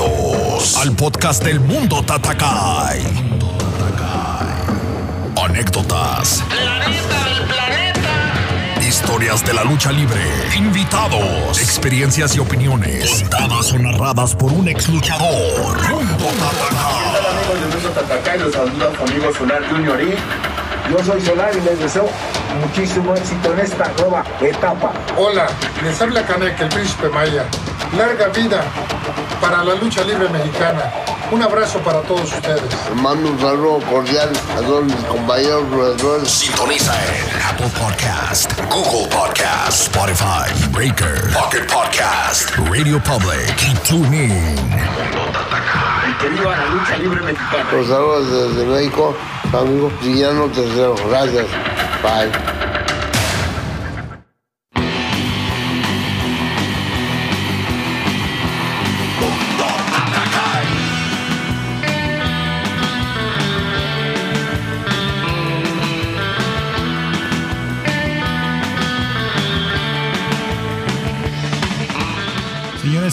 Bienvenidos al podcast del Mundo Tatakai. Anécdotas. La neta del planeta. Historias de la lucha libre. Invitados. Experiencias y opiniones. Contadas o narradas por un ex luchador. Mundo Tatakai. Hola amigos de Mundo Tatacay, los saluda su amigo Solar Junior y yo soy Solar y les deseo muchísimo éxito en esta nueva etapa. Hola, les habla Canek, el príncipe Maya. Larga vida para la lucha libre mexicana. Un abrazo para todos ustedes. Mando un saludo cordial a todos mis compañeros. Sintoniza en Apple Podcast, Google Podcast, Spotify, Breaker, Pocket Podcast, Radio Public y TuneIn. Que viva la lucha libre mexicana. Los saludos desde México, amigo Villano Tercero. Gracias. Bye.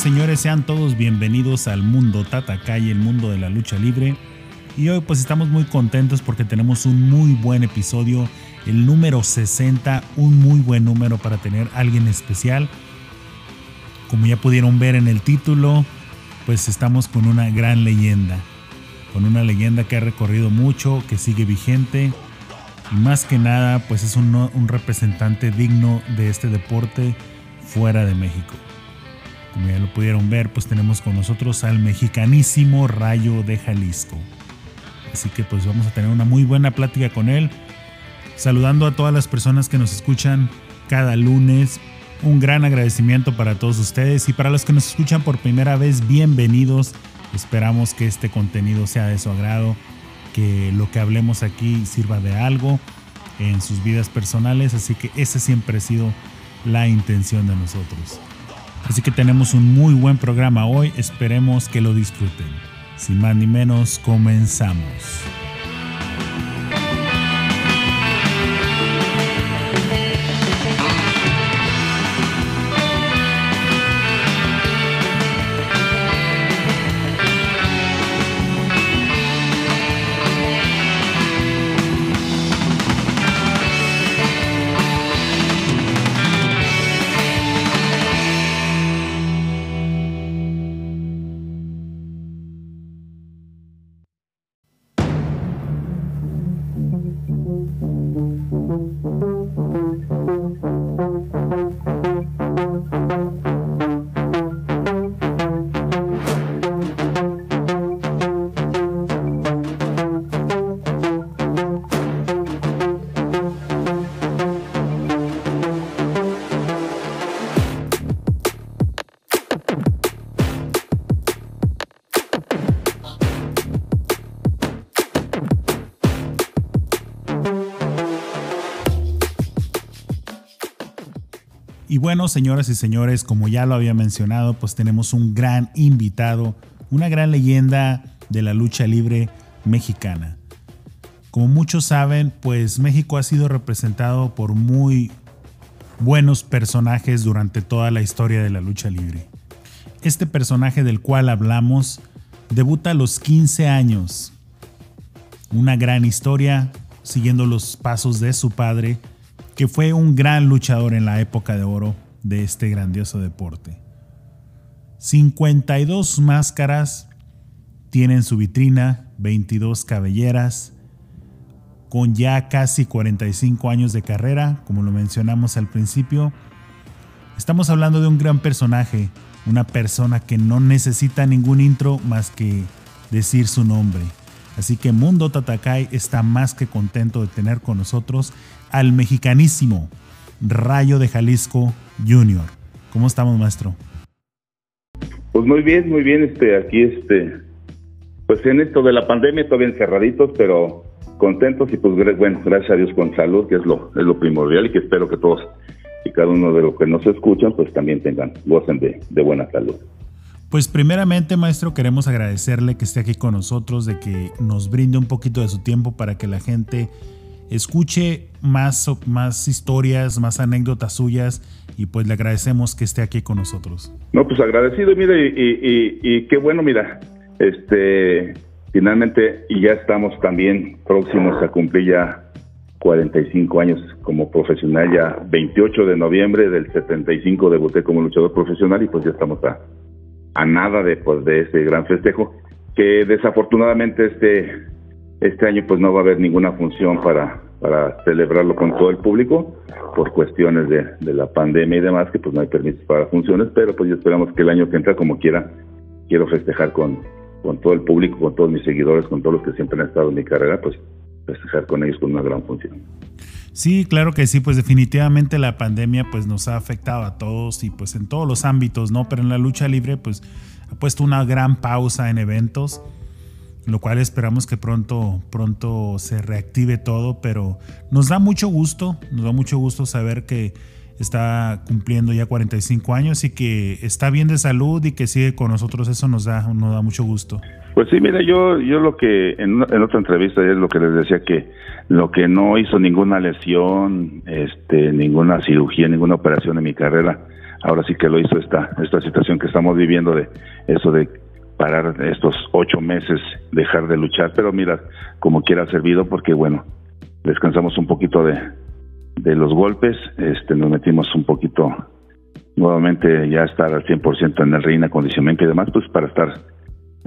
Señores, sean todos bienvenidos al mundo Tatakai, el mundo de la lucha libre. Y hoy pues estamos muy contentos porque tenemos un muy buen episodio, el número 60, un muy buen número para tener a alguien especial. Como ya pudieron ver en el título, pues estamos con una gran leyenda, con una leyenda que ha recorrido mucho, que sigue vigente y más que nada pues es un representante digno de este deporte fuera de México. Como ya lo pudieron ver, pues tenemos con nosotros al mexicanísimo Rayo de Jalisco. Así que pues vamos a tener una muy buena plática con él. Saludando a todas las personas que nos escuchan cada lunes. Un gran agradecimiento para todos ustedes y para los que nos escuchan por primera vez, bienvenidos. Esperamos que este contenido sea de su agrado, que lo que hablemos aquí sirva de algo en sus vidas personales. Así que esa siempre ha sido la intención de nosotros. Así que tenemos un muy buen programa hoy, esperemos que lo disfruten. Sin más ni menos, comenzamos. Bueno, señoras y señores, como ya lo había mencionado, pues tenemos un gran invitado, una gran leyenda de la lucha libre mexicana. Como muchos saben, pues México ha sido representado por muy buenos personajes durante toda la historia de la lucha libre. Este personaje del cual hablamos debuta a los 15 años. Una gran historia siguiendo los pasos de su padre, que fue un gran luchador en la época de oro de este grandioso deporte. 52 máscaras tienen su vitrina, 22 cabelleras, con ya casi 45 años de carrera, como lo mencionamos al principio. Estamos hablando de un gran personaje, una persona que no necesita ningún intro más que decir su nombre. Así que Mundo Tatakai está más que contento de tener con nosotros al mexicanísimo Rayo de Jalisco Junior. ¿Cómo estamos, maestro? Pues muy bien, muy bien, este, aquí, este, pues en esto de la pandemia todavía encerraditos, pero contentos y pues bueno, gracias a Dios con salud, que es lo, es lo primordial y que espero que todos y cada uno de los que nos escuchan, pues también tengan, gocen de, de buena salud. Pues primeramente, maestro, queremos agradecerle que esté aquí con nosotros, de que nos brinde un poquito de su tiempo para que la gente escuche más, más historias, más anécdotas suyas y pues le agradecemos que esté aquí con nosotros. No, pues agradecido, mira, y, y, qué bueno, mira, este, finalmente, y ya estamos también próximos a cumplir ya 45 años como profesional, ya 28 de noviembre del 75 debuté como luchador profesional y pues ya estamos a, a nada de, de ese gran festejo, que desafortunadamente este, este año pues no va a haber ninguna función para, para celebrarlo con todo el público por cuestiones de, de, la pandemia y demás, que pues no hay permisos para funciones, pero pues esperamos que el año que entra, como quiera, quiero festejar con, con todo el público, con todos mis seguidores, con todos los que siempre han estado en mi carrera, pues festejar con ellos con una gran función. Sí, claro que sí, pues definitivamente la pandemia pues nos ha afectado a todos y pues en todos los ámbitos, ¿no? Pero en la lucha libre pues ha puesto una gran pausa en eventos lo cual esperamos que pronto, pronto se reactive todo, pero nos da mucho gusto, nos da mucho gusto saber que está cumpliendo ya 45 años y que está bien de salud y que sigue con nosotros, eso nos da, nos da mucho gusto. Pues sí, mira, yo, yo lo que en, otra entrevista es lo que les decía que lo que no hizo ninguna lesión, este, ninguna cirugía, ninguna operación en mi carrera, ahora sí que lo hizo esta, esta situación que estamos viviendo de eso de parar estos ocho meses, dejar de luchar, pero mira, como quiera ha servido porque bueno, descansamos un poquito de, de los golpes, este, nos metimos un poquito nuevamente ya estar al 100% en el ring, acondicionamiento y demás, pues para estar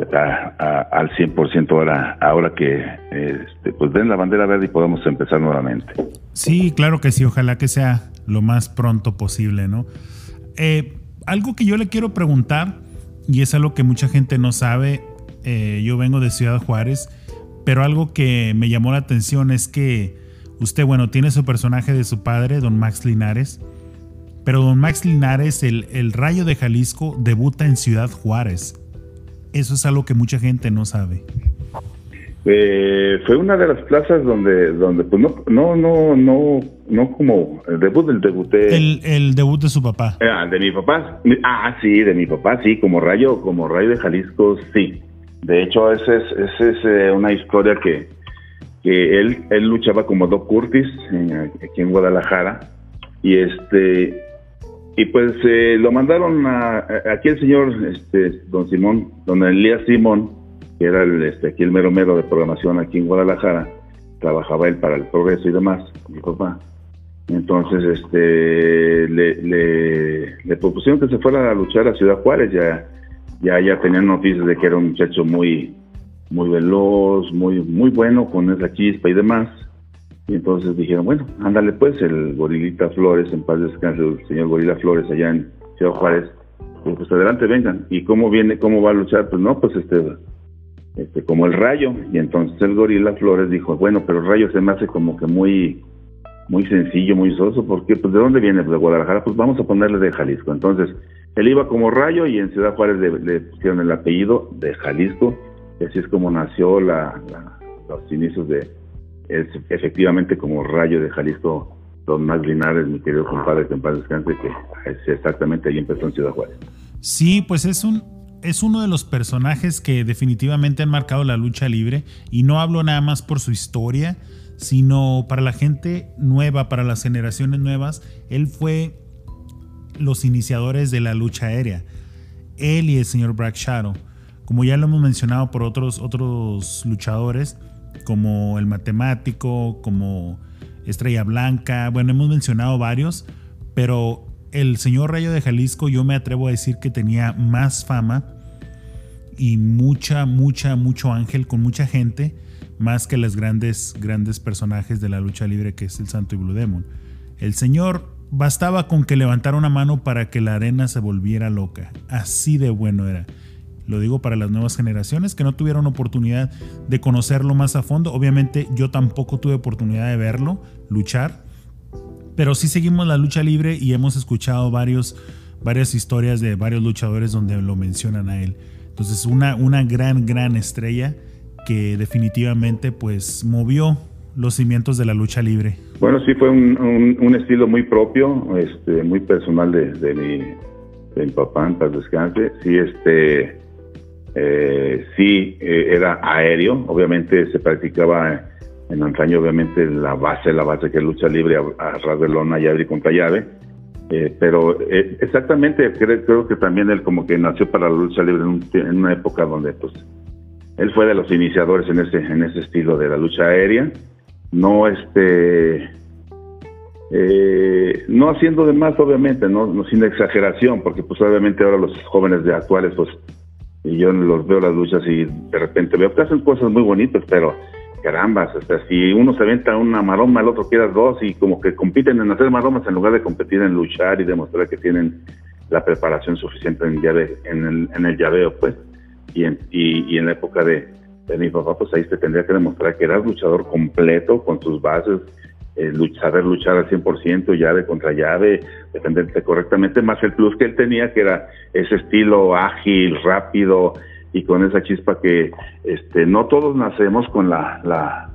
al 100% ahora, ahora que este, pues den la bandera verde y podamos empezar nuevamente. Sí, claro que sí, ojalá que sea lo más pronto posible, ¿no? Eh, algo que yo le quiero preguntar, y es algo que mucha gente no sabe. Eh, yo vengo de Ciudad Juárez, pero algo que me llamó la atención es que usted, bueno, tiene su personaje de su padre, don Max Linares, pero don Max Linares, el, el Rayo de Jalisco, debuta en Ciudad Juárez. Eso es algo que mucha gente no sabe. Eh, fue una de las plazas donde donde pues no no no no no como el debut del debuté. El, el debut de su papá. Ah, de mi papá. Ah sí de mi papá sí como rayo como rayo de Jalisco sí. De hecho esa es esa es eh, una historia que que él él luchaba como Doc Curtis aquí en Guadalajara. Y este y pues eh, lo mandaron a, aquí el señor este don Simón don Elías Simón que era el, este, aquí el mero mero de programación aquí en Guadalajara, trabajaba él para el progreso y demás, mi papá. Entonces, este, le, le, propusieron que se fuera a luchar a Ciudad Juárez, ya, ya, ya tenían noticias de que era un muchacho muy, muy veloz, muy, muy bueno con esa chispa y demás. Y entonces dijeron, bueno, ándale pues, el Gorilita Flores, en paz descanse el señor Gorila Flores allá en Ciudad Juárez, pues adelante vengan. ¿Y cómo viene, cómo va a luchar? Pues no, pues este, este, como el rayo. Y entonces el gorila Flores dijo, bueno, pero rayo se me hace como que muy, muy sencillo, muy soso, porque pues de dónde viene? Pues de Guadalajara, pues vamos a ponerle de Jalisco. Entonces, él iba como rayo y en Ciudad Juárez le, pusieron el apellido de Jalisco, y así es como nació la, los inicios de, efectivamente como rayo de Jalisco, Don Más Linares, mi querido compadre, que en paz descanse, que es exactamente ahí empezó en Ciudad Juárez. Sí, pues es un, es uno de los personajes que definitivamente han marcado la lucha libre y no hablo nada más por su historia, sino para la gente nueva, para las generaciones nuevas, él fue los iniciadores de la lucha aérea. Él y el señor Black Shadow. Como ya lo hemos mencionado por otros, otros luchadores, como el matemático, como Estrella Blanca, bueno, hemos mencionado varios, pero el señor Rayo de Jalisco yo me atrevo a decir que tenía más fama y mucha, mucha, mucho ángel con mucha gente, más que los grandes, grandes personajes de la lucha libre que es el Santo y Blue Demon. El señor bastaba con que levantara una mano para que la arena se volviera loca. Así de bueno era. Lo digo para las nuevas generaciones que no tuvieron oportunidad de conocerlo más a fondo. Obviamente yo tampoco tuve oportunidad de verlo, luchar pero sí seguimos la lucha libre y hemos escuchado varios, varias historias de varios luchadores donde lo mencionan a él. Entonces, una, una gran, gran estrella que definitivamente pues movió los cimientos de la lucha libre. Bueno, sí fue un, estilo muy propio, este, muy personal de, mi, papá, en paz descanse. Sí, este, eh, sí eh, era aéreo, obviamente se practicaba en antaño obviamente la base, la base que lucha libre a, a ras y contra llave, eh, pero eh, exactamente creo, creo que también él como que nació para la lucha libre en, un- en una época donde pues él fue de los iniciadores en ese en ese estilo de la lucha aérea. No este eh, no haciendo de más obviamente no, no sin exageración porque pues obviamente ahora los jóvenes de actuales pues y yo los veo las luchas y de repente veo que hacen cosas muy bonitas pero carambas o sea, si uno se aventa una maroma el otro quiere dos y como que compiten en hacer maromas en lugar de competir en luchar y demostrar que tienen la preparación suficiente en llave en el, en el llaveo pues. Y en, y, y en la época de, de mi papá, pues ahí se tendría que demostrar que eras luchador completo con tus bases, eh, saber luchar al 100%, llave contra llave, defenderte correctamente, más el plus que él tenía, que era ese estilo ágil, rápido y con esa chispa que este no todos nacemos con la, la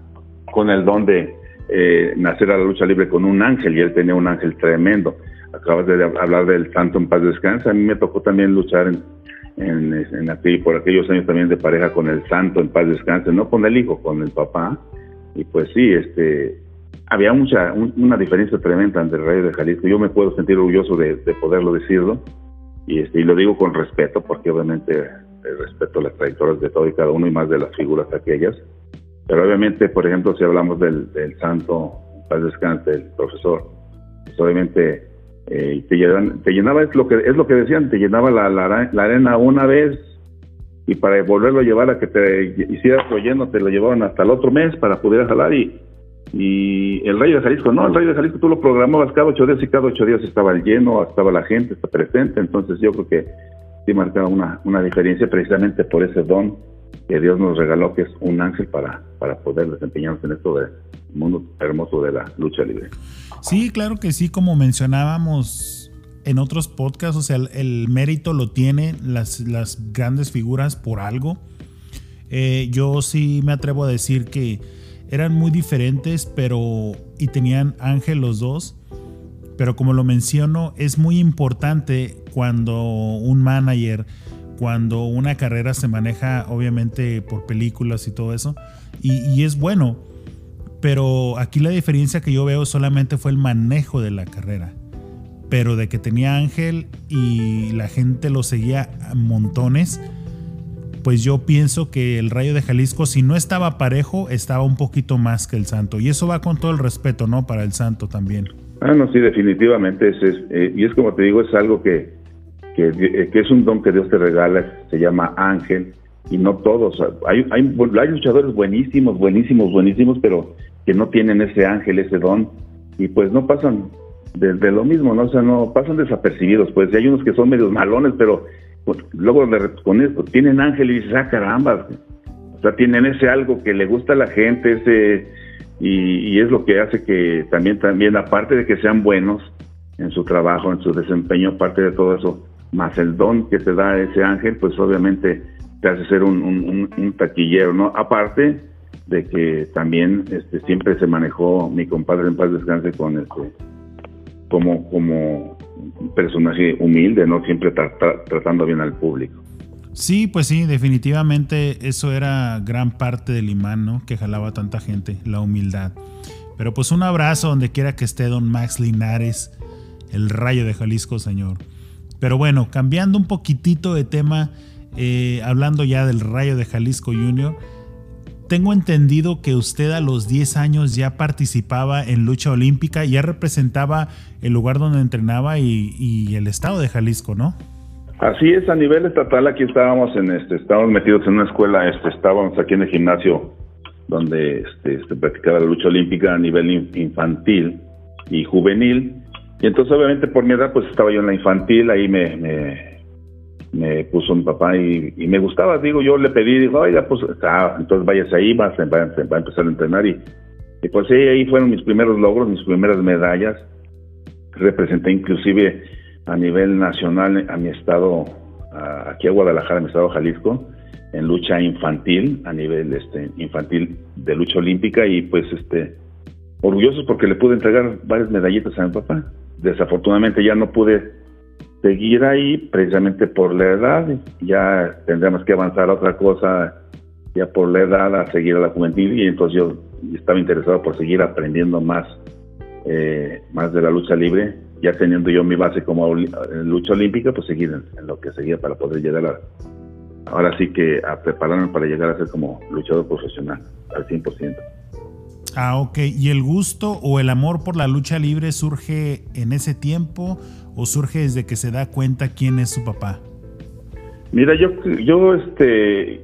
con el don de eh, nacer a la lucha libre con un ángel y él tenía un ángel tremendo. Acabas de hablar del santo en paz descansa, a mí me tocó también luchar en, en, por aquellos años también de pareja con el santo en paz descanse, no con el hijo, con el papá. Y pues sí, este había mucha un- una diferencia tremenda entre el rey de Jalisco. Yo me puedo sentir orgulloso de, de poderlo decirlo y, este, y lo digo con respeto porque obviamente eh, respeto las trayectorias de todo y cada uno y más de las figuras aquellas. Pero obviamente, por ejemplo, si hablamos del, del santo paz descanse, el profesor, pues obviamente eh, te, llenan- te llenaba es lo que es lo que decían te llenaba la, la, la arena una vez y para volverlo a llevar a que te hicieras lleno te lo llevaban hasta el otro mes para poder jalar y y el Rey de Jalisco no el Rey de Jalisco tú lo programabas cada ocho días y cada ocho días estaba lleno estaba la gente está presente. Entonces yo creo que sí marcaba una una diferencia precisamente por ese don que Dios nos regaló que es un ángel para para poder desempeñarnos en esto del mundo hermoso de la lucha libre. Sí, claro que sí, como mencionábamos en otros podcasts, o sea, el, el mérito lo tienen las, las grandes figuras por algo. Eh, yo sí me atrevo a decir que eran muy diferentes, pero y tenían ángel los dos. Pero como lo menciono, es muy importante cuando un manager, cuando una carrera se maneja obviamente por películas y todo eso, y, es bueno, pero aquí la diferencia que yo veo solamente fue el manejo de la carrera. Pero de que tenía Ángel y la gente lo seguía a montones, pues yo pienso que el Rayo de Jalisco, si no estaba parejo, estaba un poquito más que el Santo. Y eso va con todo el respeto, ¿no? Para el Santo también. Ah, no, sí, definitivamente. Es, eh, y es como te digo, es algo que, eh, que es un don que Dios te regala, se llama ángel, y no todos. Hay, hay, hay luchadores buenísimos, buenísimos, buenísimos, pero que no tienen ese ángel, ese don, y pues no pasan de, lo mismo, ¿no? O sea, no pasan desapercibidos, pues hay unos que son medios malones, pero pues, luego de, con esto, tienen ángel y dices, ah, caramba, o sea, tienen ese algo que le gusta a la gente, ese y, es lo que hace que también, también, aparte de que sean buenos en su trabajo, en su desempeño, aparte de todo eso, más el don que te da ese ángel, pues obviamente te hace ser un, un, taquillero, ¿no? Aparte de que también este, siempre se manejó mi compadre en paz descanse con este como como personaje humilde, ¿no? Siempre tra tra tratando bien al público. Sí, pues sí, definitivamente eso era gran parte del imán, ¿no? Que jalaba a tanta gente, la humildad. Pero pues un abrazo donde quiera que esté don Max Linares, el rayo de Jalisco, señor. Pero bueno, cambiando un poquitito de tema, eh, hablando ya del rayo de Jalisco Junior, tengo entendido que usted a los 10 años ya participaba en lucha olímpica, ya representaba el lugar donde entrenaba y, y el estado de Jalisco, ¿no? Así es, a nivel estatal aquí estábamos en este, estábamos metidos en una escuela, este, estábamos aquí en el gimnasio donde este, este, practicaba la lucha olímpica a nivel infantil y juvenil. Y entonces obviamente por mi edad pues estaba yo en la infantil, ahí me, me, me puso mi papá y, me gustaba, digo, yo le pedí, digo, oiga, pues entonces váyase ahí, va, va, va, a empezar a entrenar y, pues sí, ahí fueron mis primeros logros, mis primeras medallas. Representé inclusive a nivel nacional a mi estado, a, aquí a Guadalajara, mi estado Jalisco, en lucha infantil, a nivel este, infantil de lucha olímpica y pues este orgullosos porque le pude entregar varias medallitas a mi papá. Desafortunadamente ya no pude seguir ahí precisamente por la edad, ya tendríamos que avanzar a otra cosa ya por la edad a seguir a la juventud y entonces yo estaba interesado por seguir aprendiendo más, eh, más de la lucha libre, ya teniendo yo mi base como lucha olímpica, pues seguir en, lo que seguía para poder llegar a, ahora sí que a prepararme para llegar a ser como luchador profesional al 100%. Ah, ok. ¿Y el gusto o el amor por la lucha libre surge en ese tiempo o surge desde que se da cuenta quién es su papá? Mira, yo, yo, este,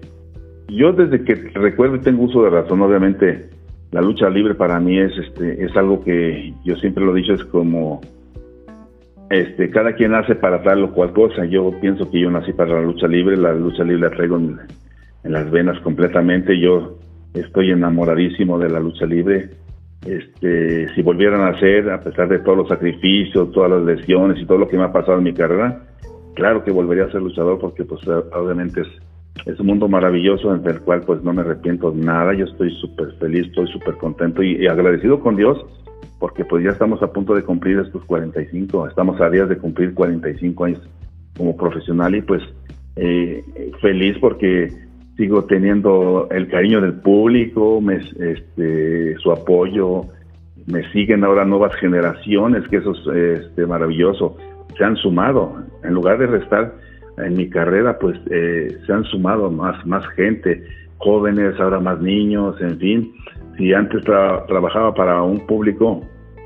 yo desde que recuerdo y tengo uso de razón, obviamente, la lucha libre para mí es, este, es algo que yo siempre lo he dicho, es como, este, cada quien hace para tal o cual cosa. Yo pienso que yo nací para la lucha libre, la lucha libre la traigo en las venas completamente. Yo estoy enamoradísimo de la lucha libre. Este, si volvieran a hacer, a pesar de todos los sacrificios, todas las lesiones y todo lo que me ha pasado en mi carrera, claro que volvería a ser luchador porque pues obviamente es, es un mundo maravilloso en el cual pues no me arrepiento nada, yo estoy súper feliz, estoy súper contento y, agradecido con Dios porque pues ya estamos a punto de cumplir estos 45, estamos a días de cumplir 45 años como profesional y pues eh, feliz porque sigo teniendo el cariño del público, me, este, su apoyo, me siguen ahora nuevas generaciones, que eso es este, maravilloso se han sumado, en lugar de restar en mi carrera, pues eh, se han sumado más, más gente, jóvenes, ahora más niños, en fin. Si antes trabajaba para un público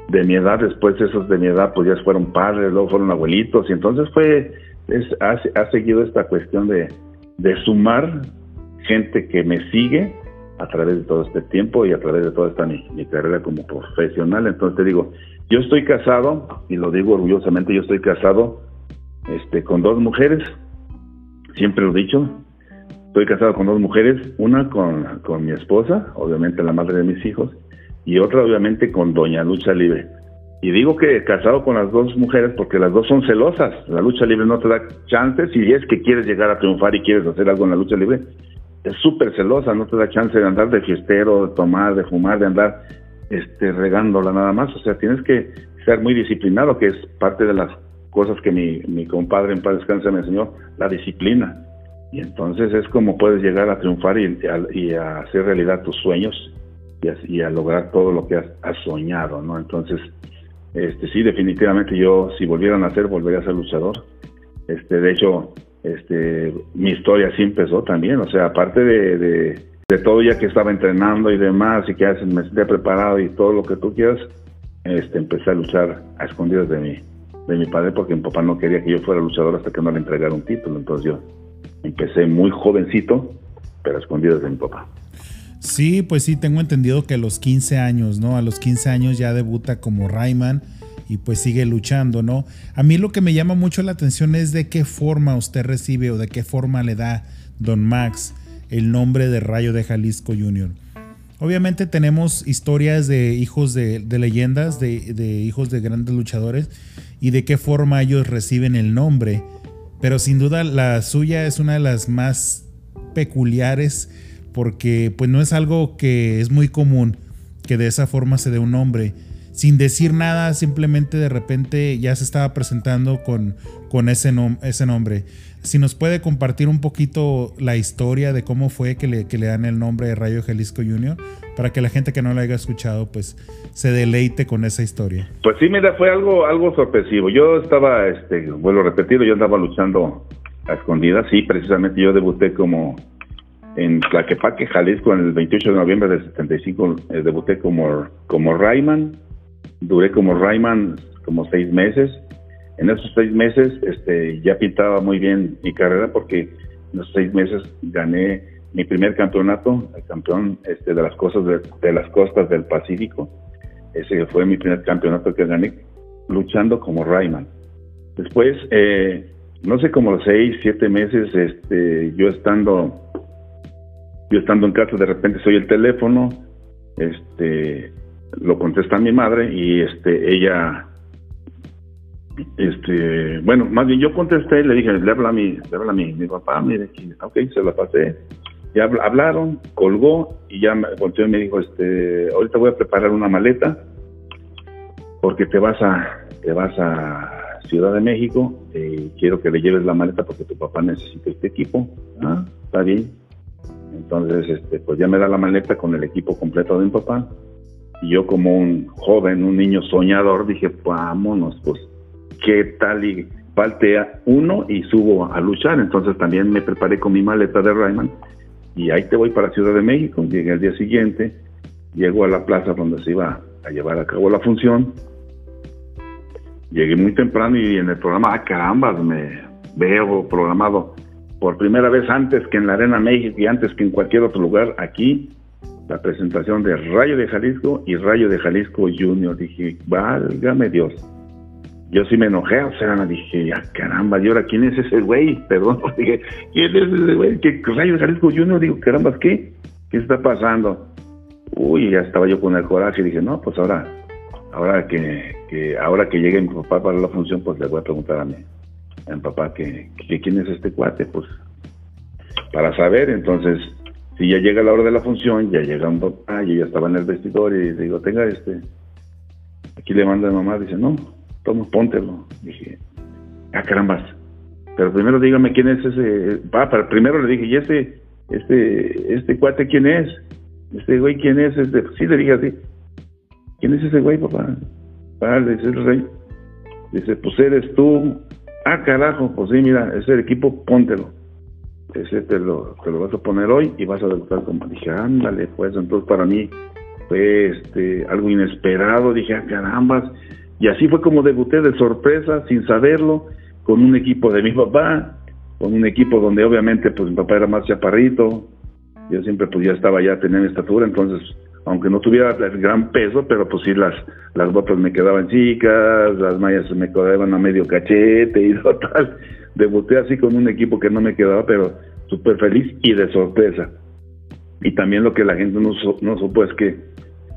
de mi edad, después esos de mi edad pues ya fueron padres, luego fueron abuelitos, y entonces fue, es, ha, seguido esta cuestión de, de sumar gente que me sigue a través de todo este tiempo y a través de toda esta mi, carrera como profesional. Entonces te digo, yo estoy casado, y lo digo orgullosamente, yo estoy casado este, con dos mujeres, siempre lo he dicho, estoy casado con dos mujeres, una con, con mi esposa, obviamente la madre de mis hijos, y otra obviamente con Doña Lucha Libre. Y digo que casado con las dos mujeres porque las dos son celosas. La lucha libre no te da chance. Si es que quieres llegar a triunfar y quieres hacer algo en la lucha libre, es súper celosa, no te da chance de andar de fiestero, de tomar, de fumar, de andar este, regándola nada más. O sea, tienes que ser muy disciplinado, que es parte de las cosas que mi, mi compadre en paz descanse me enseñó, la disciplina. Y entonces es como puedes llegar a triunfar y, a, hacer realidad tus sueños y a, lograr todo lo que has, soñado, ¿no? Entonces, este sí, definitivamente yo, si volviera a nacer, volvería a ser luchador. Este, de hecho, este, mi historia sí empezó también, o sea, aparte de de todo ya que estaba entrenando y demás y que me sentía preparado y todo lo que tú quieras, este, empecé a luchar a escondidas de mi, de mi padre porque mi papá no quería que yo fuera luchador hasta que no le entregara un título. Entonces yo empecé muy jovencito, pero a de mi papá. Sí, pues sí, tengo entendido que a los 15 años, ¿no? A los 15 años ya debuta como Rayman y pues sigue luchando, ¿no? A mí lo que me llama mucho la atención es de qué forma usted recibe o de qué forma le da Don Max el nombre de Rayo de Jalisco Jr. Obviamente tenemos historias de hijos de, leyendas, de, hijos de grandes luchadores y de qué forma ellos reciben el nombre, pero sin duda la suya es una de las más peculiares porque pues no es algo que es muy común que de esa forma se dé un nombre. Sin decir nada, simplemente de repente ya se estaba presentando con, con ese, ese nombre si nos puede compartir un poquito la historia de cómo fue que le, dan el nombre de Rayo Jalisco Junior, para que la gente que no lo haya escuchado, pues se deleite con esa historia. Pues sí, mira, fue algo, algo sorpresivo. Yo estaba, este, vuelvo a repetir, yo andaba luchando a escondidas, sí, precisamente yo debuté como en Tlaquepaque, Jalisco, en el 28 de noviembre del 75, eh, debuté como, como Rayman, duré como Rayman como seis meses, en esos seis meses este, ya pintaba muy bien mi carrera porque en esos seis meses gané mi primer campeonato, el campeón este, de las costas de, las costas del Pacífico. Ese fue mi primer campeonato que gané luchando como Rayman. Después, eh, no sé, como seis, siete meses, este, yo estando, yo estando en casa, de repente soy el teléfono, este, lo contesta mi madre y este, ella este, bueno, más bien yo contesté, le dije, le habla a mi, le habla a mi, mi papá, mire, ok, se la pasé. Ya hablaron, colgó y ya volteó y me dijo, este, ahorita voy a preparar una maleta porque te vas a, te vas a Ciudad de México y quiero que le lleves la maleta porque tu papá necesita este equipo. Ah, está bien. Entonces, este, pues ya me da la maleta con el equipo completo de mi papá. Y yo como un joven, un niño soñador, dije, vámonos, pues, ¿qué tal? Y faltea uno y subo a luchar. Entonces también me preparé con mi maleta de Rayman y ahí te voy para Ciudad de México. Llegué al día siguiente, llego a la plaza donde se iba a llevar a cabo la función. Llegué muy temprano y en el programa, ah, caramba, me veo programado por primera vez antes que en la Arena México y antes que en cualquier otro lugar aquí la presentación de Rayo de Jalisco y Rayo de Jalisco Junior. Dije, válgame Dios. Yo sí me enojé, o sea, dije, ya caramba, ¿y ahora quién es ese güey? Perdón, dije, ¿quién es ese güey? ¿Qué Rayo de Jalisco Junior? Digo, caramba, ¿qué? ¿Qué está pasando? Uy, ya estaba yo con el coraje dije, no, pues ahora, ahora que, que ahora que llegue mi papá para la función, pues le voy a preguntar a mi, a mi papá que quién es este cuate, pues para saber, entonces si ya llega la hora de la función, ya llega un papá, yo ya estaba en el vestidor y digo, tenga este, aquí le manda a mamá, dice, no, toma, póntelo. Dije, ah, carambas. Pero primero dígame quién es ese, va, pero primero le dije, ¿y este, este, este cuate quién es? Este güey, ¿quién es? Este, sí le dije así, ¿quién es ese güey, papá? Ah, le dice el rey. Dice, pues eres tú. Ah, carajo, pues sí, mira, ese el equipo, póntelo ese te lo, te lo vas a poner hoy y vas a debutar como dije, ándale, pues entonces para mí fue este, algo inesperado, dije, ah, carambas, y así fue como debuté de sorpresa, sin saberlo, con un equipo de mi papá, con un equipo donde obviamente pues mi papá era más chaparrito, yo siempre pues ya estaba ya teniendo estatura, entonces aunque no tuviera el gran peso, pero pues sí las, las botas me quedaban chicas, las mallas me quedaban a medio cachete y total, debuté así con un equipo que no me quedaba, pero súper feliz y de sorpresa. Y también lo que la gente no, no supo es que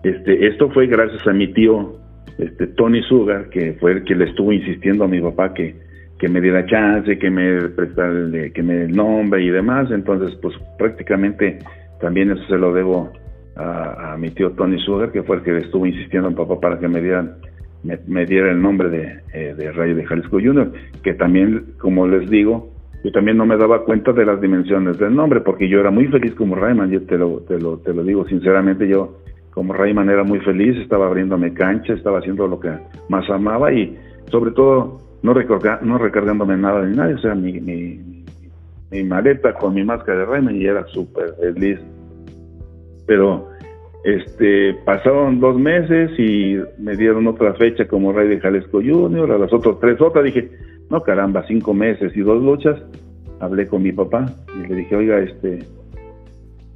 este, esto fue gracias a mi tío este, Tony Sugar, que fue el que le estuvo insistiendo a mi papá que, que me diera chance, que me prestara, que me el nombre y demás. Entonces, pues prácticamente también eso se lo debo a, mi tío Tony Sugar, que fue el que estuvo insistiendo mi papá para que me dieran me, diera el nombre de, eh, de Rayo de Jalisco Junior, que también, como les digo, yo también no me daba cuenta de las dimensiones del nombre, porque yo era muy feliz como Rayman, yo te lo, te lo, te lo digo sinceramente, yo como Rayman era muy feliz, estaba abriéndome cancha, estaba haciendo lo que más amaba y sobre todo no, recarga, no recargándome nada de nadie, o sea, mi, mi, mi maleta con mi máscara de Rayman y era súper feliz. Pero este, pasaron dos meses y me dieron otra fecha como Rey de Jalisco Junior, a las otras tres otras dije, no caramba, cinco meses y dos luchas. Hablé con mi papá y le dije, oiga, este,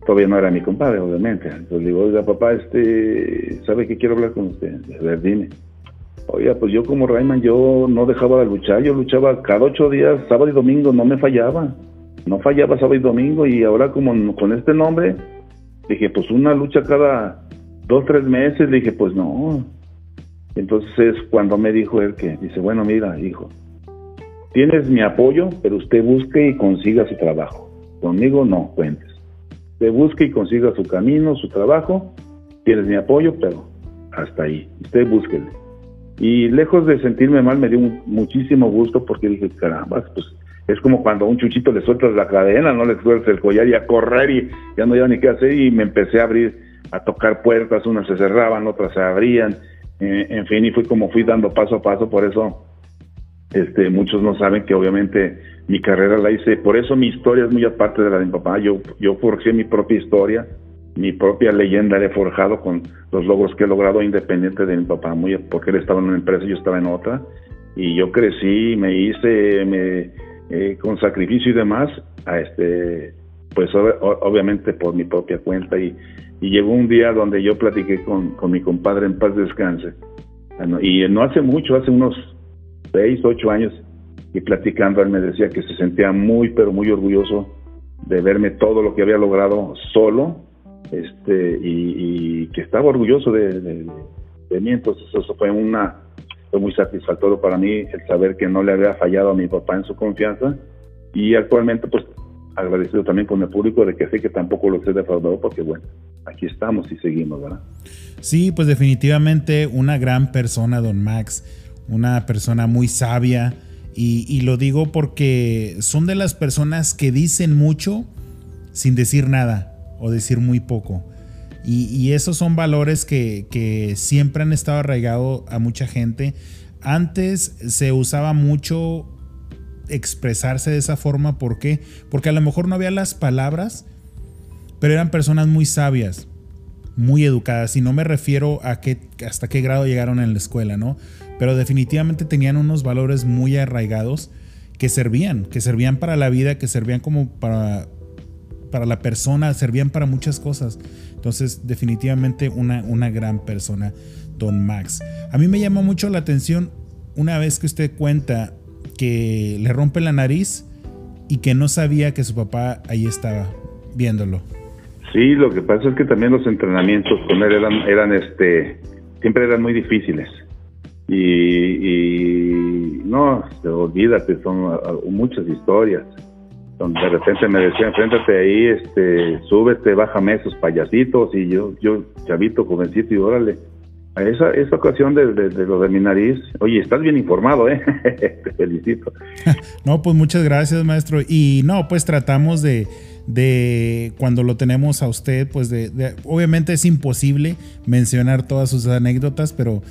todavía no era mi compadre, obviamente. Entonces le digo, oiga, papá, este, ¿sabe que quiero hablar con usted? A ver, dime. Oiga, pues yo como Rayman, yo no dejaba de luchar, yo luchaba cada ocho días, sábado y domingo, no me fallaba. No fallaba sábado y domingo y ahora como con este nombre, Dije, pues una lucha cada dos, tres meses. Le dije, pues no. Entonces es cuando me dijo él que, dice, bueno, mira, hijo, tienes mi apoyo, pero usted busque y consiga su trabajo. Conmigo no cuentes. Usted busque y consiga su camino, su trabajo. Tienes mi apoyo, pero hasta ahí. Usted búsquele. Y lejos de sentirme mal, me dio muchísimo gusto porque dije, caramba, pues es como cuando a un chuchito le sueltas la cadena, no le sueltas el collar y a correr y ya no había ni qué hacer y me empecé a abrir, a tocar puertas, unas se cerraban, otras se abrían, eh, en fin, y fui como fui dando paso a paso, por eso este, muchos no saben que obviamente mi carrera la hice, por eso mi historia es muy aparte de la de mi papá, yo, yo forjé mi propia historia, mi propia leyenda la he forjado con los logros que he logrado independiente de mi papá, muy porque él estaba en una empresa y yo estaba en otra, y yo crecí, me hice, me eh, con sacrificio y demás, a este, pues obviamente por mi propia cuenta. Y, llegó un día donde yo platiqué con, mi compadre en paz descanse y no hace mucho, hace unos seis, ocho años y platicando él me decía que se sentía muy pero muy orgulloso de verme todo lo que había logrado solo este y, que estaba orgulloso de, de mí. Entonces eso fue una fue muy satisfactorio para mí el saber que no le había fallado a mi papá en su confianza y actualmente pues agradecido también con el público de que sé que tampoco lo he defraudado porque bueno, aquí estamos y seguimos, ¿verdad? Sí, pues definitivamente una gran persona, don Max, una persona muy sabia y, y lo digo porque son de las personas que dicen mucho sin decir nada. o decir muy poco. Y, esos son valores que, siempre han estado arraigados a mucha gente. Antes se usaba mucho expresarse de esa forma. ¿Por qué? Porque a lo mejor no había las palabras, pero eran personas muy sabias, muy educadas. Y no me refiero a qué, hasta qué grado llegaron en la escuela, ¿no? Pero definitivamente tenían unos valores muy arraigados que servían, que servían para la vida, que servían como para, para la persona, servían para muchas cosas. Entonces, definitivamente una, una gran persona, Don Max. A mí me llamó mucho la atención una vez que usted cuenta que le rompe la nariz y que no sabía que su papá ahí estaba viéndolo. Sí, lo que pasa es que también los entrenamientos con él eran, eran este, siempre eran muy difíciles. Y, no, olvídate, son muchas historias. Donde de repente me decían, enfréntate ahí, este, súbete, bájame esos payasitos. Y yo, yo, chavito, jovencito, y órale esa, esa ocasión de, lo de mi nariz, oye, estás bien informado, ¿eh? Te felicito. no, pues muchas gracias, maestro. Y no, pues tratamos de, de cuando lo tenemos a usted, pues de, obviamente es imposible mencionar todas sus anécdotas, pero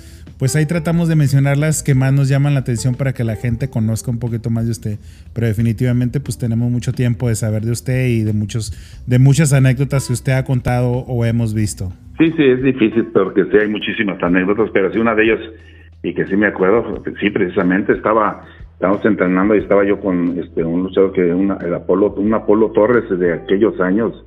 pues ahí tratamos de mencionar las que más nos llaman la atención para que la gente conozca un poquito más de usted. Pero definitivamente pues tenemos mucho tiempo de saber de usted y de muchos de muchas anécdotas que usted ha contado o hemos visto. Sí, sí, es difícil porque sí hay muchísimas anécdotas, pero sí una de ellas y que sí me acuerdo, sí precisamente estaba estábamos entrenando y estaba yo con este un luchador que una, Apolo, un Apolo Torres de aquellos años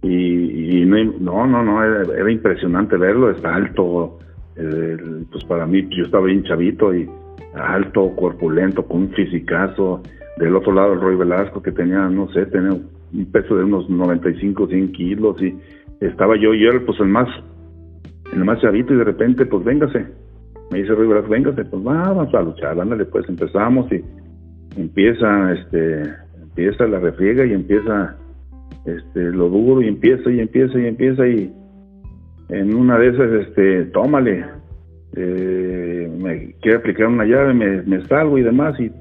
y, no, no, no, era, impresionante verlo, está alto, pues para mí, yo estaba bien chavito y alto, corpulento, con un fisicazo. Del otro lado, el Roy Velasco, que tenía, no sé, tenía un peso de unos 95, 100 kilos y estaba yo y él, pues el más, el más chavito y de repente, pues véngase. Me dice Roy Velasco, véngase, pues vamos a luchar, ándale, pues empezamos y empieza, este, empieza la refriega y empieza, este, lo duro y empieza y empieza y empieza y en una de esas, este, tómale, eh, me quiere aplicar una llave, me, salgo y demás, y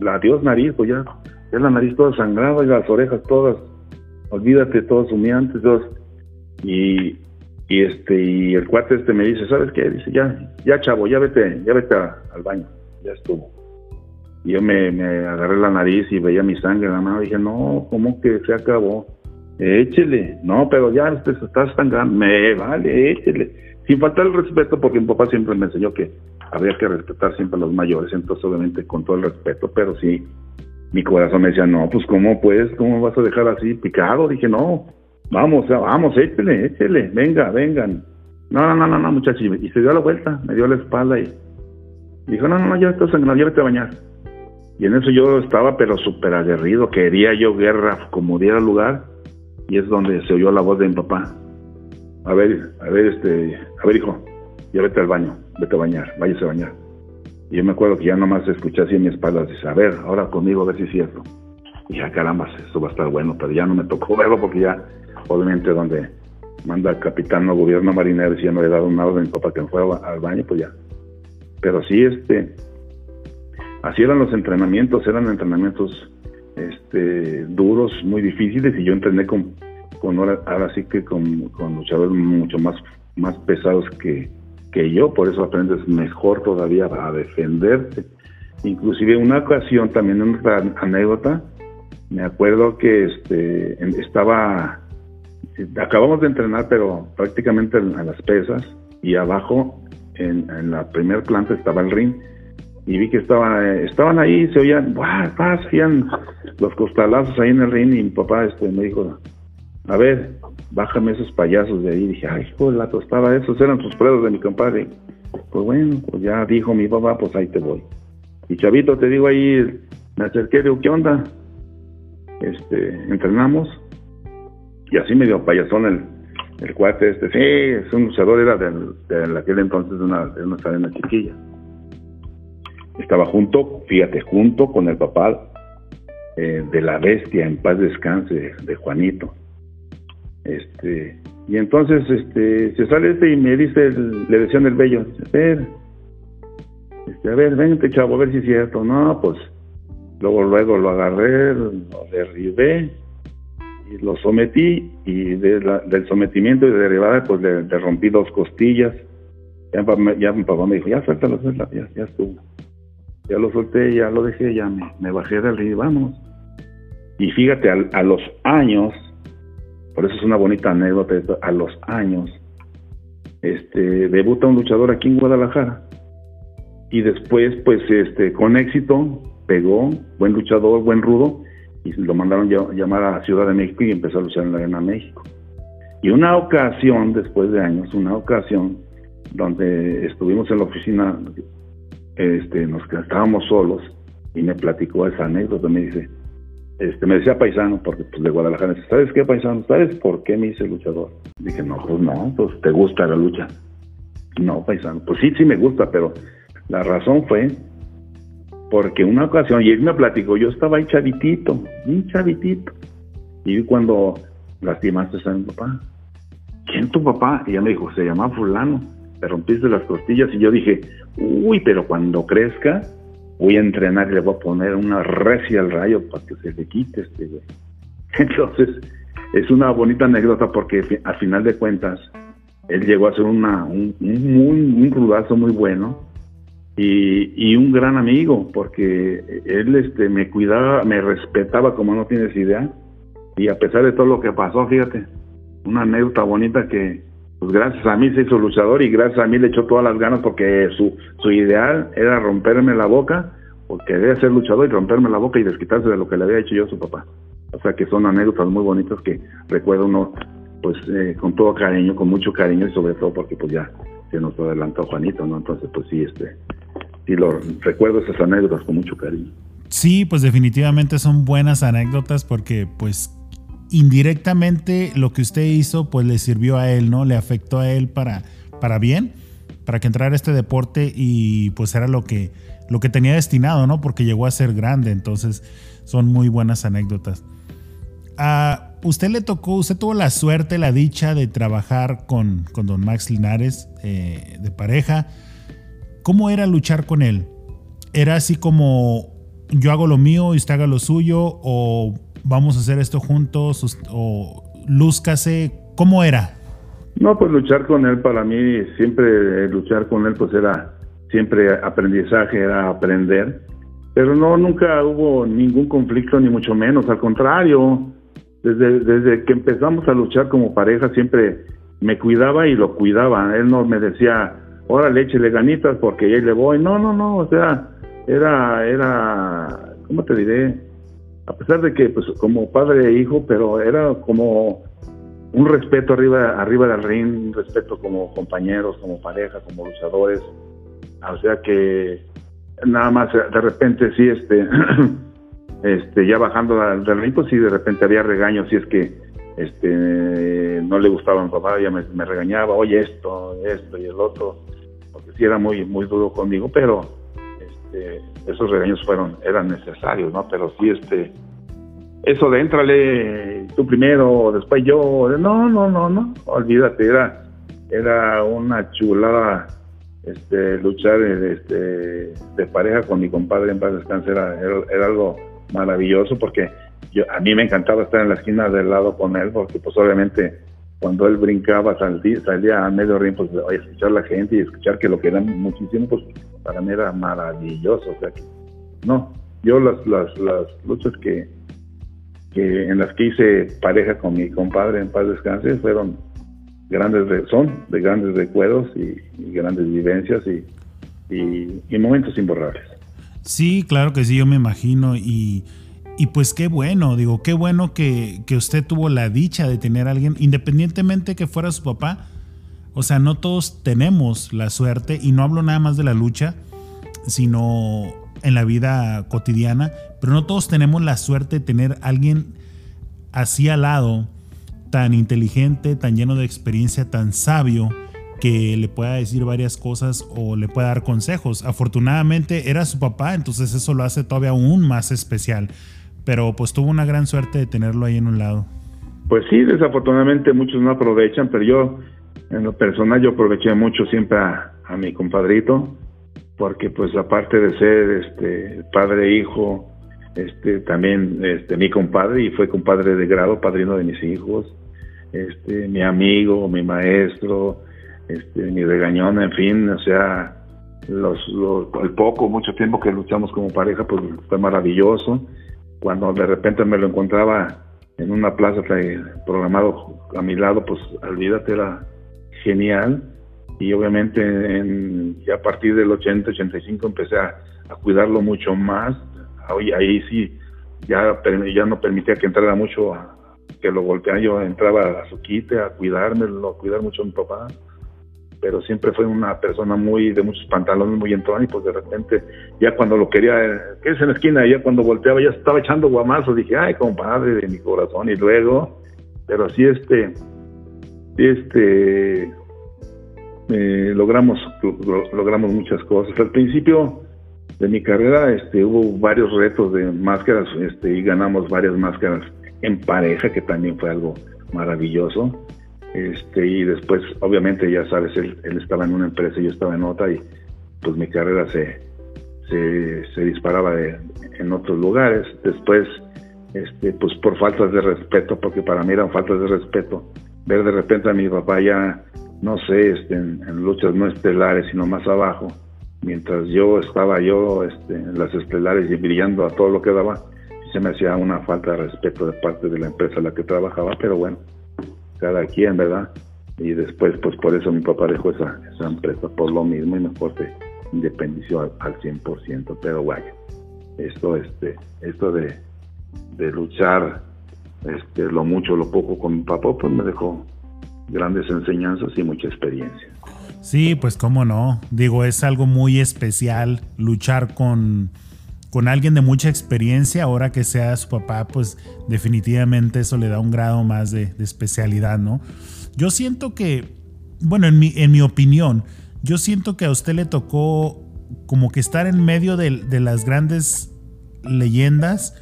la Dios nariz, pues ya, ya la nariz toda sangrada y las orejas todas, olvídate, todas humeantes, todas, y, y este, y el cuate este me dice, ¿sabes qué? Dice, ya, ya chavo, ya vete, ya vete al baño, ya estuvo. Y yo me, me agarré la nariz y veía mi sangre en la mano, y dije, no, ¿cómo que se acabó? Échele, no, pero ya usted está tan grande, me vale, échele, sin faltar el respeto, porque mi papá siempre me enseñó que había que respetar siempre a los mayores, entonces obviamente con todo el respeto, pero sí, mi corazón me decía, no, pues cómo pues, cómo vas a dejar así picado, dije, no, vamos, vamos, échele, échele, venga, vengan, no, no, no, no, muchachos, y se dio la vuelta, me dio la espalda y dijo, no, no, no, ya estás sangrado, vete a bañar. Y en eso yo estaba pero súper aguerrido, quería yo guerra como diera lugar, y es donde se oyó la voz de mi papá. A ver, a ver, este, a ver, hijo, ya vete al baño, vete a bañar, váyase a bañar. Y yo me acuerdo que ya nomás escuché así en mi espalda, dice, a ver, ahora conmigo, a ver si es cierto. Y ya, caramba, esto va a estar bueno, pero ya no me tocó verlo porque ya, obviamente, donde manda el capitán o gobierno marinero, si ya no le he dado una orden a mi papá que me fuera al baño, pues ya. Pero sí, este, así eran los entrenamientos, eran entrenamientos este, duros, muy difíciles, y yo entrené con, ahora, sí que con, con, luchadores mucho más, más pesados que, que yo, por eso aprendes mejor todavía a defenderte. Inclusive una ocasión, también una anécdota, me acuerdo que este, estaba, acabamos de entrenar, pero prácticamente a las pesas, y abajo, en, en la primer planta estaba el ring, y vi que estaban, estaban ahí, se oían, ¡buah! hacían los costalazos ahí en el ring y mi papá este, me dijo, a ver, bájame esos payasos de ahí. Dije, ay, hijo la tostada, esos eran sus pruebas de mi compadre. Pues bueno, pues ya dijo mi papá, pues ahí te voy. Y chavito, te digo ahí, me acerqué, digo, ¿qué onda? Este, entrenamos y así medio payasón el, el cuate este, sí, es un luchador, era de, de aquel entonces de una, de una cadena chiquilla estaba junto, fíjate, junto con el papá eh, de la bestia, en paz descanse, de Juanito. Este, y entonces este, se sale este y me dice, le decían el bello, a ver, este, a ver, vente chavo, a ver si es cierto. No, pues luego, luego lo agarré, lo derribé y lo sometí y de la- del sometimiento y de derivada pues le, rompí dos costillas. Ya, ya mi papá me dijo, ya suéltalo, suéltalo, ya, ya estuvo. Ya lo solté, ya lo dejé, ya me, me bajé del río y vámonos. Y fíjate, al- a, los años, por eso es una bonita anécdota, a los años, este, debuta un luchador aquí en Guadalajara. Y después, pues, este, con éxito, pegó, buen luchador, buen rudo, y lo mandaron ya- llamar a Ciudad de México y empezó a luchar en la Arena México. Y una ocasión, después de años, una ocasión donde estuvimos en la oficina, este, nos estábamos solos y me platicó esa anécdota, me dice, este, me decía paisano, porque pues de Guadalajara, dice, ¿sabes qué paisano? ¿Sabes por qué me hice luchador? Dije, no, pues no, pues te gusta la lucha. No, paisano, pues sí, sí me gusta, pero la razón fue porque una ocasión, y él me platicó, yo estaba ahí chavitito, bien chavitito, y cuando lastimaste a mi papá. ¿Quién tu papá? Y ella me dijo, se llama fulano, te rompiste las costillas, y yo dije, uy, pero cuando crezca, voy a entrenar y le voy a poner una recia al rayo para que se le quite este güey. Entonces, es una bonita anécdota porque fi- a final de cuentas, él llegó a ser una, un, un, un rudazo muy bueno, y, y un gran amigo, porque él este, me cuidaba, me respetaba como no tienes idea, y a pesar de todo lo que pasó, fíjate, una anécdota bonita que, pues gracias a mí se hizo luchador y gracias a mí le echó todas las ganas porque su, su ideal era romperme la boca, porque quería ser luchador y romperme la boca y desquitarse de lo que le había hecho yo a su papá. O sea que son anécdotas muy bonitas que recuerdo uno, pues eh, con todo cariño, con mucho cariño y sobre todo porque pues ya se nos adelantó Juanito, ¿no? Entonces pues sí, este, sí lo recuerdo esas anécdotas con mucho cariño. Sí, pues definitivamente son buenas anécdotas porque pues indirectamente lo que usted hizo pues le sirvió a él, ¿no? Le afectó a él para, para bien, para que entrara a este deporte y pues era lo que, lo que tenía destinado, ¿no? Porque llegó a ser grande, entonces son muy buenas anécdotas. A usted le tocó, usted tuvo la suerte, la dicha de trabajar con, con don Max Linares eh, de pareja. ¿Cómo era luchar con él? ¿Era así como yo hago lo mío y usted haga lo suyo? ¿O vamos a hacer esto juntos? ¿O lúzcase? ¿Cómo era? No, pues luchar con él para mí, siempre eh, luchar con él pues era siempre aprendizaje, era aprender. Pero no, nunca hubo ningún conflicto, ni mucho menos, al contrario. Desde, desde que empezamos a luchar como pareja siempre me cuidaba y lo cuidaba. Él no me decía, órale, échele ganitas porque ahí le voy. No, no, no, o sea, era, era, ¿cómo te diré? A pesar de que, pues, como padre e hijo, pero era como un respeto arriba, arriba del ring, un respeto como compañeros, como pareja, como luchadores. O sea que nada más de repente sí, este, este, ya bajando del ring, pues sí, de repente había regaños, si es que este no le gustaba a mi papá, ya me, me regañaba, oye esto, esto y el otro, porque sí era muy, muy duro conmigo, pero este, esos regaños fueron, eran necesarios, ¿no? Pero sí, este, eso de éntrale tú primero, después yo, no, no, no, no, olvídate, era, era una chulada este, luchar este, de pareja con mi compadre en paz descanse, era, era, era algo maravilloso porque yo, a mí me encantaba estar en la esquina del lado con él, porque pues obviamente cuando él brincaba, salía, salía a medio ring, pues oye, escuchar la gente y escuchar que lo querían muchísimo, pues para mí era maravilloso, o sea no, yo las, las, las luchas que, que en las que hice pareja con mi compadre en paz descanse fueron grandes, son de grandes recuerdos y, grandes vivencias y, y, y momentos imborrables. Sí, claro que sí, yo me imagino. Y, y pues qué bueno, digo, qué bueno que, que usted tuvo la dicha de tener a alguien, independientemente que fuera su papá. O sea, no todos tenemos la suerte, y no hablo nada más de la lucha, sino en la vida cotidiana, pero no todos tenemos la suerte de tener alguien así al lado, tan inteligente, tan lleno de experiencia, tan sabio, que le pueda decir varias cosas o le pueda dar consejos. Afortunadamente era su papá, entonces eso lo hace todavía aún más especial. Pero pues tuvo una gran suerte de tenerlo ahí en un lado. Pues sí, desafortunadamente muchos no aprovechan, pero yo, en lo personal, yo aproveché mucho siempre a, mi compadrito, porque pues aparte de ser este padre e hijo, este, también este, mi compadre, y fue compadre de grado, padrino de mis hijos, este, mi amigo, mi maestro, este, mi regañón, en fin, o sea, los, el poco, mucho tiempo que luchamos como pareja, pues fue maravilloso. Cuando de repente me lo encontraba en una plaza programado a mi lado, pues olvídate, era genial. Y obviamente en, ya a partir del 80, 85 empecé a, cuidarlo mucho más. Ahí, ahí sí, ya, ya no permitía que entrara mucho, que lo golpeara. Yo entraba a su quite, a cuidármelo, a cuidar mucho a mi papá pero siempre fue una persona muy de muchos pantalones, muy entrón y pues de repente ya cuando lo quería, ¿qué es en la esquina? Ya cuando volteaba ya estaba echando guamazos, dije, ay, compadre de mi corazón, y luego, pero sí este, este, eh, logramos, logramos muchas cosas. Al principio de mi carrera este, hubo varios retos de máscaras este, y ganamos varias máscaras en pareja, que también fue algo maravilloso este, y después, obviamente, ya sabes, él, estaba en una empresa y yo estaba en otra y pues mi carrera se, se, disparaba en otros lugares. Después, este, pues por faltas de respeto, porque para mí eran faltas de respeto, ver de repente a mi papá ya, no sé, este, en, luchas no estelares, sino más abajo, mientras yo estaba yo este, en las estelares y brillando a todo lo que daba, se me hacía una falta de respeto de parte de la empresa en la que trabajaba, pero bueno, cada quien, ¿verdad? Y después, pues por eso mi papá dejó esa, esa empresa, por lo mismo, y mejor se independició al, al 100%, pero vaya, esto, este, esto de, de luchar este, lo mucho, lo poco con mi papá, pues me dejó grandes enseñanzas y mucha experiencia. Sí, pues cómo no. Digo, es algo muy especial luchar con, con alguien de mucha experiencia, ahora que sea su papá, pues definitivamente eso le da un grado más de, especialidad, ¿no? Yo siento que, bueno, en mi, en mi opinión, yo siento que a usted le tocó como que estar en medio de, las grandes leyendas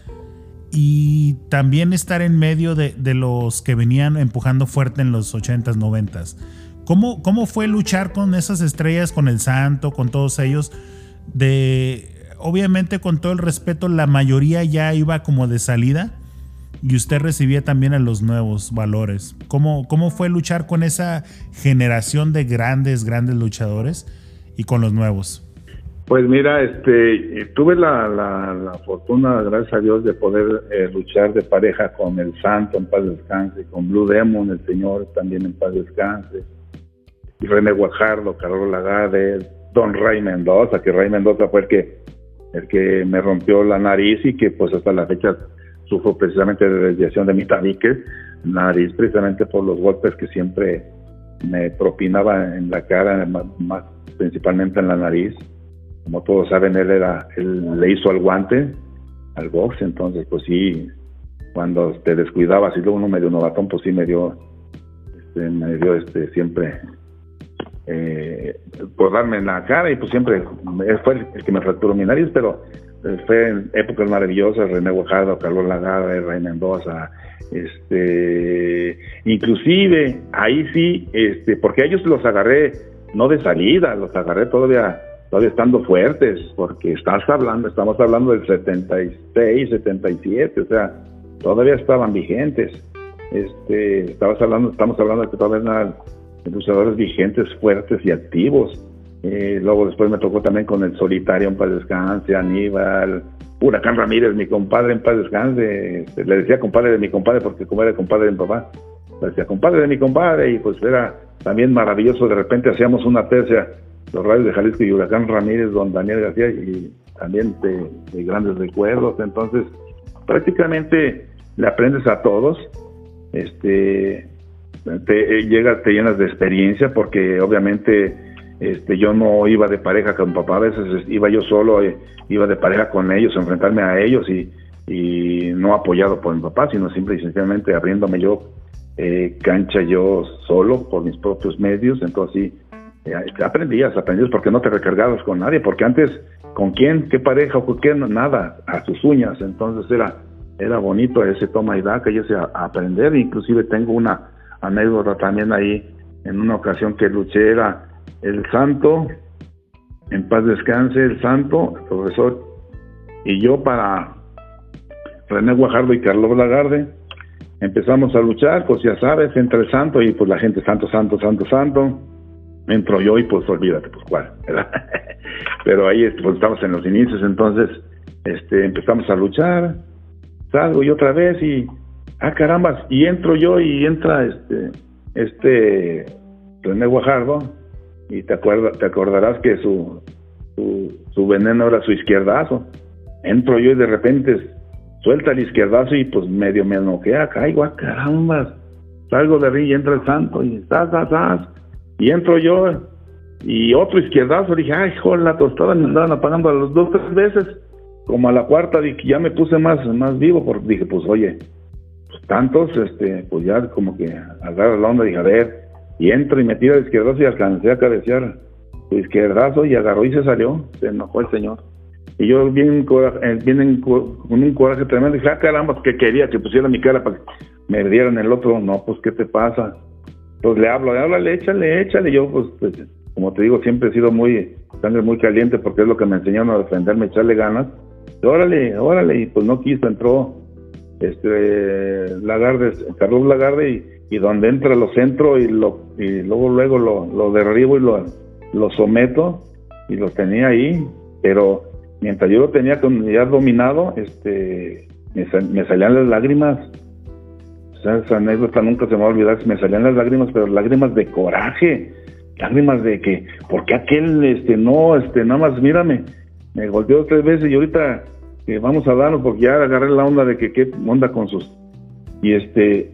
y también estar en medio de, los que venían empujando fuerte en los 80s, 90s. ¿Cómo, ¿Cómo fue luchar con esas estrellas, con el santo, con todos ellos? De obviamente con todo el respeto, la mayoría ya iba como de salida y usted recibía también a los nuevos valores. ¿Cómo, cómo fue luchar con esa generación de grandes, grandes luchadores y con los nuevos? Pues mira, este, tuve la, la, fortuna, gracias a Dios, de poder eh, luchar de pareja con el Santo en paz descanse, con Blue Demon, el Señor también en paz descanse, y René Guajardo, Carlos Lagade, Don Ray Mendoza, que Ray Mendoza fue el que el que me rompió la nariz y que pues hasta la fecha sufro precisamente de desviación de mi tabique, nariz precisamente por los golpes que siempre me propinaba en la cara, más, principalmente en la nariz. Como todos saben, él era, él le hizo al guante, al box, entonces pues sí, cuando te descuidabas y luego uno medio novatón, pues sí me dio, este, me dio este siempre eh, por darme en la cara y pues siempre fue el que me fracturó mi nariz, pero eh, fue en épocas maravillosas, René Guajardo, Carlos Lagarde, Rey Mendoza, este, inclusive ahí sí, este, porque a ellos los agarré no de salida, los agarré todavía todavía estando fuertes, porque estás hablando, estamos hablando del 76, 77, o sea, todavía estaban vigentes. Este, estabas hablando, estamos hablando de que todavía luchadores vigentes, fuertes y activos. Eh, luego después me tocó también con el Solitario en paz descanse, Aníbal, Huracán Ramírez, mi compadre en paz descanse. Este, le decía compadre de mi compadre porque como era compadre de mi papá, le decía compadre de mi compadre y pues era también maravilloso. De repente hacíamos una tercia, los radios de Jalisco y Huracán Ramírez, don Daniel García y también de, de grandes recuerdos. Entonces prácticamente le aprendes a todos. Este, te eh, llegas, te llenas de experiencia porque obviamente este, yo no iba de pareja con papá, a veces iba yo solo, eh, iba de pareja con ellos, enfrentarme a ellos y, no apoyado por mi papá, sino simple y sencillamente abriéndome yo eh, cancha yo solo por mis propios medios, entonces sí, aprendías, aprendías porque no te recargabas con nadie, porque antes, ¿con quién? ¿Qué pareja con qué? Nada, a sus uñas, entonces era, era bonito ese toma y daca y ese aprender, inclusive tengo una anécdota también ahí en una ocasión que luché era el santo, en paz descanse el santo, el profesor, y yo para, René Guajardo y Carlos Lagarde. Empezamos a luchar, pues ya sabes, entre el santo y pues la gente santo, santo, santo, santo. Entro yo y pues olvídate, pues cuál, ¿verdad? Pero ahí pues, estamos en los inicios, entonces este, empezamos a luchar, salgo y otra vez y, ah carambas, y entro yo y entra este, este René Guajardo y te, acuerdas, te acordarás que su, su, su veneno era su izquierdazo. Entro yo y de repente suelta el izquierdazo y pues medio me noquea, caigo, a caramba. Salgo de ahí y entra el santo y estás, estás, Y entro yo y otro izquierdazo, dije, ay, joder, la tostada me andaban apagando a las dos, tres veces. Como a la cuarta dije, ya me puse más, más vivo porque dije, pues oye, pues tantos, este, pues ya como que agarra la onda, dije, a ver, y entro y me tira el izquierdazo y alcancé a cabecear izquierdazo y agarró y se salió, se enojó el señor. Y yo bien, bien con un coraje tremendo, dije, ah, caramba, que quería que pusiera mi cara para que me dieran el otro. No, pues, ¿qué te pasa? Pues le hablo, le hablo, le échale, échale. Yo, pues, pues, como te digo, siempre he sido muy, sangre muy caliente porque es lo que me enseñaron a defenderme, echarle ganas. órale, órale, y pues no quiso, entró este Lagarde, Carlos Lagarde, y, y donde entra lo centro y, lo, y luego, luego lo, lo derribo y lo, lo someto y lo tenía ahí, pero mientras yo lo tenía ya dominado, este, me, salían las lágrimas. Esa anécdota nunca se me va a olvidar, me salían las lágrimas, pero lágrimas de coraje, lágrimas de que, ¿por qué aquel, este, no, este, nada más, mírame, me golpeó tres veces y ahorita que vamos a darlo porque ya agarré la onda de que qué onda con sus, y este,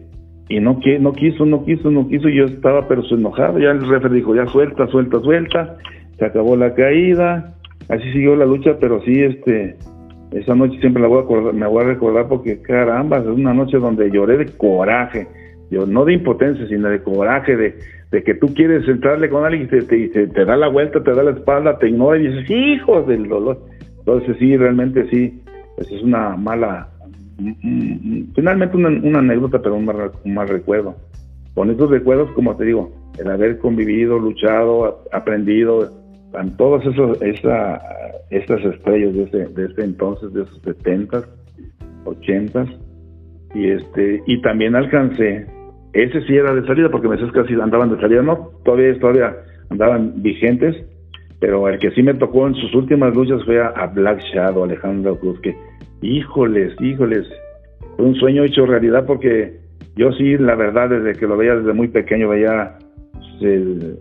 y no, no quiso, no quiso, no quiso, y yo estaba pero enojado, ya el referee dijo, ya suelta, suelta, suelta, se acabó la caída, así siguió la lucha, pero sí, este, esa noche siempre la voy a acordar, me voy a recordar porque caramba, es una noche donde lloré de coraje, yo no de impotencia, sino de coraje, de, de que tú quieres entrarle con alguien y te, te, da la vuelta, te da la espalda, te ignora y dices, hijos del dolor. Entonces sí, realmente sí, pues es una mala, finalmente una, anécdota, pero un mal, recuerdo. Con estos recuerdos, como te digo, el haber convivido, luchado, aprendido, en todas esos, esa, estas estrellas de ese, de ese entonces, de esos 70 80 y este y también alcancé ese sí era de salida porque me decías así andaban de salida no todavía todavía andaban vigentes pero el que sí me tocó en sus últimas luchas fue a, Black Shadow Alejandro Cruz que híjoles híjoles fue un sueño hecho realidad porque yo sí la verdad desde que lo veía desde muy pequeño veía el,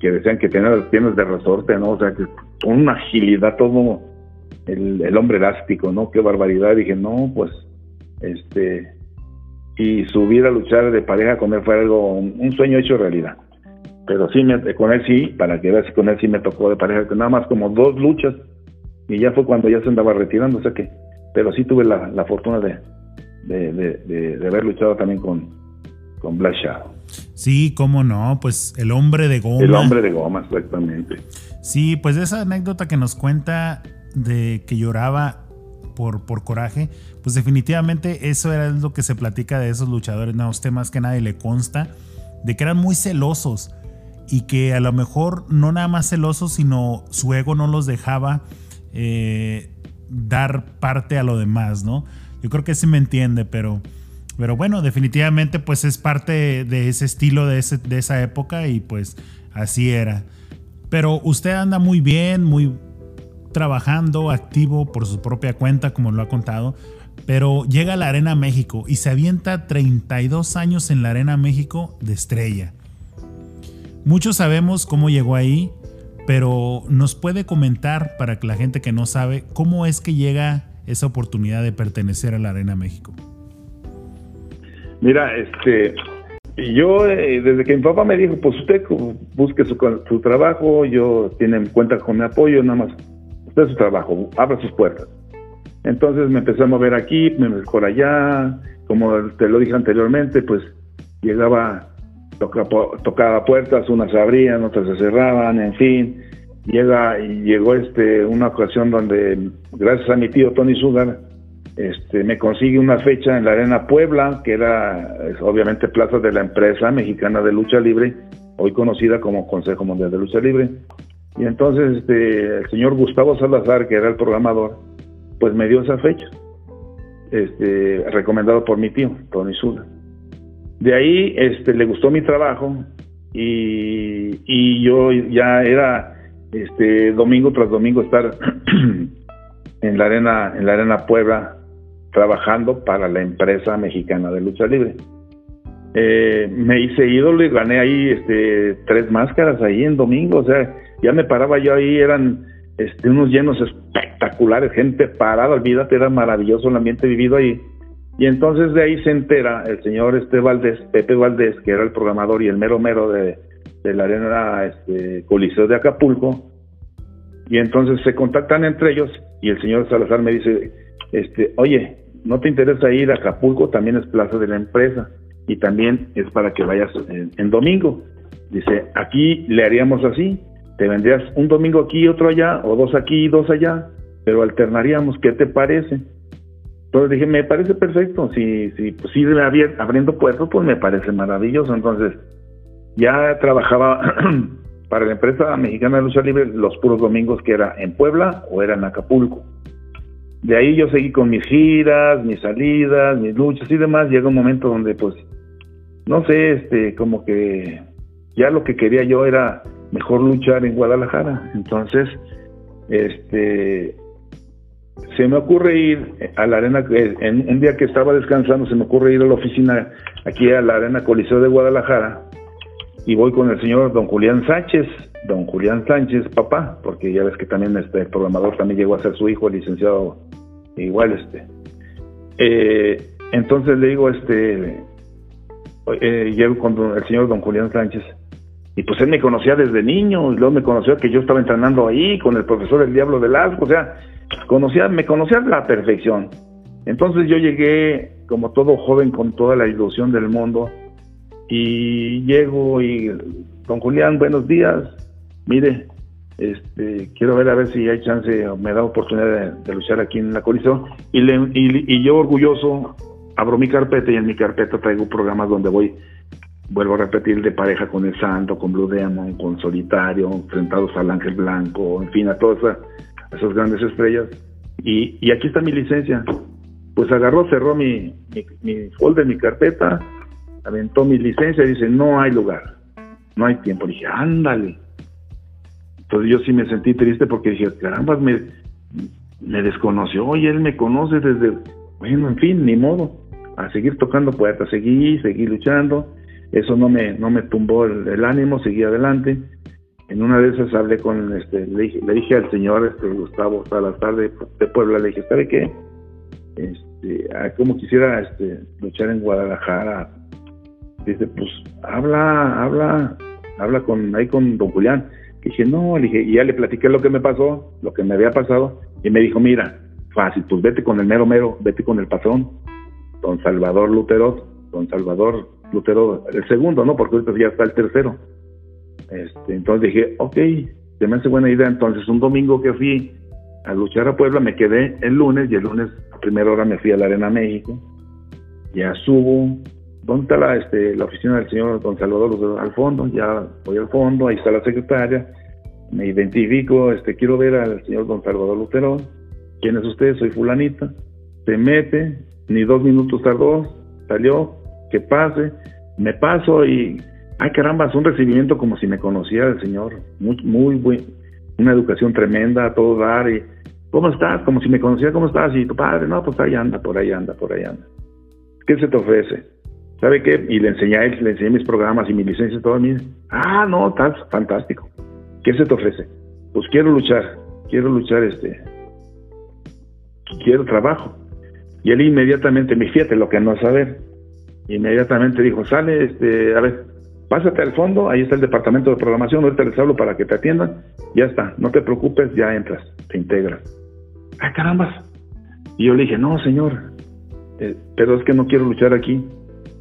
que decían que tenía las de resorte, ¿no? O sea, que con una agilidad todo el, hombre elástico, ¿no? Qué barbaridad. Dije, no, pues, este, y subir a luchar de pareja con él fue algo, un sueño hecho realidad. Pero sí, me, con él sí, para que veas, con él sí me tocó de pareja, nada más como dos luchas, y ya fue cuando ya se andaba retirando, o sea que, pero sí tuve la, la fortuna de, de, de, de, haber luchado también con, con Black Shadow. Sí, cómo no, pues el hombre de goma. El hombre de goma, exactamente. Sí, pues esa anécdota que nos cuenta de que lloraba por, por coraje, pues definitivamente eso era lo que se platica de esos luchadores, no, a usted más que nadie le consta, de que eran muy celosos y que a lo mejor no nada más celosos, sino su ego no los dejaba eh, dar parte a lo demás, ¿no? Yo creo que sí me entiende, pero pero bueno, definitivamente pues es parte de ese estilo de, de esa época y pues así era. Pero usted anda muy bien, muy trabajando, activo por su propia cuenta, como lo ha contado. Pero llega a la Arena México y se avienta 32 años en la Arena México de estrella. Muchos sabemos cómo llegó ahí, pero nos puede comentar para que la gente que no sabe cómo es que llega esa oportunidad de pertenecer a la Arena México. Mira, este, yo eh, desde que mi papá me dijo, pues usted busque su, trabajo, yo tiene cuenta con mi apoyo, nada más, usted su trabajo, abra sus puertas. Entonces me empecé a mover aquí, me por allá, como te lo dije anteriormente, pues llegaba, tocaba, puertas, unas se abrían, otras se cerraban, en fin. Llega llegó este una ocasión donde, gracias a mi tío Tony Sugar, este, me consigue una fecha en la Arena Puebla, que era obviamente plaza de la empresa mexicana de lucha libre, hoy conocida como Consejo Mundial de Lucha Libre. Y entonces este, el señor Gustavo Salazar, que era el programador, pues me dio esa fecha. este, recomendado por mi tío, Tony Sula. De ahí este, le gustó mi trabajo y, y yo ya era domingo tras domingo estar en la arena, en la arena Puebla trabajando para la empresa mexicana de lucha libre. Eh, me hice ídolo y gané ahí este, tres máscaras ahí en domingo, o sea, ya me paraba yo ahí, eran este, unos llenos espectaculares, gente parada, olvídate, era maravilloso el ambiente vivido ahí. Y entonces de ahí se entera el señor este Valdés, Pepe Valdés, que era el programador y el mero mero de, de la arena este, Coliseo de Acapulco, y entonces se contactan entre ellos y el señor Salazar me dice, este, oye, ¿no te interesa ir a Acapulco? También es plaza de la empresa y también es para que vayas en, domingo. Dice, aquí le haríamos así, te vendrías un domingo aquí otro allá, o dos aquí y dos allá, pero alternaríamos, ¿qué te parece? Entonces dije, me parece perfecto, si, si pues, ir abriendo puertos, pues me parece maravilloso. Entonces, ya trabajaba para la empresa mexicana de lucha libre los puros domingos que era en Puebla o era en Acapulco. De ahí yo seguí con mis giras, mis salidas, mis luchas y demás. Llega un momento donde pues, no sé, este, como que ya lo que quería yo era mejor luchar en Guadalajara. Entonces, este, se me ocurre ir a la arena, en un día que estaba descansando, se me ocurre ir a la oficina aquí a la arena Coliseo de Guadalajara y voy con el señor don Julián Sánchez, don Julián Sánchez, papá, porque ya ves que también este programador también llegó a ser su hijo, el licenciado igual este. Eh, entonces le digo, este, eh, llego con el señor don Julián Sánchez, y pues él me conocía desde niño, y luego me conoció que yo estaba entrenando ahí con el profesor El Diablo del Asco, o sea, conocía, me conocía a la perfección. Entonces yo llegué como todo joven con toda la ilusión del mundo, y llego y don Julián, buenos días, mire, este, quiero ver a ver si hay chance o me da oportunidad de, luchar aquí en la Coliseo y, le, y, yo orgulloso abro mi carpeta y en mi carpeta traigo programas donde voy, vuelvo a repetir, de pareja con el Santo, con Blue Demon, con Solitario, enfrentados al Ángel Blanco, en fin, a todas esas, grandes estrellas. Y, y, aquí está mi licencia. Pues agarró, cerró mi, mi, mi folder, mi carpeta, aventó mi licencia y dice, no hay lugar, no hay tiempo. dije, ándale. Entonces yo sí me sentí triste porque dije, caramba, me, me desconoció y él me conoce desde, bueno, en fin, ni modo, a seguir tocando puertas, seguí, seguí luchando, eso no me, no me tumbó el, ánimo, seguí adelante. En una de esas hablé con, este, le dije, le dije al señor este, Gustavo Salazar de, de Puebla, le dije, ¿sabe qué? Este, como quisiera este, luchar en Guadalajara, dice, pues habla, habla, habla con ahí con don Julián. Dije, no, y ya le platiqué lo que me pasó, lo que me había pasado, y me dijo, mira, fácil, pues vete con el mero mero, vete con el patrón, don Salvador Lutero, don Salvador Lutero, el segundo, ¿no? Porque ahorita ya está el tercero. Este, entonces dije, ok, se me hace buena idea. Entonces un domingo que fui a luchar a Puebla, me quedé el lunes y el lunes a primera hora me fui a la Arena México. Ya subo, ¿dónde está la, este, la oficina del señor don Salvador al fondo? Ya voy al fondo, ahí está la secretaria, me identifico, este, quiero ver al señor don Salvador Lutero, ¿quién es usted? Soy fulanita, se mete, ni dos minutos tardó, salió, que pase, me paso y, ay caramba, es un recibimiento como si me conociera el señor, muy, muy buen, una educación tremenda a todo dar y, ¿cómo estás? Como si me conociera, ¿cómo estás? Y tu padre, no, pues ahí anda, por ahí anda, por ahí anda. ¿Qué se te ofrece? ¿Sabe qué? Y le enseñé a él, le enseñé mis programas y mi licencia todo a mí. Ah, no, estás fantástico. ¿Qué se te ofrece? Pues quiero luchar, quiero luchar, este, quiero trabajo. Y él inmediatamente, me fíjate lo que no saber, inmediatamente dijo, sale, este, a ver, pásate al fondo, ahí está el departamento de programación, ahorita les hablo para que te atiendan, ya está, no te preocupes, ya entras, te integras. ¡Ay, carambas! Y yo le dije, no, señor, eh, pero es que no quiero luchar aquí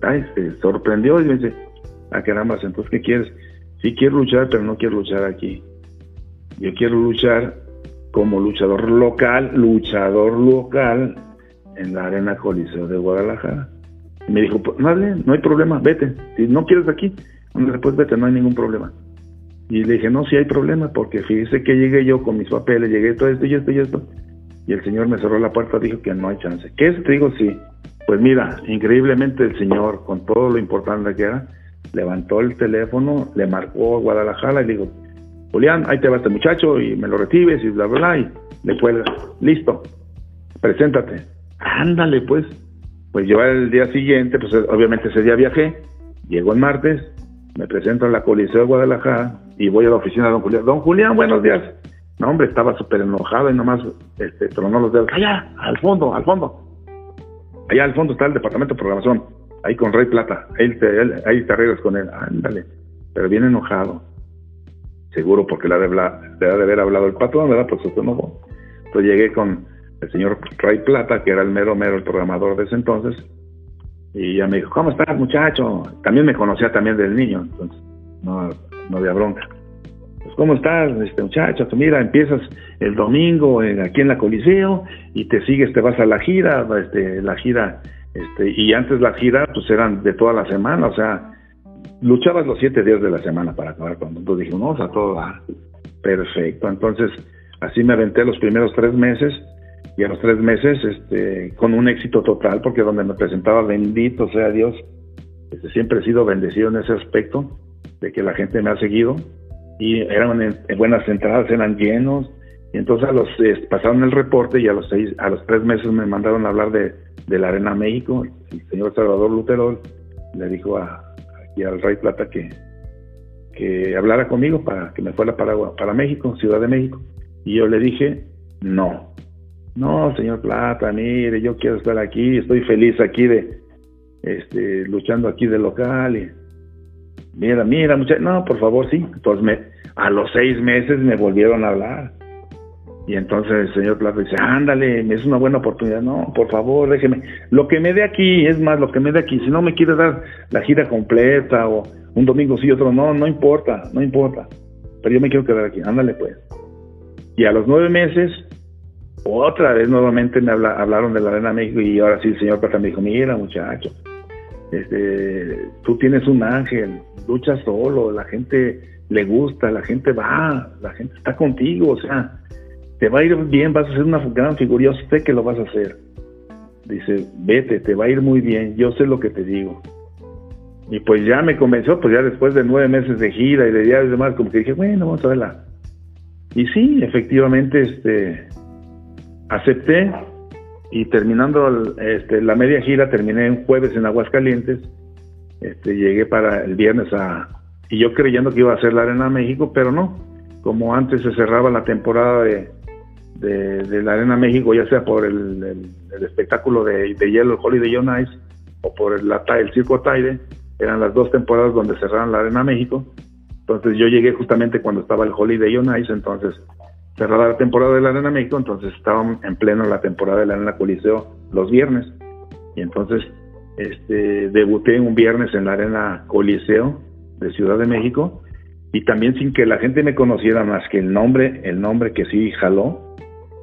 ay, se sorprendió y me dice, ah, caramba, entonces, ¿qué quieres? Sí quiero luchar, pero no quiero luchar aquí. Yo quiero luchar como luchador local, luchador local en la Arena Coliseo de Guadalajara. Y me dijo, pues, no, no hay problema, vete. Si no quieres aquí, después vete, no hay ningún problema. Y le dije, no, sí hay problema, porque fíjese que llegué yo con mis papeles, llegué todo esto y esto y esto. y el señor me cerró la puerta, dijo que no hay chance. ¿Qué es? Te digo, sí. Pues mira, increíblemente el señor, con todo lo importante que era, levantó el teléfono, le marcó a Guadalajara y le dijo, Julián, ahí te va este muchacho y me lo recibes y bla, bla, bla, y le cuelga. Listo, preséntate. Ándale, pues. Pues yo el día siguiente, pues obviamente ese día viajé, llego el martes, me presento en la Coliseo de Guadalajara y voy a la oficina de don Julián. Don Julián, buenos días. No, hombre, estaba súper enojado y nomás este, tronó los dedos. Allá, al fondo, al fondo. Allá al fondo está el departamento de programación, ahí con Rey Plata. Ahí te, ahí te arreglas con él. Ándale. Pero bien enojado. Seguro porque le ha de, haber hablado el patrón, ¿verdad? Pues se enojó. Entonces llegué con el señor Ray Plata, que era el mero mero el programador de ese entonces, y ya me dijo, ¿cómo estás, muchacho? También me conocía también del niño, entonces no, no había bronca. Pues, ¿cómo estás, este muchacho? Mira, empiezas el domingo aquí en la Coliseo y te sigues, te vas a la gira, este, la gira, este, y antes la gira, pues eran de toda la semana, o sea, luchabas los siete días de la semana para acabar con Entonces dije, no, o sea, todo va perfecto. Entonces, así me aventé los primeros tres meses y a los tres meses este, con un éxito total, porque donde me presentaba, bendito sea Dios, este, siempre he sido bendecido en ese aspecto, de que la gente me ha seguido, y eran en, buenas entradas, eran llenos, entonces a los, pasaron el reporte y a los seis, a los tres meses me mandaron a hablar de, la Arena México, el señor Salvador Lutero le dijo a, al Rey Plata que, que hablara conmigo para que me fuera para, para México, Ciudad de México, y yo le dije, no, no, señor Plata, mire, yo quiero estar aquí, estoy feliz aquí de, este, luchando aquí de local. Y, mira, mira, muchachos, no, por favor, sí. Entonces, me, a los seis meses me volvieron a hablar. Y entonces el señor Plata dice, ándale, es una buena oportunidad. No, por favor, déjeme. Lo que me dé aquí, es más, lo que me dé aquí. Si no me quiere dar la gira completa o un domingo sí, otro no, no importa, no importa. Pero yo me quiero quedar aquí, ándale pues. Y a los nueve meses otra vez nuevamente me hablaron de la Arena México y ahora sí el señor Plata me dijo, mira muchacho, este, tú tienes un ángel, lucha solo, la gente le gusta, la gente va, la gente está contigo, o sea, te va a ir bien, vas a ser una gran figura, yo sé que lo vas a hacer. Dice, vete, te va a ir muy bien, yo sé lo que te digo. Y pues ya me convenció, pues ya después de nueve meses de gira y de días y demás, como que dije, bueno, vamos a verla. Y sí, efectivamente, este, acepté y terminando este, la media gira, terminé un jueves en Aguascalientes, este, llegué para el viernes a... Y yo creyendo que iba a hacer la Arena México, pero no. Como antes se cerraba la temporada de, de, la Arena México, ya sea por el, espectáculo de, de, hielo, el Holiday on Ice, o por el, el Circo Taide, eran las dos temporadas donde cerraban la Arena México. Entonces yo llegué justamente cuando estaba el Holiday on Ice, entonces cerrada la temporada de la Arena México, entonces estábamos en pleno la temporada de la Arena Coliseo los viernes. Y entonces este, debuté un viernes en la Arena Coliseo de Ciudad de México y también sin que la gente me conociera más que el nombre, el nombre que sí jaló,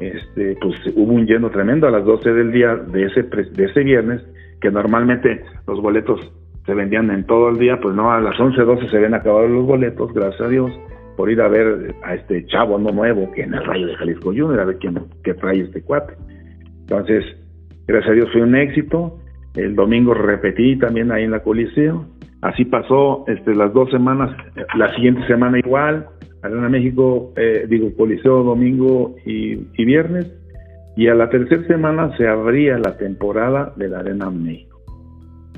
este, pues hubo un lleno tremendo a las 12 del día de ese, de ese viernes, que normalmente los boletos se vendían en todo el día, pues no, a las 11, 12 se ven acabados los boletos, gracias a Dios por ir a ver a este chavo no nuevo que en el Rayo de Jalisco Junior, a ver quién, qué trae este cuate. Entonces, gracias a Dios fue un éxito. El domingo repetí también ahí en la Coliseo. Así pasó este, las dos semanas, la siguiente semana igual, Arena México, eh, digo, Coliseo domingo y, viernes. Y a la tercera semana se abría la temporada de la Arena México.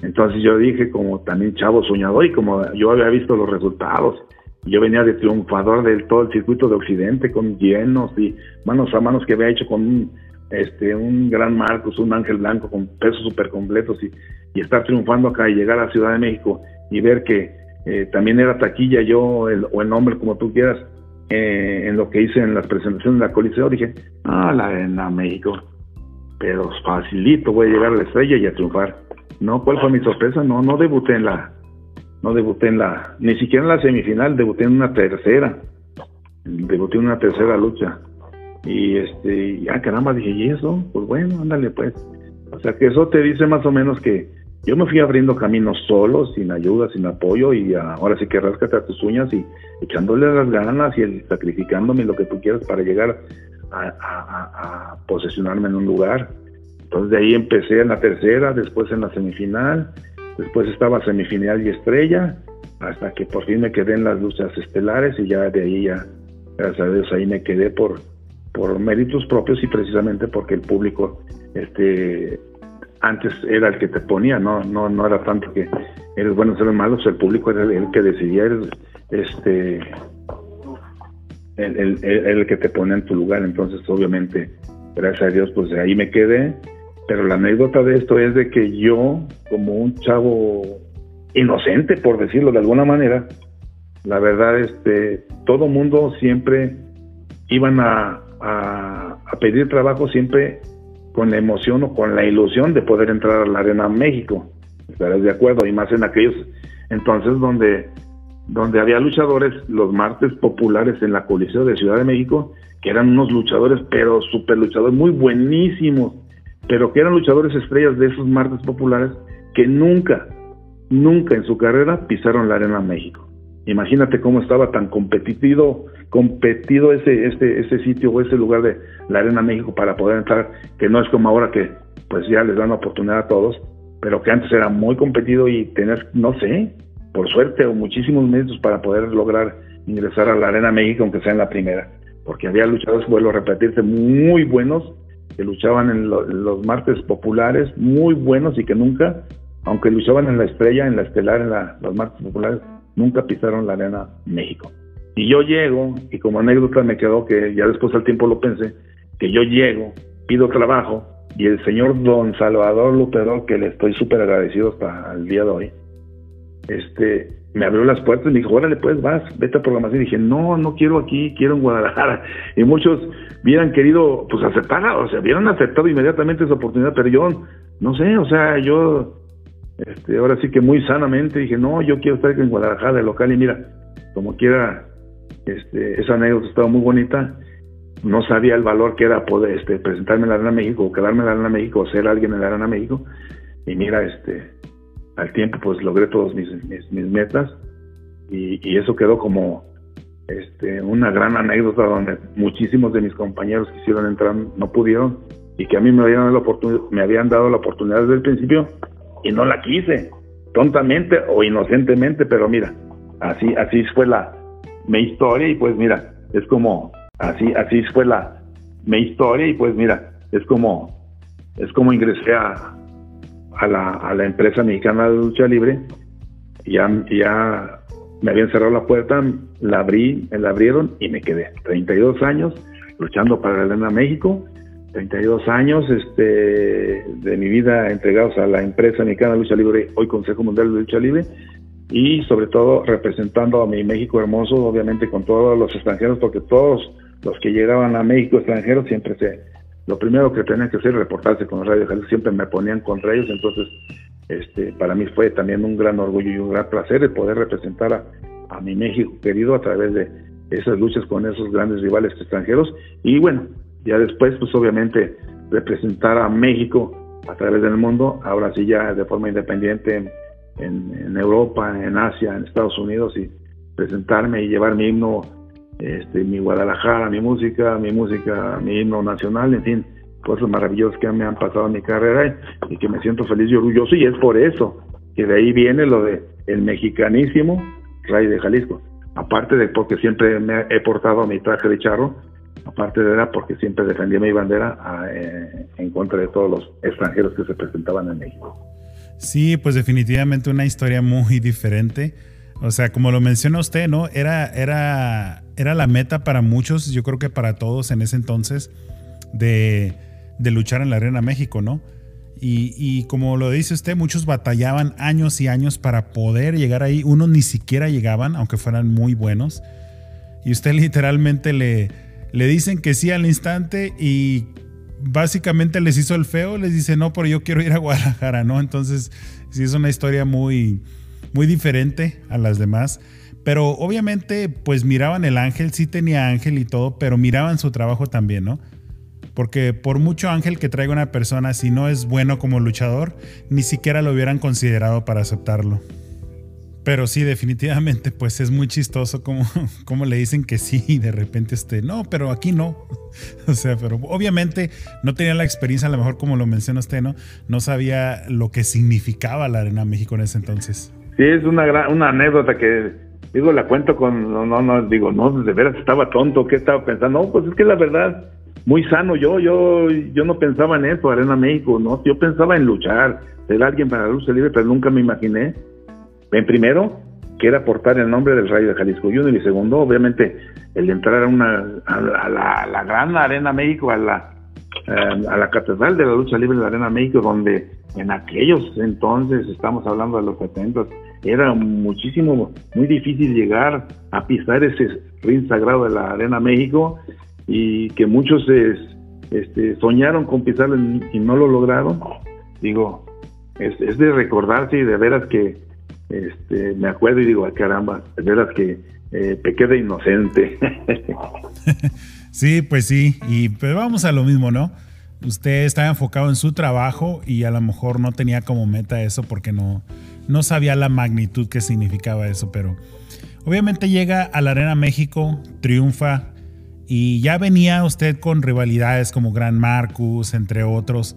Entonces yo dije, como también chavo soñador y como yo había visto los resultados, yo venía de triunfador del todo el circuito de Occidente con llenos y manos a manos que había hecho con un, este, un gran Marcos, un ángel blanco con pesos súper completos y, y, estar triunfando acá y llegar a Ciudad de México y ver que eh, también era taquilla yo o el nombre como tú quieras eh, en lo que hice en las presentaciones de la Coliseo dije, ah, la arena México, pero facilito voy a llegar a la estrella y a triunfar. No, ¿cuál fue mi sorpresa? No, no debuté en la no debuté en la, ni siquiera en la semifinal, debuté en una tercera, debuté en una tercera lucha. Y este, ya caramba, dije, ¿y eso? Pues bueno, ándale pues. O sea que eso te dice más o menos que yo me fui abriendo caminos solo, sin ayuda, sin apoyo, y ahora sí que ráscate a tus uñas y echándole las ganas y sacrificándome lo que tú quieras para llegar a, posesionarme en un lugar. Entonces de ahí empecé en la tercera, después en la semifinal, después estaba semifinal y estrella, hasta que por fin me quedé en las luchas estelares y ya de ahí ya, gracias a Dios, ahí me quedé por, por méritos propios y precisamente porque el público este antes era el que te ponía, no no no era tanto que eres bueno eres malo, el público era el que decidía, este el, el, que te pone en tu lugar, entonces obviamente, gracias a Dios, pues ahí me quedé, pero la anécdota de esto es de que yo, como un chavo inocente, por decirlo de alguna manera, la verdad, este, todo mundo siempre iban a, a pedir trabajo siempre con la emoción o con la ilusión de poder entrar a la Arena México. ¿Estarás de acuerdo? Y más en aquellos entonces donde, donde había luchadores los martes populares en la Coliseo de Ciudad de México, que eran unos luchadores, pero super luchadores, muy buenísimos, pero que eran luchadores estrellas de esos martes populares que nunca, nunca en su carrera pisaron la Arena México. Imagínate cómo estaba tan competitivo, competido ese, ese, ese sitio o ese lugar de la Arena México para poder entrar, que no es como ahora que pues ya les dan la oportunidad a todos, pero que antes era muy competido y tener, no sé, por suerte o muchísimos medios para poder lograr ingresar a la Arena México, aunque sea en la primera, porque había luchadores, vuelvo a repetirse, muy buenos, que luchaban en, los martes populares, muy buenos y que nunca, aunque luchaban en la estrella, en la estelar, en los martes populares, nunca pisaron la Arena México. Y yo llego, y como anécdota me quedó que ya después al tiempo lo pensé, que yo llego, pido trabajo, y el señor don Salvador Luperón, que le estoy súper agradecido hasta el día de hoy, este, me abrió las puertas y me dijo, órale pues vas, vete a programación. Y dije, no, no quiero aquí, quiero en Guadalajara. Y muchos hubieran querido, pues aceptarla, o sea, hubieran aceptado inmediatamente esa oportunidad, pero yo, no sé, o sea, yo, este, ahora sí que muy sanamente dije, no, yo quiero estar en Guadalajara de local y mira, como quiera, este, esa anécdota estaba muy bonita. No sabía el valor que era poder este, presentarme en la Arena México, o quedarme en la Arena México, o ser alguien en la Arena México. Y mira, este, al tiempo pues logré todos mis, mis, metas y, eso quedó como este, una gran anécdota donde muchísimos de mis compañeros quisieron entrar, no pudieron y que a mí me habían dado la oportunidad, me habían dado la oportunidad desde el principio y no la quise, tontamente o inocentemente, pero mira, así, así fue la, mi historia y pues mira, es como, así, así fue la, mi historia y pues mira, es como, es como ingresé a, a la, a la empresa mexicana de lucha libre, ya, ya me habían cerrado la puerta, la abrí, me la abrieron y me quedé. 32 años luchando para la Arena México, 32 años este, de mi vida entregados a la empresa mexicana lucha libre, hoy Consejo Mundial de Lucha Libre, y sobre todo representando a mi México hermoso, obviamente con todos los extranjeros, porque todos los que llegaban a México extranjeros siempre se, lo primero que tenía que hacer es reportarse con Radio Jalisco, siempre me ponían contra ellos, entonces este, para mí fue también un gran orgullo y un gran placer el poder representar a, a mi México querido a través de esas luchas con esos grandes rivales extranjeros y bueno, ya después pues obviamente representar a México a través del mundo, ahora sí ya de forma independiente en, Europa, en Asia, en Estados Unidos y presentarme y llevar mi himno este, mi Guadalajara, mi música, mi música, mi himno nacional, en fin, cosas maravillosas que me han pasado en mi carrera y que me siento feliz y orgulloso y es por eso que de ahí viene lo de el mexicanísimo Rey de Jalisco. Aparte de porque siempre me he portado mi traje de charro, aparte de era porque siempre defendía mi bandera eh, en contra de todos los extranjeros que se presentaban en México. Sí, pues definitivamente una historia muy diferente o sea, como lo menciona usted, ¿no? Era, era, era la meta para muchos, yo creo que para todos en ese entonces, de, luchar en la Arena México, ¿no? Y, y, como lo dice usted, muchos batallaban años y años para poder llegar ahí. Unos ni siquiera llegaban, aunque fueran muy buenos. Y usted literalmente le, le dicen que sí al instante y básicamente les hizo el feo, les dice, no, pero yo quiero ir a Guadalajara, ¿no? Entonces, sí es una historia muy, muy diferente a las demás. Pero obviamente, pues miraban el ángel, sí tenía ángel y todo, pero miraban su trabajo también, ¿no? Porque por mucho ángel que traiga una persona, si no es bueno como luchador, ni siquiera lo hubieran considerado para aceptarlo. Pero sí, definitivamente, pues es muy chistoso como, como le dicen que sí y de repente este, no, pero aquí no. O sea, pero obviamente no tenía la experiencia, a lo mejor como lo menciona usted, ¿no? No sabía lo que significaba la Arena México en ese entonces. Sí, es una gran, una anécdota que, digo, la cuento con, no, no, no, digo, no, de veras estaba tonto, ¿qué estaba pensando? No, pues es que la verdad, muy sano yo, yo, yo no pensaba en eso, Arena México, no, yo pensaba en luchar, ser alguien para la lucha libre, pero nunca me imaginé en primero, que era portar el nombre del Rayo de Jalisco Junior y segundo, obviamente, el entrar a una a la, gran Arena México, a la eh, a la catedral de la lucha libre de la Arena México, donde en aquellos entonces, estamos hablando de los 70, era muchísimo, muy difícil llegar a pisar ese ring sagrado de la Arena México y que muchos este, soñaron con pisarlo y no lo lograron. Digo, es, es de recordarse y de veras que este, me acuerdo y digo, caramba, de veras que eh, pequé inocente. sí, pues sí, y pero vamos a lo mismo, ¿no? Usted estaba enfocado en su trabajo y a lo mejor no tenía como meta eso porque no, no sabía la magnitud que significaba eso, pero obviamente llega a la Arena México, triunfa y ya venía usted con rivalidades como Gran Marcus, entre otros,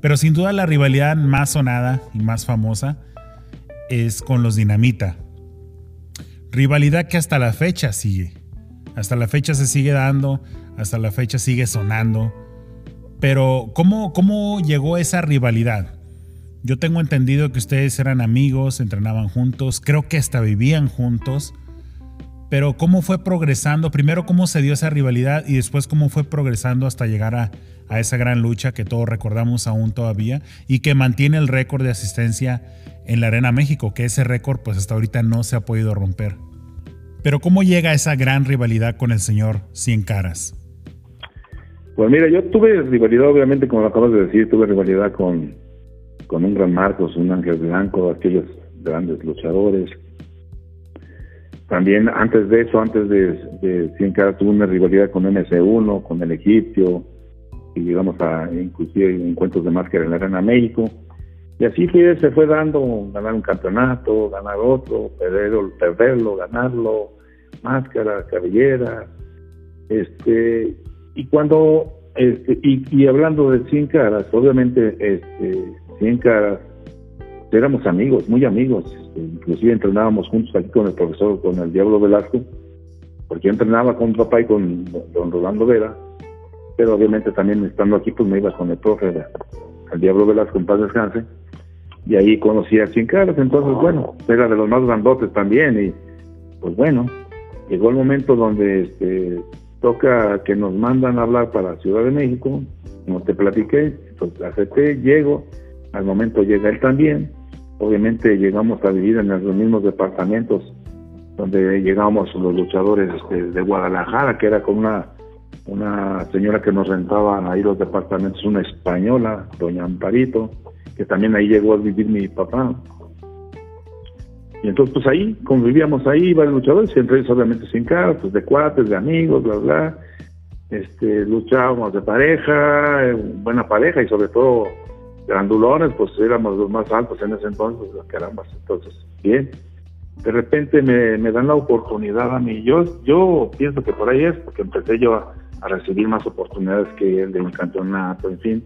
pero sin duda la rivalidad más sonada y más famosa es con los Dinamita. Rivalidad que hasta la fecha sigue. Hasta la fecha se sigue dando, hasta la fecha sigue sonando. Pero ¿cómo, cómo llegó esa rivalidad? Yo tengo entendido que ustedes eran amigos, entrenaban juntos, creo que hasta vivían juntos. Pero ¿cómo fue progresando? Primero, ¿cómo se dio esa rivalidad? Y después, ¿cómo fue progresando hasta llegar a, a esa gran lucha que todos recordamos aún todavía y que mantiene el récord de asistencia en la Arena México, que ese récord pues hasta ahorita no se ha podido romper. Pero ¿cómo llega esa gran rivalidad con el señor Cien Caras? Pues mira, yo tuve rivalidad, obviamente, como lo acabas de decir, tuve rivalidad con, con un gran Marcos, un Ángel Blanco, aquellos grandes luchadores. También antes de eso, antes de, Cien Caras, tuve una rivalidad con MC1, con el egipcio, y llegamos a inclusive encuentros de máscara en la Arena México. Y así fue, se fue dando, ganar un campeonato, ganar otro, perderlo, perderlo ganarlo, máscara, cabellera, este, y cuando, este, y, hablando de 100 caras, obviamente, este, 100 caras, éramos amigos, muy amigos, este, inclusive entrenábamos juntos aquí con el profesor, con el Diablo Velasco, porque entrenaba con papá y con don Rolando Vera, pero obviamente también estando aquí pues me iba con el profe, al Diablo Velasco en paz descanse, y ahí conocí a Cien Caras, entonces bueno, era de los más grandotes también, y pues bueno, llegó el momento donde este, toca que nos mandan a hablar para Ciudad de México, como te platiqué, pues acepté, llego, al momento llega él también, obviamente llegamos a vivir en los mismos departamentos donde llegamos los luchadores este, de Guadalajara, que era con una una señora que nos rentaba ahí los departamentos, una española, doña Amparito, que también ahí llegó a vivir mi papá. Y entonces pues ahí convivíamos ahí, varios luchadores, entre ellos obviamente sin cara, pues de cuates, de amigos, bla, bla. Este, luchábamos de pareja, buena pareja y sobre todo grandulones, pues éramos los más altos en ese entonces, caramba, entonces, bien. De repente me, me dan la oportunidad a mí, yo, yo pienso que por ahí es, porque empecé yo a a recibir más oportunidades que el de un campeonato, en fin.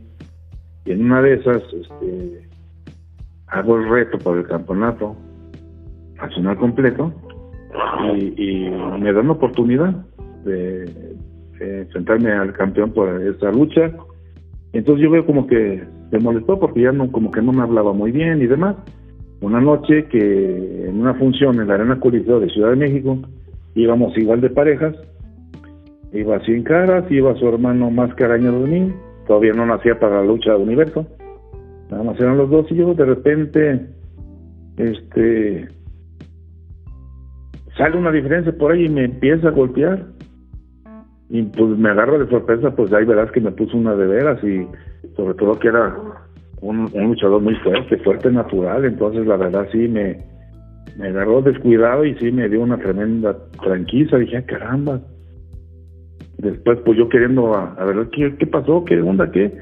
En una de esas, este, hago el reto por el campeonato nacional completo y, me dan la oportunidad de, enfrentarme al campeón por esa lucha. Entonces yo veo como que se molestó porque ya no, como que no me hablaba muy bien y demás. Una noche que en una función en la Arena Coliseo de Ciudad de México íbamos igual de parejas Iba sin caras, iba su hermano más caraño de mí, todavía no nacía para la lucha del universo. Nada más eran los dos y yo de repente, este, sale una diferencia por ahí y me empieza a golpear. Y pues me agarro de sorpresa, pues ahí verás que me puso una de veras y sobre todo que era un, luchador muy fuerte, fuerte natural, entonces la verdad sí me, me agarró descuidado y sí me dio una tremenda tranquila, dije, ah, caramba, Después, pues yo queriendo a, ver ¿qué, qué pasó, qué onda, qué.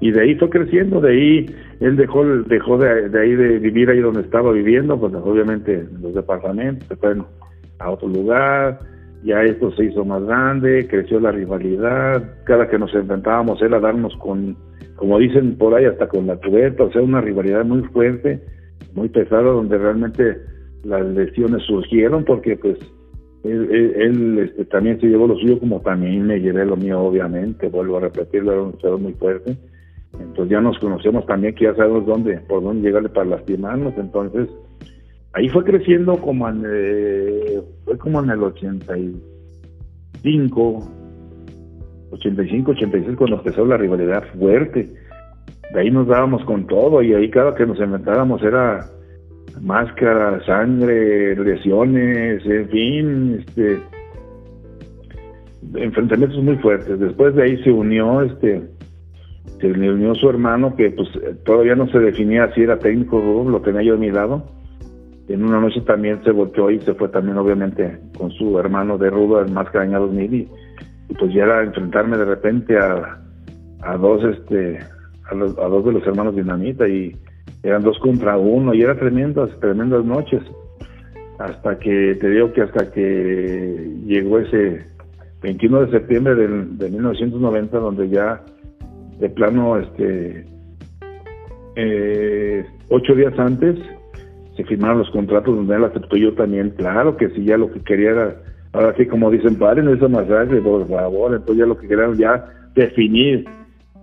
y de ahí fue creciendo, de ahí él dejó dejó de, de, ahí de vivir ahí donde estaba viviendo, pues obviamente los departamentos se fueron a otro lugar, ya esto se hizo más grande, creció la rivalidad, cada que nos enfrentábamos era darnos con, como dicen por ahí, hasta con la cubeta, o sea, una rivalidad muy fuerte, muy pesada, donde realmente las lesiones surgieron, porque pues él, este, también se llevó lo suyo, como también me llevé lo mío, obviamente, vuelvo a repetirlo, era un luchador muy fuerte, entonces ya nos conocemos también, que ya sabemos dónde, por dónde llegarle para lastimarnos, entonces ahí fue creciendo como en, eh, fue como en el 85, 85, 86 cuando empezó la rivalidad fuerte. De ahí nos dábamos con todo y ahí cada que nos enfrentábamos era máscara, sangre, lesiones, en fin, este enfrentamientos muy fuertes. Después de ahí se unió este se unió su hermano que pues todavía no se definía si era técnico lo tenía yo a mi lado en una noche también se volteó y se fue también obviamente con su hermano de Rudo, el más caña 2000 y, pues ya era enfrentarme de repente a, a dos este a, los, a dos de los hermanos Dinamita y eran dos contra uno y era tremendas, tremendas noches hasta que te digo que hasta que llegó ese 21 de septiembre del, de 1990 donde ya de plano este eh, ocho días antes se firmaron los contratos donde él aceptó yo también, claro que sí, ya lo que quería era, ahora sí como dicen, paren esa masacre, por favor, entonces ya lo que querían ya definir,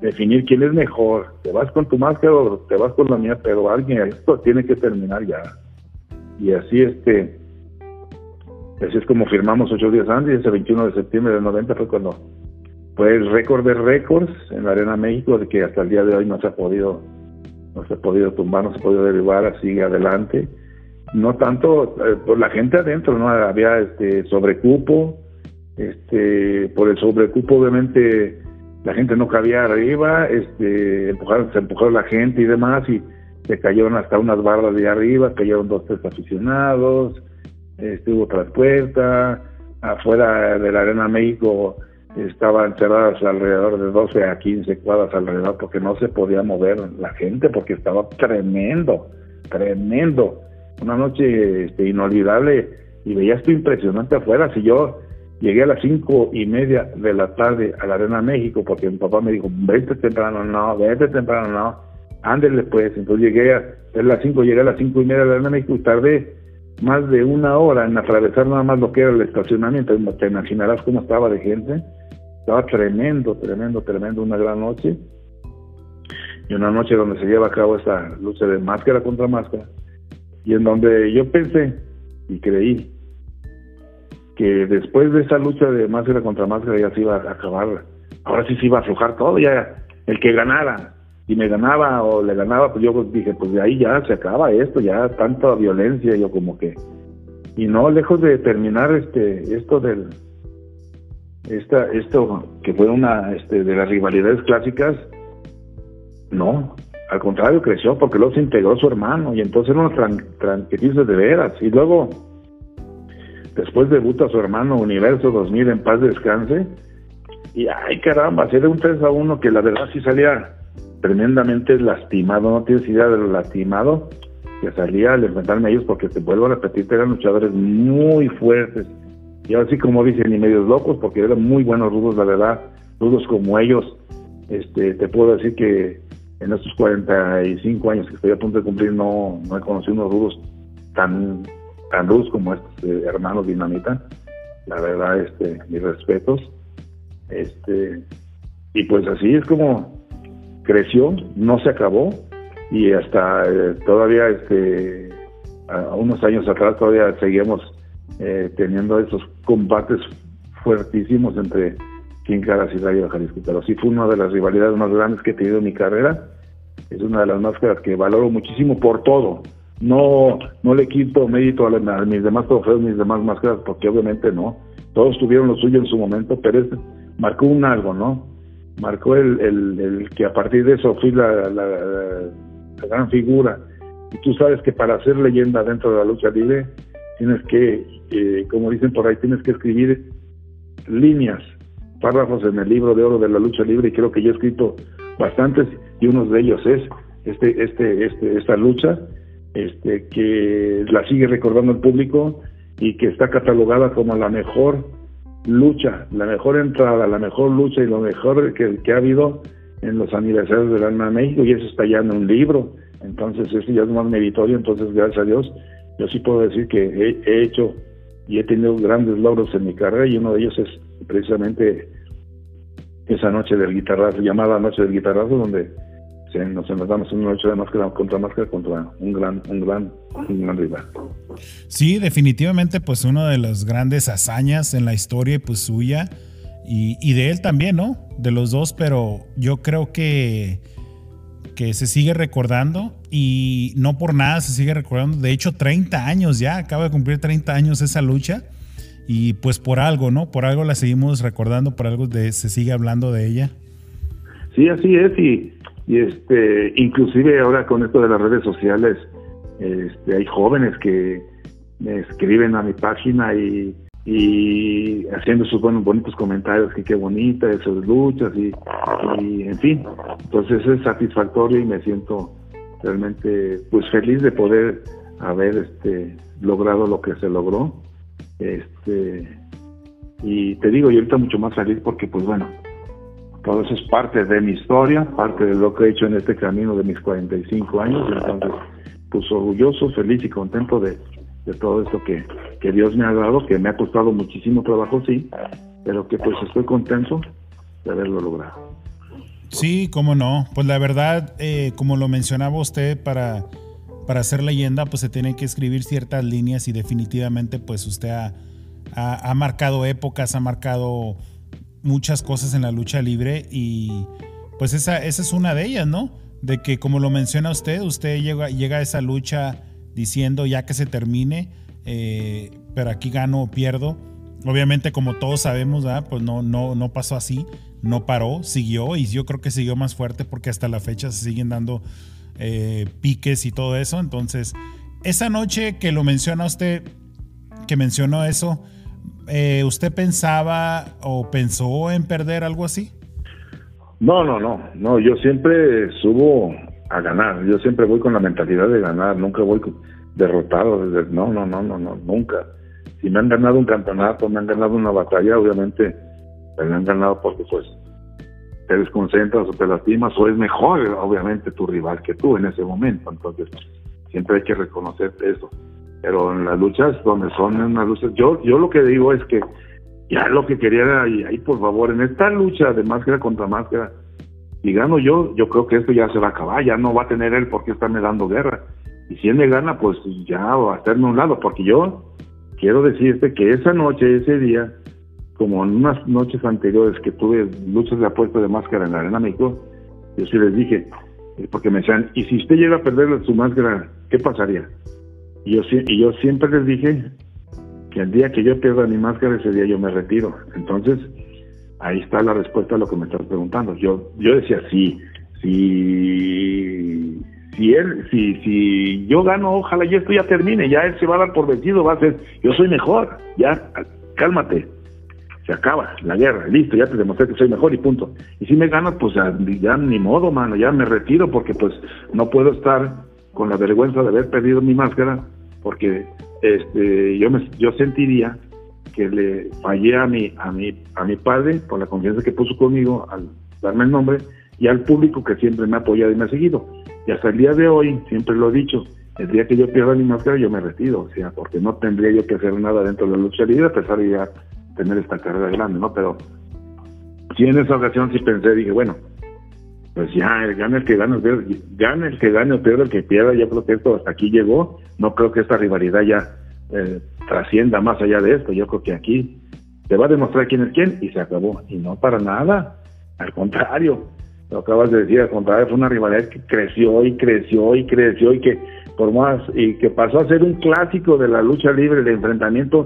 definir quién es mejor, te vas con tu máscara o te vas con la mía, pero alguien, esto tiene que terminar ya. Y así este, así es como firmamos ocho días antes, ese 21 de septiembre del 90 fue cuando fue el récord de récords en la Arena México, de que hasta el día de hoy no se ha podido no se ha podido tumbar, no se ha podido derribar, sigue adelante. No tanto eh, por la gente adentro, no había este sobrecupo, este por el sobrecupo obviamente la gente no cabía arriba, este empujaron, se empujó la gente y demás y se cayeron hasta unas barras de arriba, cayeron dos tres aficionados, este hubo puertas afuera de la Arena México estaban cerradas alrededor de 12 a 15 cuadras alrededor porque no se podía mover la gente porque estaba tremendo, tremendo. Una noche este, inolvidable y veía esto impresionante afuera. Si yo llegué a las cinco y media de la tarde a la Arena México porque mi papá me dijo, vete temprano, no, vete temprano, no, ándele pues. Entonces llegué a, las cinco, llegué a las cinco y media de la Arena México y tardé más de una hora en atravesar nada más lo que era el estacionamiento. Te imaginarás cómo estaba de gente estaba tremendo, tremendo, tremendo, una gran noche. Y una noche donde se lleva a cabo esta lucha de máscara contra máscara. Y en donde yo pensé y creí que después de esa lucha de máscara contra máscara ya se iba a acabar. Ahora sí se iba a aflojar todo, ya el que ganara. Si me ganaba o le ganaba, pues yo dije, pues de ahí ya se acaba esto, ya tanta violencia, yo como que. Y no, lejos de terminar este esto del, esta, esto que fue una este, de las rivalidades clásicas, no, al contrario, creció porque luego se integró su hermano y entonces era tran de veras. Y luego, después debuta su hermano Universo 2000 en paz descanse. Y ay caramba, era un 3 a 1 que la verdad sí salía tremendamente lastimado, no tienes idea de lo lastimado que salía al enfrentarme a ellos porque te vuelvo a repetir, eran luchadores muy fuertes, y así como dicen, ni medios locos, porque eran muy buenos rudos, la verdad, rudos como ellos. Este, te puedo decir que en estos 45 años que estoy a punto de cumplir no, no he conocido unos rudos tan, tan rudos como estos eh, hermanos Dinamita. La verdad, este, mis respetos. Este, y pues así es como creció, no se acabó y hasta eh, todavía este a unos años atrás todavía seguimos eh, teniendo esos combates fuertísimos entre Caras y Rayo de Jalisco. Pero sí fue una de las rivalidades más grandes que he tenido en mi carrera. Es una de las máscaras que valoro muchísimo por todo. No, no le quito mérito a, mis demás trofeos, mis demás máscaras, porque obviamente no. Todos tuvieron lo suyo en su momento, pero es, marcó un algo, ¿no? Marcó el, el, que a partir de eso fui la, la, la gran figura. Y tú sabes que para ser leyenda dentro de la lucha libre tienes que, eh, como dicen por ahí, tienes que escribir líneas, párrafos en el libro de oro de la lucha libre y creo que yo he escrito bastantes y uno de ellos es este, este, este, esta lucha, este, que la sigue recordando el público y que está catalogada como la mejor lucha, la mejor entrada, la mejor lucha y lo mejor que, ha habido en los aniversarios del Alma México. Y eso está ya en un libro, entonces eso ya es más meritorio, entonces gracias a Dios yo sí puedo decir que he, hecho y he tenido grandes logros en mi carrera. Y uno de ellos es precisamente esa noche del guitarrazo, llamada Noche del Guitarrazo, donde se, nos una noche de máscara contra máscara contra un gran, un gran, un gran rival. Sí, definitivamente, pues una de las grandes hazañas en la historia, pues suya y, y de él también, ¿no? De los dos, pero yo creo que que se sigue recordando y no por nada se sigue recordando. De hecho, 30 años ya, acaba de cumplir 30 años esa lucha y pues por algo, ¿no? Por algo la seguimos recordando, por algo de, se sigue hablando de ella. Sí, así es y, y este, inclusive ahora con esto de las redes sociales, este, hay jóvenes que me escriben a mi página y y haciendo sus buenos bonitos comentarios que qué bonita esas luchas y, en fin. Entonces es satisfactorio y me siento realmente pues feliz de poder haber este logrado lo que se logró. Este y te digo yo ahorita mucho más feliz porque pues bueno todo eso es parte de mi historia parte de lo que he hecho en este camino de mis 45 años entonces pues orgulloso feliz y contento de de todo esto que, que Dios me ha dado, que me ha costado muchísimo trabajo, sí, pero que pues estoy contento de haberlo logrado. Sí, cómo no. Pues la verdad, eh, como lo mencionaba usted, para, para hacer leyenda, pues se tienen que escribir ciertas líneas y definitivamente pues usted ha, ha, marcado épocas, ha marcado muchas cosas en la lucha libre y pues esa, esa es una de ellas, ¿no? De que como lo menciona usted, usted llega, llega a esa lucha diciendo ya que se termine, eh, pero aquí gano o pierdo. Obviamente, como todos sabemos, pues no, no, no pasó así, no paró, siguió y yo creo que siguió más fuerte porque hasta la fecha se siguen dando eh, piques y todo eso. Entonces, esa noche que lo menciona usted, que mencionó eso, eh, ¿usted pensaba o pensó en perder algo así? No, no, no, no, yo siempre subo a ganar. Yo siempre voy con la mentalidad de ganar, nunca voy derrotado. No, no, no, no, no, nunca. Si me han ganado un campeonato, me han ganado una batalla, obviamente me han ganado porque pues te desconcentras o te lastimas o es mejor, obviamente, tu rival que tú en ese momento. Entonces, siempre hay que reconocer eso. Pero en las luchas donde son en las luchas, yo, yo lo que digo es que ya lo que quería y ahí por favor, en esta lucha de máscara contra máscara, y gano yo, yo creo que esto ya se va a acabar, ya no va a tener él por qué estarme dando guerra. Y si él me gana, pues ya va a hacerme un lado, porque yo quiero decirte que esa noche, ese día, como en unas noches anteriores que tuve luchas de apuesta de máscara en la Arena México, yo sí les dije, eh, porque me decían, ¿y si usted llega a perder su máscara, qué pasaría? Y yo, y siempre les dije que el día que yo pierda mi máscara, ese día yo me retiro. Entonces, Ahí está la respuesta a lo que me estás preguntando. Yo, yo decía, sí, si, si él, si, si yo gano, ojalá ya esto ya termine, ya él se va a dar por vencido, va a ser, yo soy mejor, ya, cálmate, se acaba la guerra, listo, ya te demostré que soy mejor y punto. Y si me ganas, pues ya, ya ni modo, mano, ya me retiro porque pues no puedo estar con la vergüenza de haber perdido mi máscara, porque este, yo me, yo sentiría que le fallé a mi, a mi, a mi padre por la confianza que puso conmigo al darme el nombre y al público que siempre me ha apoyado y me ha seguido. Y hasta el día de hoy, siempre lo he dicho, el día que yo pierda mi máscara yo me retiro, o sea, porque no tendría yo que hacer nada dentro de la lucha libre a pesar de ya tener esta carrera grande, ¿no? Pero sí en esa ocasión sí pensé, dije, bueno, pues ya, gana el que gane, gana el que gane o pierda el que pierda, yo creo que esto hasta aquí llegó, no creo que esta rivalidad ya eh, trascienda más allá de esto. Yo creo que aquí se va a demostrar quién es quién y se acabó. Y no para nada. Al contrario, lo acabas de decir, al contrario, fue una rivalidad que creció y creció y creció y que por más y que pasó a ser un clásico de la lucha libre, de enfrentamiento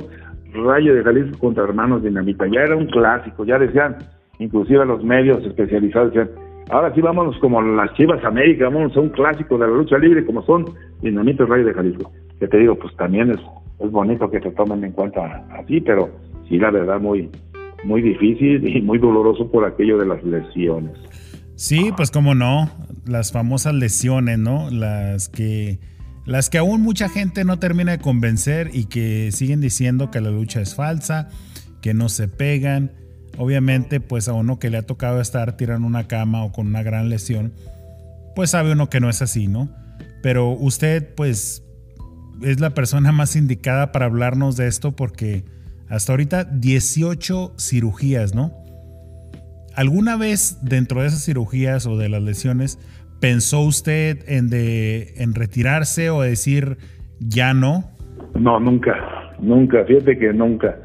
Rayo de Jalisco contra Hermanos Dinamita. Ya era un clásico, ya decían, inclusive los medios especializados decían, ahora sí vámonos como las Chivas América, vámonos a un clásico de la lucha libre como son Dinamita y Rayo de Jalisco. Que te digo, pues también es es bonito que se tomen en cuenta así, pero sí, la verdad, muy, muy difícil y muy doloroso por aquello de las lesiones. Sí, pues cómo no, las famosas lesiones, ¿no? Las que las que aún mucha gente no termina de convencer y que siguen diciendo que la lucha es falsa, que no se pegan. Obviamente, pues a uno que le ha tocado estar tirando una cama o con una gran lesión, pues sabe uno que no es así, ¿no? Pero usted, pues, es la persona más indicada para hablarnos de esto porque hasta ahorita 18 cirugías, ¿no? ¿Alguna vez dentro de esas cirugías o de las lesiones pensó usted en, de, en retirarse o decir ya no? No, nunca, nunca, fíjate que nunca.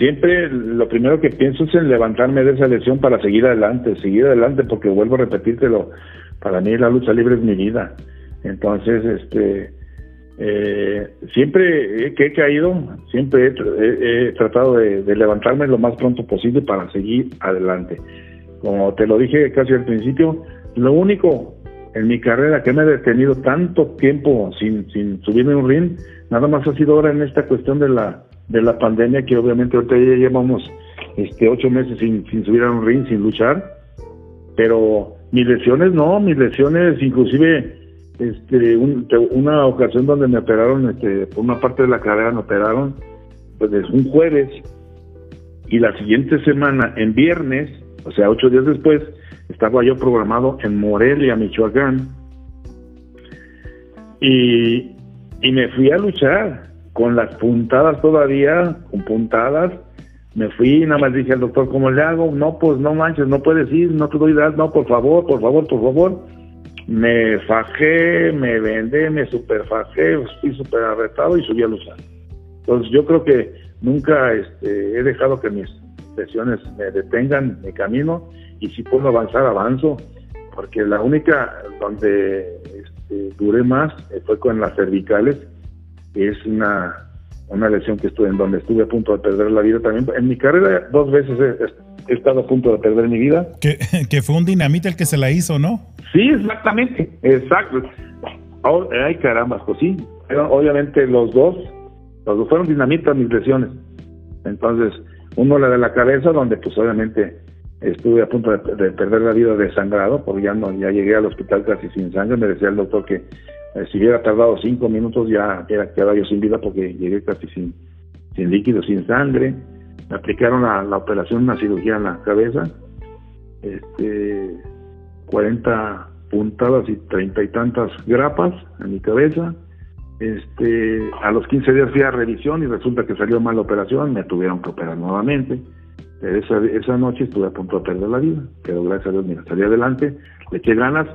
Siempre lo primero que pienso es en levantarme de esa lesión para seguir adelante, seguir adelante, porque vuelvo a repetírtelo, para mí la lucha libre es mi vida. Entonces, este, eh, siempre que he caído, siempre he, tratado de, levantarme lo más pronto posible para seguir adelante. Como te lo dije casi al principio, lo único en mi carrera que me ha detenido tanto tiempo sin, sin subirme un ring, nada más ha sido ahora en esta cuestión de la, de la pandemia, que obviamente ahorita ya llevamos este, ocho meses sin, sin subir a un ring, sin luchar, pero mis lesiones no, mis lesiones inclusive este, una ocasión donde me operaron, este, por una parte de la carrera me operaron, pues es un jueves, y la siguiente semana, en viernes, o sea, ocho días después, estaba yo programado en Morelia, Michoacán, y, y me fui a luchar con las puntadas todavía, con puntadas, me fui nada más dije al doctor, ¿cómo le hago? No, pues no manches, no puedes ir, no te doy edad, no, por favor, por favor, por favor me fajé, me vendé, me superfajé, fui super arretado y subí a luchar. Entonces yo creo que nunca este, he dejado que mis sesiones me detengan mi camino y si puedo avanzar, avanzo, porque la única donde este, duré más fue con las cervicales, es una, una lesión que estuve en donde estuve a punto de perder la vida también. En mi carrera dos veces he, estado a punto de perder mi vida. Que, que fue un dinamita el que se la hizo, ¿no? Sí, exactamente, exacto. ay, caramba, pues sí. obviamente los dos, los dos fueron dinamitas mis lesiones. Entonces, uno la de la cabeza, donde pues obviamente estuve a punto de, perder la vida desangrado, porque ya no, ya llegué al hospital casi sin sangre. Me decía el doctor que eh, si hubiera tardado cinco minutos ya era quedaba yo sin vida porque llegué casi sin, sin líquido, sin sangre. Me aplicaron la, operación, una cirugía en la cabeza. Este, 40 puntadas y treinta y tantas grapas en mi cabeza. Este, a los 15 días fui a revisión y resulta que salió mal la operación, me tuvieron que operar nuevamente. esa, esa noche estuve a punto de perder la vida, pero gracias a Dios, mira, salí adelante, le eché ganas.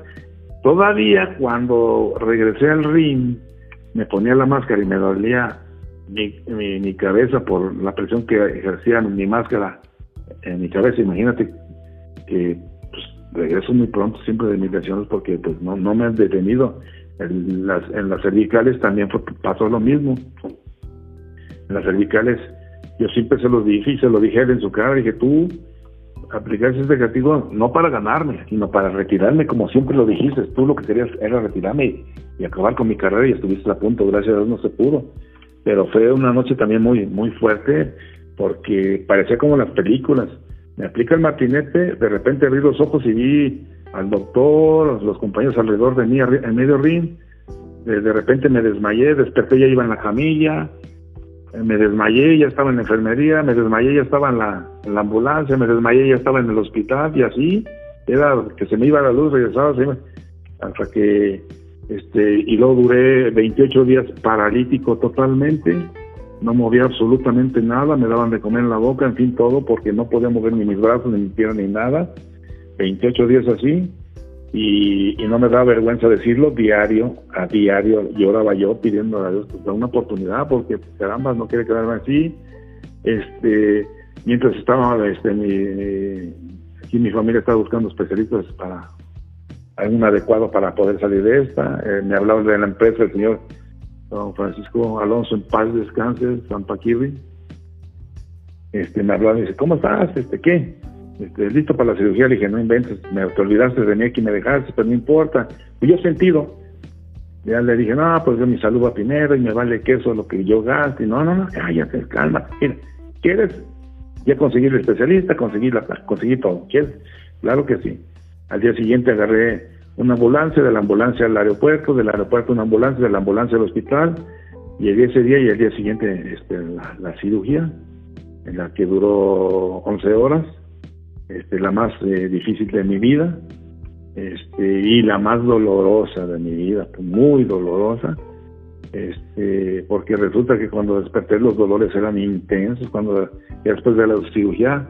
Todavía cuando regresé al ring, me ponía la máscara y me dolía mi, mi, cabeza por la presión que ejercía mi máscara en mi cabeza. Imagínate que regreso muy pronto siempre de mis lesiones porque pues no, no me han detenido. En las, en las cervicales también pasó lo mismo. En las cervicales yo siempre se lo dije y se lo dije él en su cara, dije tú aplicaste este castigo no para ganarme, sino para retirarme como siempre lo dijiste, tú lo que querías era retirarme y, acabar con mi carrera y estuviste a punto, gracias a Dios no se pudo. Pero fue una noche también muy, muy fuerte porque parecía como las películas me aplica el martinete, de repente abrí los ojos y vi al doctor, los compañeros alrededor de mí en medio ring, de, repente me desmayé, desperté, ya iba en la camilla, me desmayé, ya estaba en la enfermería, me desmayé, ya estaba en la, ambulancia, me desmayé, ya estaba en el hospital y así, era que se me iba la luz, regresaba, hasta que, este, y luego duré 28 días paralítico totalmente, no movía absolutamente nada, me daban de comer en la boca, en fin, todo, porque no podía mover ni mis brazos, ni mi pierna, ni nada. 28 días así, y, no me da vergüenza decirlo, diario, a diario lloraba yo pidiendo a Dios pues, una oportunidad, porque caramba, no quiere quedarme así. Este, mientras estaba, este, mi, aquí mi familia estaba buscando especialistas para algún adecuado para poder salir de esta. Eh, me hablaba de la empresa, el señor don Francisco Alonso en paz descanse, San Paquirri, este, me hablaba y dice, ¿cómo estás? Este, ¿Qué? Este, listo para la cirugía, le dije, no inventes, me te olvidaste de mí aquí, me dejaste, pero no importa. Y yo sentido, ya le dije, no, pues yo mi salud va primero y me vale queso lo que yo gaste. Y no, no, no, cállate, calma. Mira, ¿quieres? Ya conseguir el especialista, conseguir, la, conseguir todo. ¿Quieres? Claro que sí. Al día siguiente agarré una ambulancia, de la ambulancia al aeropuerto, del aeropuerto una ambulancia, de la ambulancia al hospital. Llegué ese día y al día siguiente este, la, cirugía, en la que duró 11 horas, este, la más eh, difícil de mi vida este, y la más dolorosa de mi vida, muy dolorosa, este, porque resulta que cuando desperté los dolores eran intensos, cuando después de la cirugía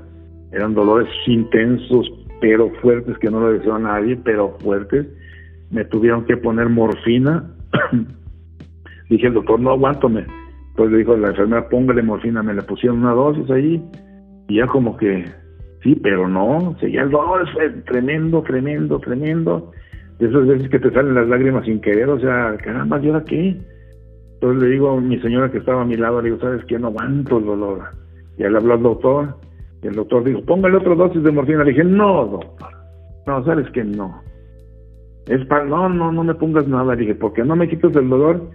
eran dolores intensos, pero fuertes, que no le deseo a nadie, pero fuertes. Me tuvieron que poner morfina. Dije, el doctor, no aguántome. Entonces le dijo la enfermera, póngale morfina. Me le pusieron una dosis ahí y ya como que, sí, pero no. Seguía el dolor, fue tremendo, tremendo, tremendo. De esas veces que te salen las lágrimas sin querer, o sea, caramba, ¿y ahora qué? Entonces le digo a mi señora que estaba a mi lado, le digo, ¿sabes qué? No aguanto el dolor. Y le habló al doctor el doctor dijo, póngale otra dosis de morfina. Le dije, no, doctor. No, sabes que no. Es para, no, no, no me pongas nada. Le dije, porque no me quitas el dolor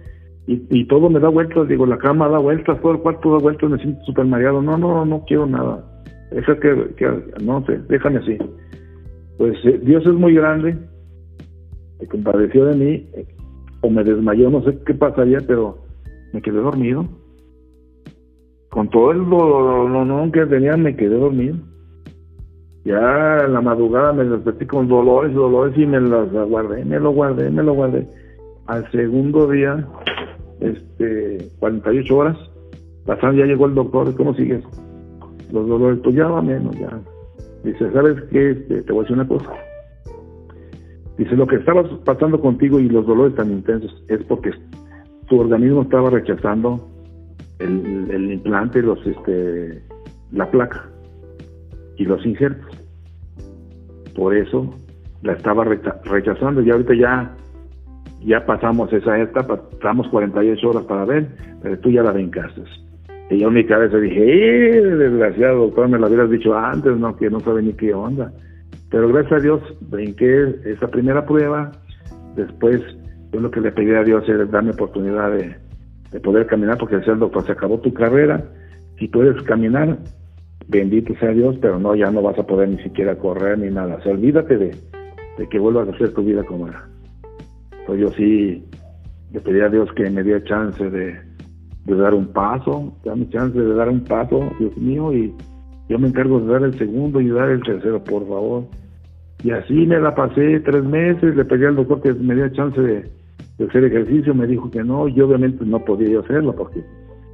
y, y todo me da vueltas. Digo, la cama da vueltas, todo el cuarto da vueltas, me siento súper mareado. No, no, no quiero nada. Eso que, que, no sé, déjame así. Pues eh, Dios es muy grande, se compadeció de mí, o me desmayó, no sé qué pasaría, pero me quedé dormido con todo el dolor que tenía me quedé dormido. Ya en la madrugada me desperté con dolores, dolores y me los guardé, me lo guardé, me lo guardé. Al segundo día, este, 48 horas, pasaron, ya llegó el doctor, ¿cómo sigues? Los dolores, pues ya va menos, ya. Dice, ¿sabes qué? Este, te voy a decir una cosa. Dice, lo que estaba pasando contigo y los dolores tan intensos es porque tu organismo estaba rechazando el, implante, los, este, la placa y los injertos. Por eso la estaba rechazando y ahorita ya ya pasamos esa etapa, estamos 48 horas para ver, pero tú ya la vencaste. Y yo en mi cabeza dije, ¡eh, desgraciado doctor, me lo hubieras dicho antes, no, que no sabe ni qué onda. Pero gracias a Dios brinqué esa primera prueba, después yo lo que le pedí a Dios era darme oportunidad de, de poder caminar, porque decía el doctor, se acabó tu carrera, si puedes caminar, bendito sea Dios, pero no, ya no vas a poder ni siquiera correr ni nada. O sea, olvídate de, que vuelvas a hacer tu vida como era. Entonces yo sí le pedí a Dios que me diera chance de, dar un paso, dame chance de dar un paso, Dios mío, y yo me encargo de dar el segundo y dar el tercero, por favor. Y así me la pasé tres meses, le pedí al doctor que me diera chance de, hacer ejercicio, me dijo que no, y obviamente no podía yo hacerlo porque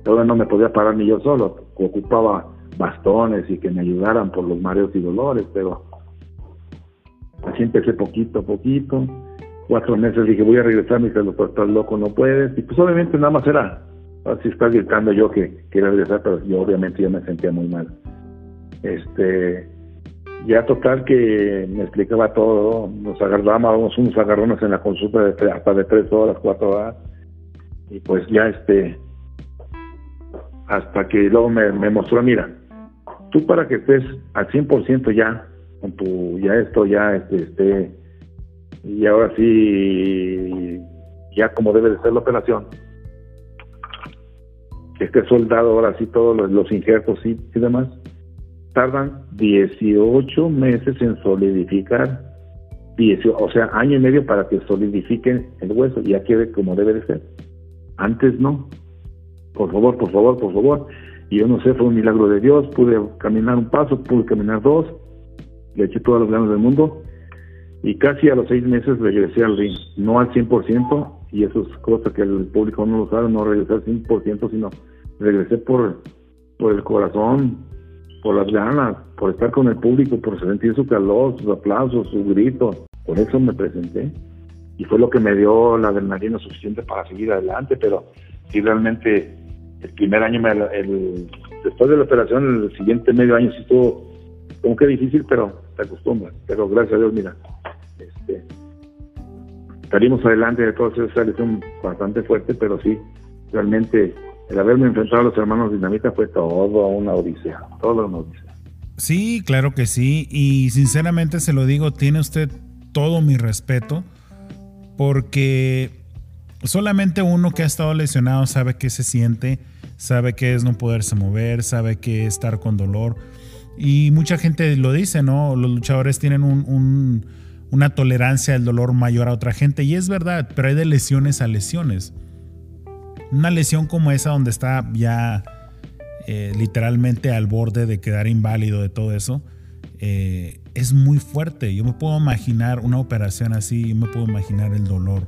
todavía no me podía parar ni yo solo, ocupaba bastones y que me ayudaran por los mareos y dolores, pero así empecé poquito a poquito. Cuatro meses dije, voy a regresar, me dice, doctor, estás loco, no puedes. Y pues obviamente nada más era, así está gritando yo que quería regresar, pero yo obviamente yo me sentía muy mal. Este, ya total que me explicaba todo, nos agarrábamos unos agarrones en la consulta de hasta de tres horas, cuatro horas, y pues ya este, hasta que luego me, mostró, mira, tú para que estés al 100% ya, con tu, ya esto, ya este, este, y ahora sí, ya como debe de ser la operación, esté soldado ahora sí todos los, los injertos y demás, tardan 18 meses en solidificar, o sea, año y medio para que solidifiquen el hueso ya quede como debe de ser. Antes no. Por favor, por favor, por favor. Y yo no sé, fue un milagro de Dios, pude caminar un paso, pude caminar dos, le eché todas las ganas del mundo y casi a los seis meses regresé al ring, no al 100%, y eso es cosa que el público no lo sabe, no regresé al 100%, sino regresé por, por el corazón, por las ganas, por estar con el público, por sentir su calor, sus aplausos, su grito. Por eso me presenté. Y fue lo que me dio la adrenalina suficiente para seguir adelante. Pero sí, realmente, el primer año, el, después de la operación, el siguiente medio año sí estuvo como que difícil, pero te acostumbras. Pero gracias a Dios, mira, este, salimos adelante de toda esa lesión bastante fuerte, pero sí, realmente el haberme enfrentado a los hermanos Dinamita fue todo una odisea, todo una odisea. Sí, claro que sí, y sinceramente se lo digo, tiene usted todo mi respeto, porque solamente uno que ha estado lesionado sabe qué se siente, sabe qué es no poderse mover, sabe qué es estar con dolor, y mucha gente lo dice, ¿no? Los luchadores tienen un, una tolerancia al dolor mayor a otra gente. Y es verdad, pero hay de lesiones a lesiones. Una lesión como esa donde está ya eh, literalmente al borde de quedar inválido de todo eso, eh, es muy fuerte. Yo me puedo imaginar una operación así, yo me puedo imaginar el dolor.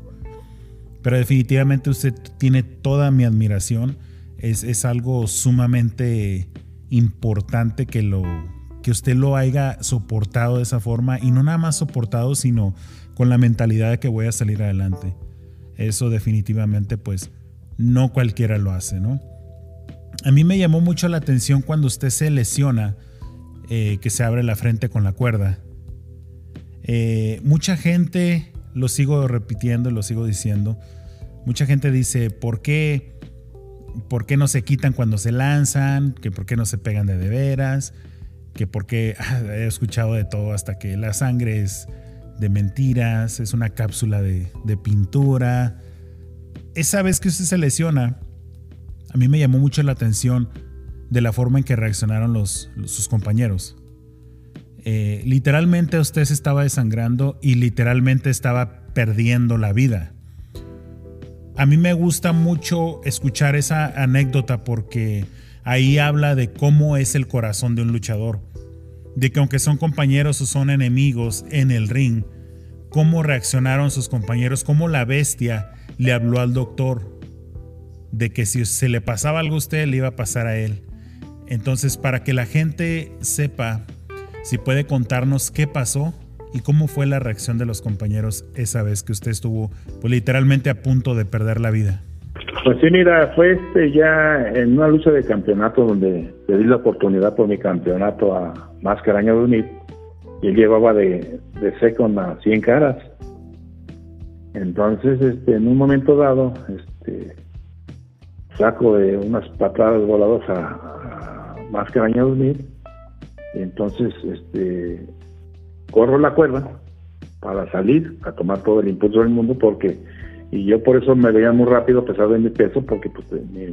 Pero definitivamente usted tiene toda mi admiración. Es, es algo sumamente importante que lo, que usted lo haya soportado de esa forma y no nada más soportado, sino con la mentalidad de que voy a salir adelante. Eso definitivamente pues no cualquiera lo hace, ¿no? A mí me llamó mucho la atención cuando usted se lesiona, eh, que se abre la frente con la cuerda. Eh, mucha gente, lo sigo repitiendo, lo sigo diciendo, mucha gente dice, ¿por qué, ¿por qué no se quitan cuando se lanzan? ¿Que ¿Por qué no se pegan de de veras? Que porque he escuchado de todo hasta que la sangre es de mentiras, es una cápsula de, pintura. Esa vez que usted se lesiona, a mí me llamó mucho la atención de la forma en que reaccionaron los, sus compañeros. Eh, literalmente usted se estaba desangrando y literalmente estaba perdiendo la vida. A mí me gusta mucho escuchar esa anécdota porque ahí habla de cómo es el corazón de un luchador, de que aunque son compañeros o son enemigos en el ring, cómo reaccionaron sus compañeros, cómo la bestia le habló al doctor de que si se le pasaba algo a usted, le iba a pasar a él. Entonces, para que la gente sepa, si puede contarnos qué pasó y cómo fue la reacción de los compañeros esa vez que usted estuvo pues, literalmente a punto de perder la vida. Pues sí, mira, fue este ya en una lucha de campeonato donde le di la oportunidad por mi campeonato a Máscaraña de Unir y él llevaba de, de second a 100 caras. Entonces, este, en un momento dado, este, saco de unas patadas voladoras a, a Máscaraña de Unir y entonces este, corro la cuerda para salir a tomar todo el impulso del mundo porque y yo por eso me veía muy rápido a pesar de mi peso porque pues mi,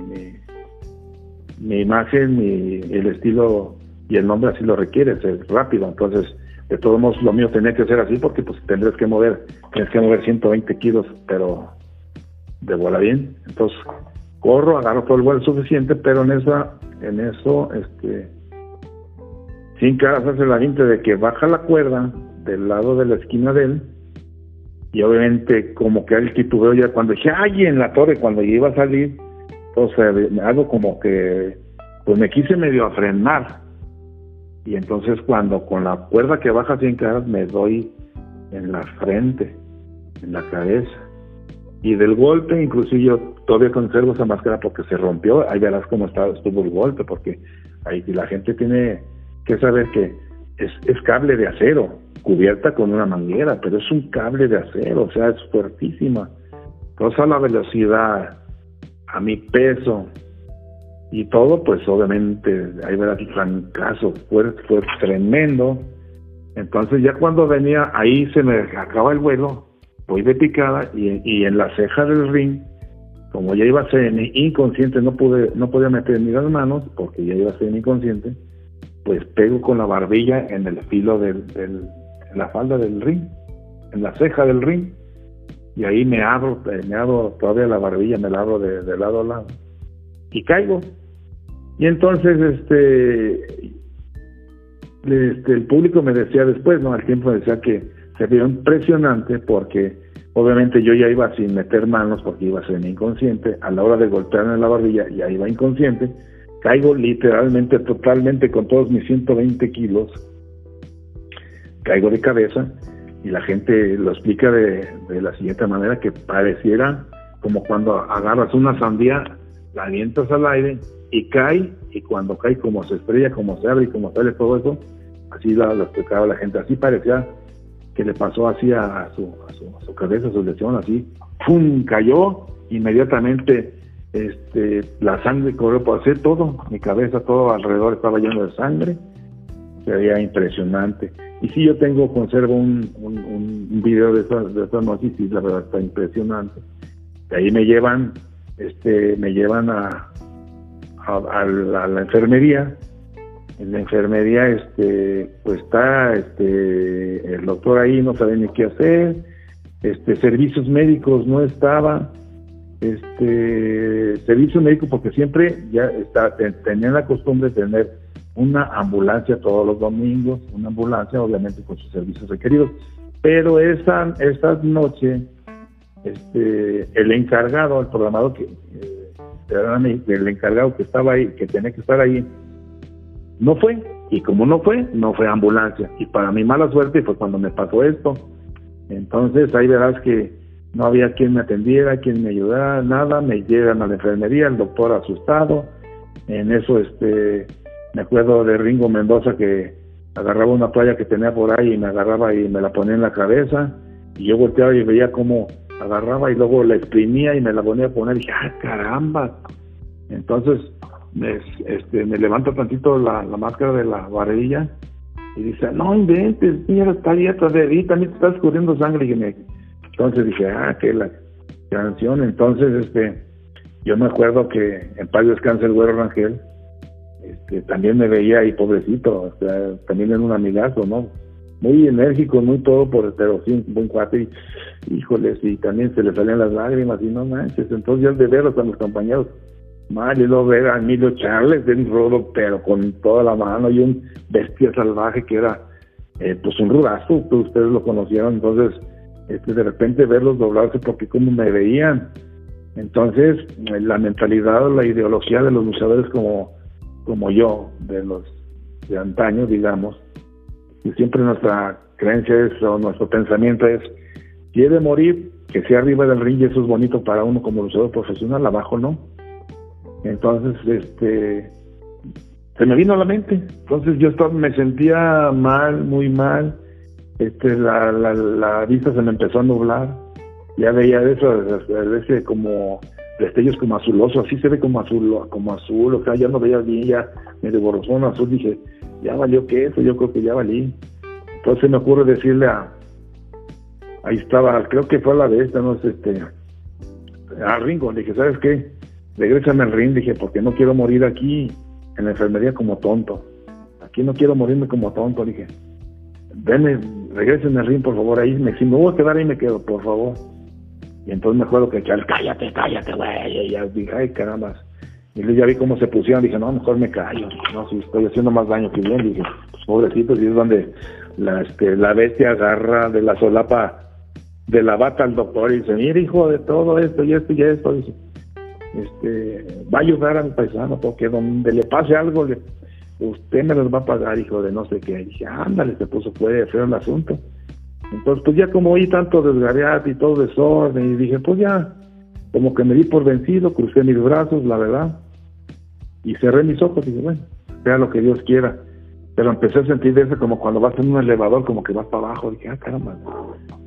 mi, imagen mi, el estilo y el nombre así lo requiere ser rápido. Entonces de todos modos lo mío tenía que ser así porque pues tendrías que mover tienes que mover 120 kilos pero de bola bien. Entonces corro agarro todo el vuelo suficiente pero en esa en eso este sin hace la gente de que baja la cuerda del lado de la esquina de él y obviamente como que el titubeo ya cuando dije, ay, en la torre, cuando yo iba a salir, o sea, algo como que, pues me quise medio a frenar. Y entonces cuando con la cuerda que baja 100 caras me doy en la frente, en la cabeza. Y del golpe, inclusive yo todavía conservo esa máscara porque se rompió. Ahí verás cómo está, estuvo el golpe, porque ahí la gente tiene que saber que es, es cable de acero cubierta con una manguera, pero es un cable de acero, o sea, es fuertísima. Entonces a la velocidad, a mi peso y todo, pues obviamente ahí verás el trancazo, fue, fue tremendo. Entonces ya cuando venía, ahí se me acaba el vuelo, voy de picada y, y en la ceja del ring, como ya iba a ser inconsciente, no pude, no podía meter ni las manos porque ya iba a ser inconsciente, pues pego con la barbilla en el filo del, del, la falda del ring, en la ceja del ring, y ahí me abro, eh, me abro todavía la barbilla, me la abro de, lado a lado, y caigo. Y entonces, este, este, el público me decía después, ¿no? Al tiempo me decía que se vio impresionante porque obviamente yo ya iba sin meter manos porque iba a ser inconsciente, a la hora de golpearme en la barbilla ya iba inconsciente, caigo literalmente, totalmente con todos mis 120 kilos caigo de cabeza y la gente lo explica de, la siguiente manera que pareciera como cuando agarras una sandía, la alientas al aire y cae y cuando cae como se estrella, como se abre y como sale todo eso, así lo, explicaba la gente, así parecía que le pasó así a su, a su, cabeza, a su lesión, así, ¡pum! cayó, inmediatamente este, la sangre corrió por hacer todo, mi cabeza, todo alrededor estaba lleno de sangre, se veía impresionante. Y sí, yo tengo, conservo un, video de esa, de esa noche y la verdad está impresionante. De ahí me llevan, este, me llevan a, a, la, enfermería en la enfermería, este, pues está este, el doctor ahí, no sabe ni qué hacer, este, servicios médicos no estaba, este, servicio médico porque siempre ya está, tenían la costumbre de tener una ambulancia todos los domingos, una ambulancia obviamente con sus servicios requeridos, pero esa, esa noche, este, el encargado, el programador que, eh, el encargado que estaba ahí, que tenía que estar ahí, no fue, y como no fue, no fue ambulancia. Y para mi mala suerte fue cuando me pasó esto. Entonces ahí verás que no había quien me atendiera, quien me ayudara, nada, me llegan a la enfermería, el doctor asustado. En eso este me acuerdo de Ringo Mendoza que agarraba una toalla que tenía por ahí y me agarraba y me la ponía en la cabeza y yo volteaba y veía cómo agarraba y luego la exprimía y me la ponía a poner y dije, ¡ah, caramba! Entonces me, este, me tantito la, máscara de la varilla y dice, no inventes, mira, está abierta de ahí, también te está escurriendo sangre. Y me, entonces dije, ah, que la canción. Entonces, este, yo me acuerdo que en Paz Descanse el güero Rangel, este, también me veía ahí pobrecito, también en un amigazo, ¿no? Muy enérgico, muy todo, por, pero sí, un buen cuate, y, híjoles, y también se le salían las lágrimas, y no manches, entonces ya de verlos a mis compañeros, mal, y ver a Emilio Charles de Rodo, pero con toda la mano, y un bestia salvaje que era, eh, pues un rudazo, ustedes lo conocieron, entonces, este, de repente verlos doblarse porque como me veían, entonces, la mentalidad o la ideología de los luchadores como como yo, de los de antaño, digamos, y siempre nuestra creencia es, o nuestro pensamiento es, quiere morir, que sea arriba del ring y eso es bonito para uno como luchador profesional, abajo no. Entonces, este, se me vino a la mente. Entonces yo me sentía mal, muy mal. Este, la, la, la vista se me empezó a nublar. Ya veía eso, a veces como destellos como azuloso, así se ve como azul, como azul, o sea, ya no veía bien, ya medio borrosón azul, dije, ya valió que eso, yo creo que ya valí. Entonces me ocurre decirle a, ahí estaba, creo que fue a la de esta, no sé, este, a Ringo, dije, ¿sabes qué? Regrésame al ring, dije, porque no quiero morir aquí en la enfermería como tonto. Aquí no quiero morirme como tonto, dije. Venme, regresen al ring, por favor, ahí. Me, si me voy a quedar ahí, me quedo, por favor. Y entonces me acuerdo que él, cállate, cállate, güey. Y ya dije, ay, caramba. Y luego ya vi cómo se pusieron. Dije, no, mejor me callo. No, si estoy haciendo más daño que bien. Dije, pues pobrecitos. Y es donde la, este, la bestia agarra de la solapa de la bata al doctor y dice, mira, hijo, de todo esto y esto y esto. Dice, este, va a ayudar a mi paisano porque donde le pase algo, usted me los va a pagar, hijo de no sé qué. Y dije, ándale, se puso, puede hacer el asunto. Entonces, pues ya como oí tanto desgareado y todo desorden, y dije, pues ya, como que me di por vencido, crucé mis brazos, la verdad, y cerré mis ojos y dije, bueno, sea lo que Dios quiera. Pero empecé a sentir eso como cuando vas en un elevador, como que vas para abajo, dije, ah, caramba,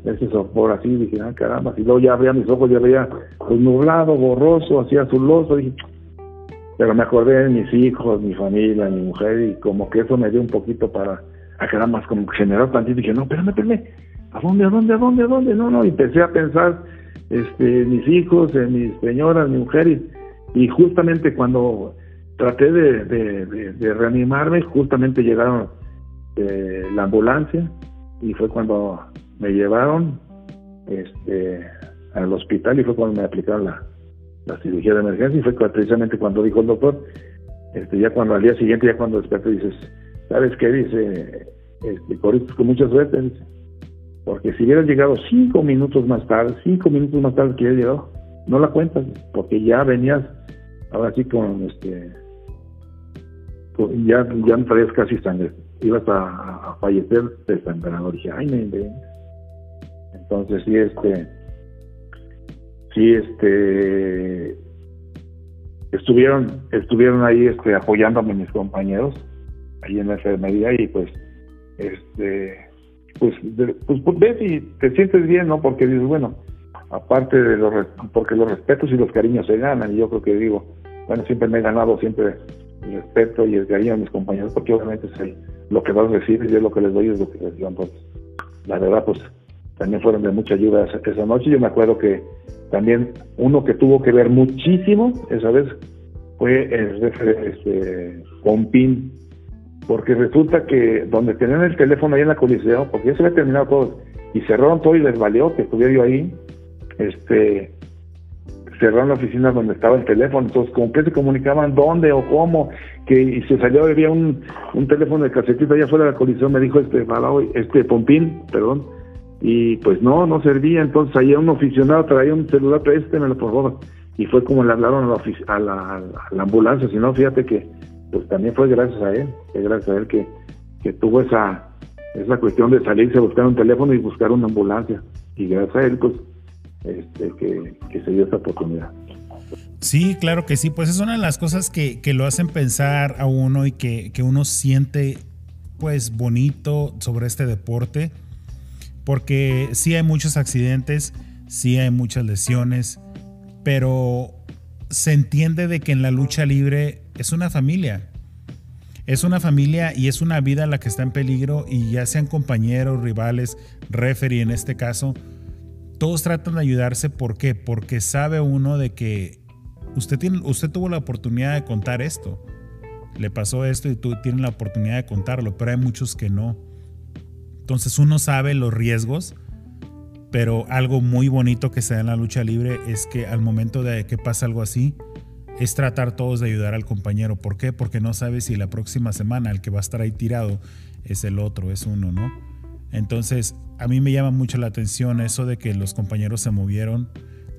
ese sopor así, dije, ah, caramba, y luego ya abría mis ojos, ya veía pues nublado, borroso, así azuloso, dije, pero me acordé de mis hijos, mi familia, mi mujer, y como que eso me dio un poquito para, a caramba, como generar tantito, dije, no, espérame, espérame, ¿A dónde, a dónde, a dónde, a dónde? No, no, empecé a pensar este, mis hijos, en mis señoras, mi mujer, y, justamente cuando traté de, reanimarme, justamente llegaron eh, la ambulancia y fue cuando me llevaron este, al hospital y fue cuando me aplicaron la, cirugía de emergencia y fue precisamente cuando dijo el doctor, este, ya cuando al día siguiente, ya cuando desperté, dices, ¿sabes qué? Dice, este, con mucha suerte, porque si hubieras llegado cinco minutos más tarde, cinco minutos más tarde que hubieras llegado, no la cuentas, porque ya venías, ahora sí con este, ya, ya no traías casi sangre, ibas a, fallecer desangrado. Dije, ay, me Entonces sí, este, sí, este, estuvieron, estuvieron ahí, este, apoyándome mis compañeros, ahí en la enfermería y pues, este, pues, pues, pues, ves y te sientes bien, ¿no? Porque dices, bueno, aparte de los, porque los respetos y los cariños se ganan, y yo creo que digo, bueno, siempre me he ganado siempre el respeto y el cariño a mis compañeros, porque obviamente es lo que vas a recibir y es lo que les doy, es lo que les doy. Entonces, la verdad, pues también fueron de mucha ayuda esa, noche. Yo me acuerdo que también uno que tuvo que ver muchísimo esa vez fue el este, Pompín porque resulta que donde tenían el teléfono ahí en la coliseo, porque ya se había terminado todo, y cerraron todo y les valió que estuviera yo ahí, este, cerraron la oficina donde estaba el teléfono, entonces como que se comunicaban dónde o cómo, que y se salió, había un, un teléfono de casetita allá afuera de la colisión, me dijo este este Pompín, perdón, y pues no, no servía, entonces ahí un aficionado traía un celular, préstemelo por favor, y fue como le hablaron a la, a a la ambulancia, si no, fíjate que pues también fue gracias a él, fue gracias a él que, que tuvo esa, esa cuestión de salirse a buscar un teléfono y buscar una ambulancia, y gracias a él pues este, que, se dio esa oportunidad. Sí, claro que sí, pues es una de las cosas que, lo hacen pensar a uno y que, uno siente pues bonito sobre este deporte, porque sí hay muchos accidentes, sí hay muchas lesiones, pero se entiende de que en la lucha libre es una familia. Es una familia y es una vida la que está en peligro y ya sean compañeros, rivales, referee en este caso, todos tratan de ayudarse. ¿Por qué? Porque sabe uno de que usted, tiene, usted tuvo la oportunidad de contar esto. Le pasó esto y tú tienes la oportunidad de contarlo, pero hay muchos que no. Entonces uno sabe los riesgos, pero algo muy bonito que se da en la lucha libre es que al momento de que pasa algo así, es tratar todos de ayudar al compañero. ¿Por qué? Porque no sabe si la próxima semana el que va a estar ahí tirado es el otro, es uno, ¿no? Entonces, a mí me llama mucho la atención eso de que los compañeros se movieron,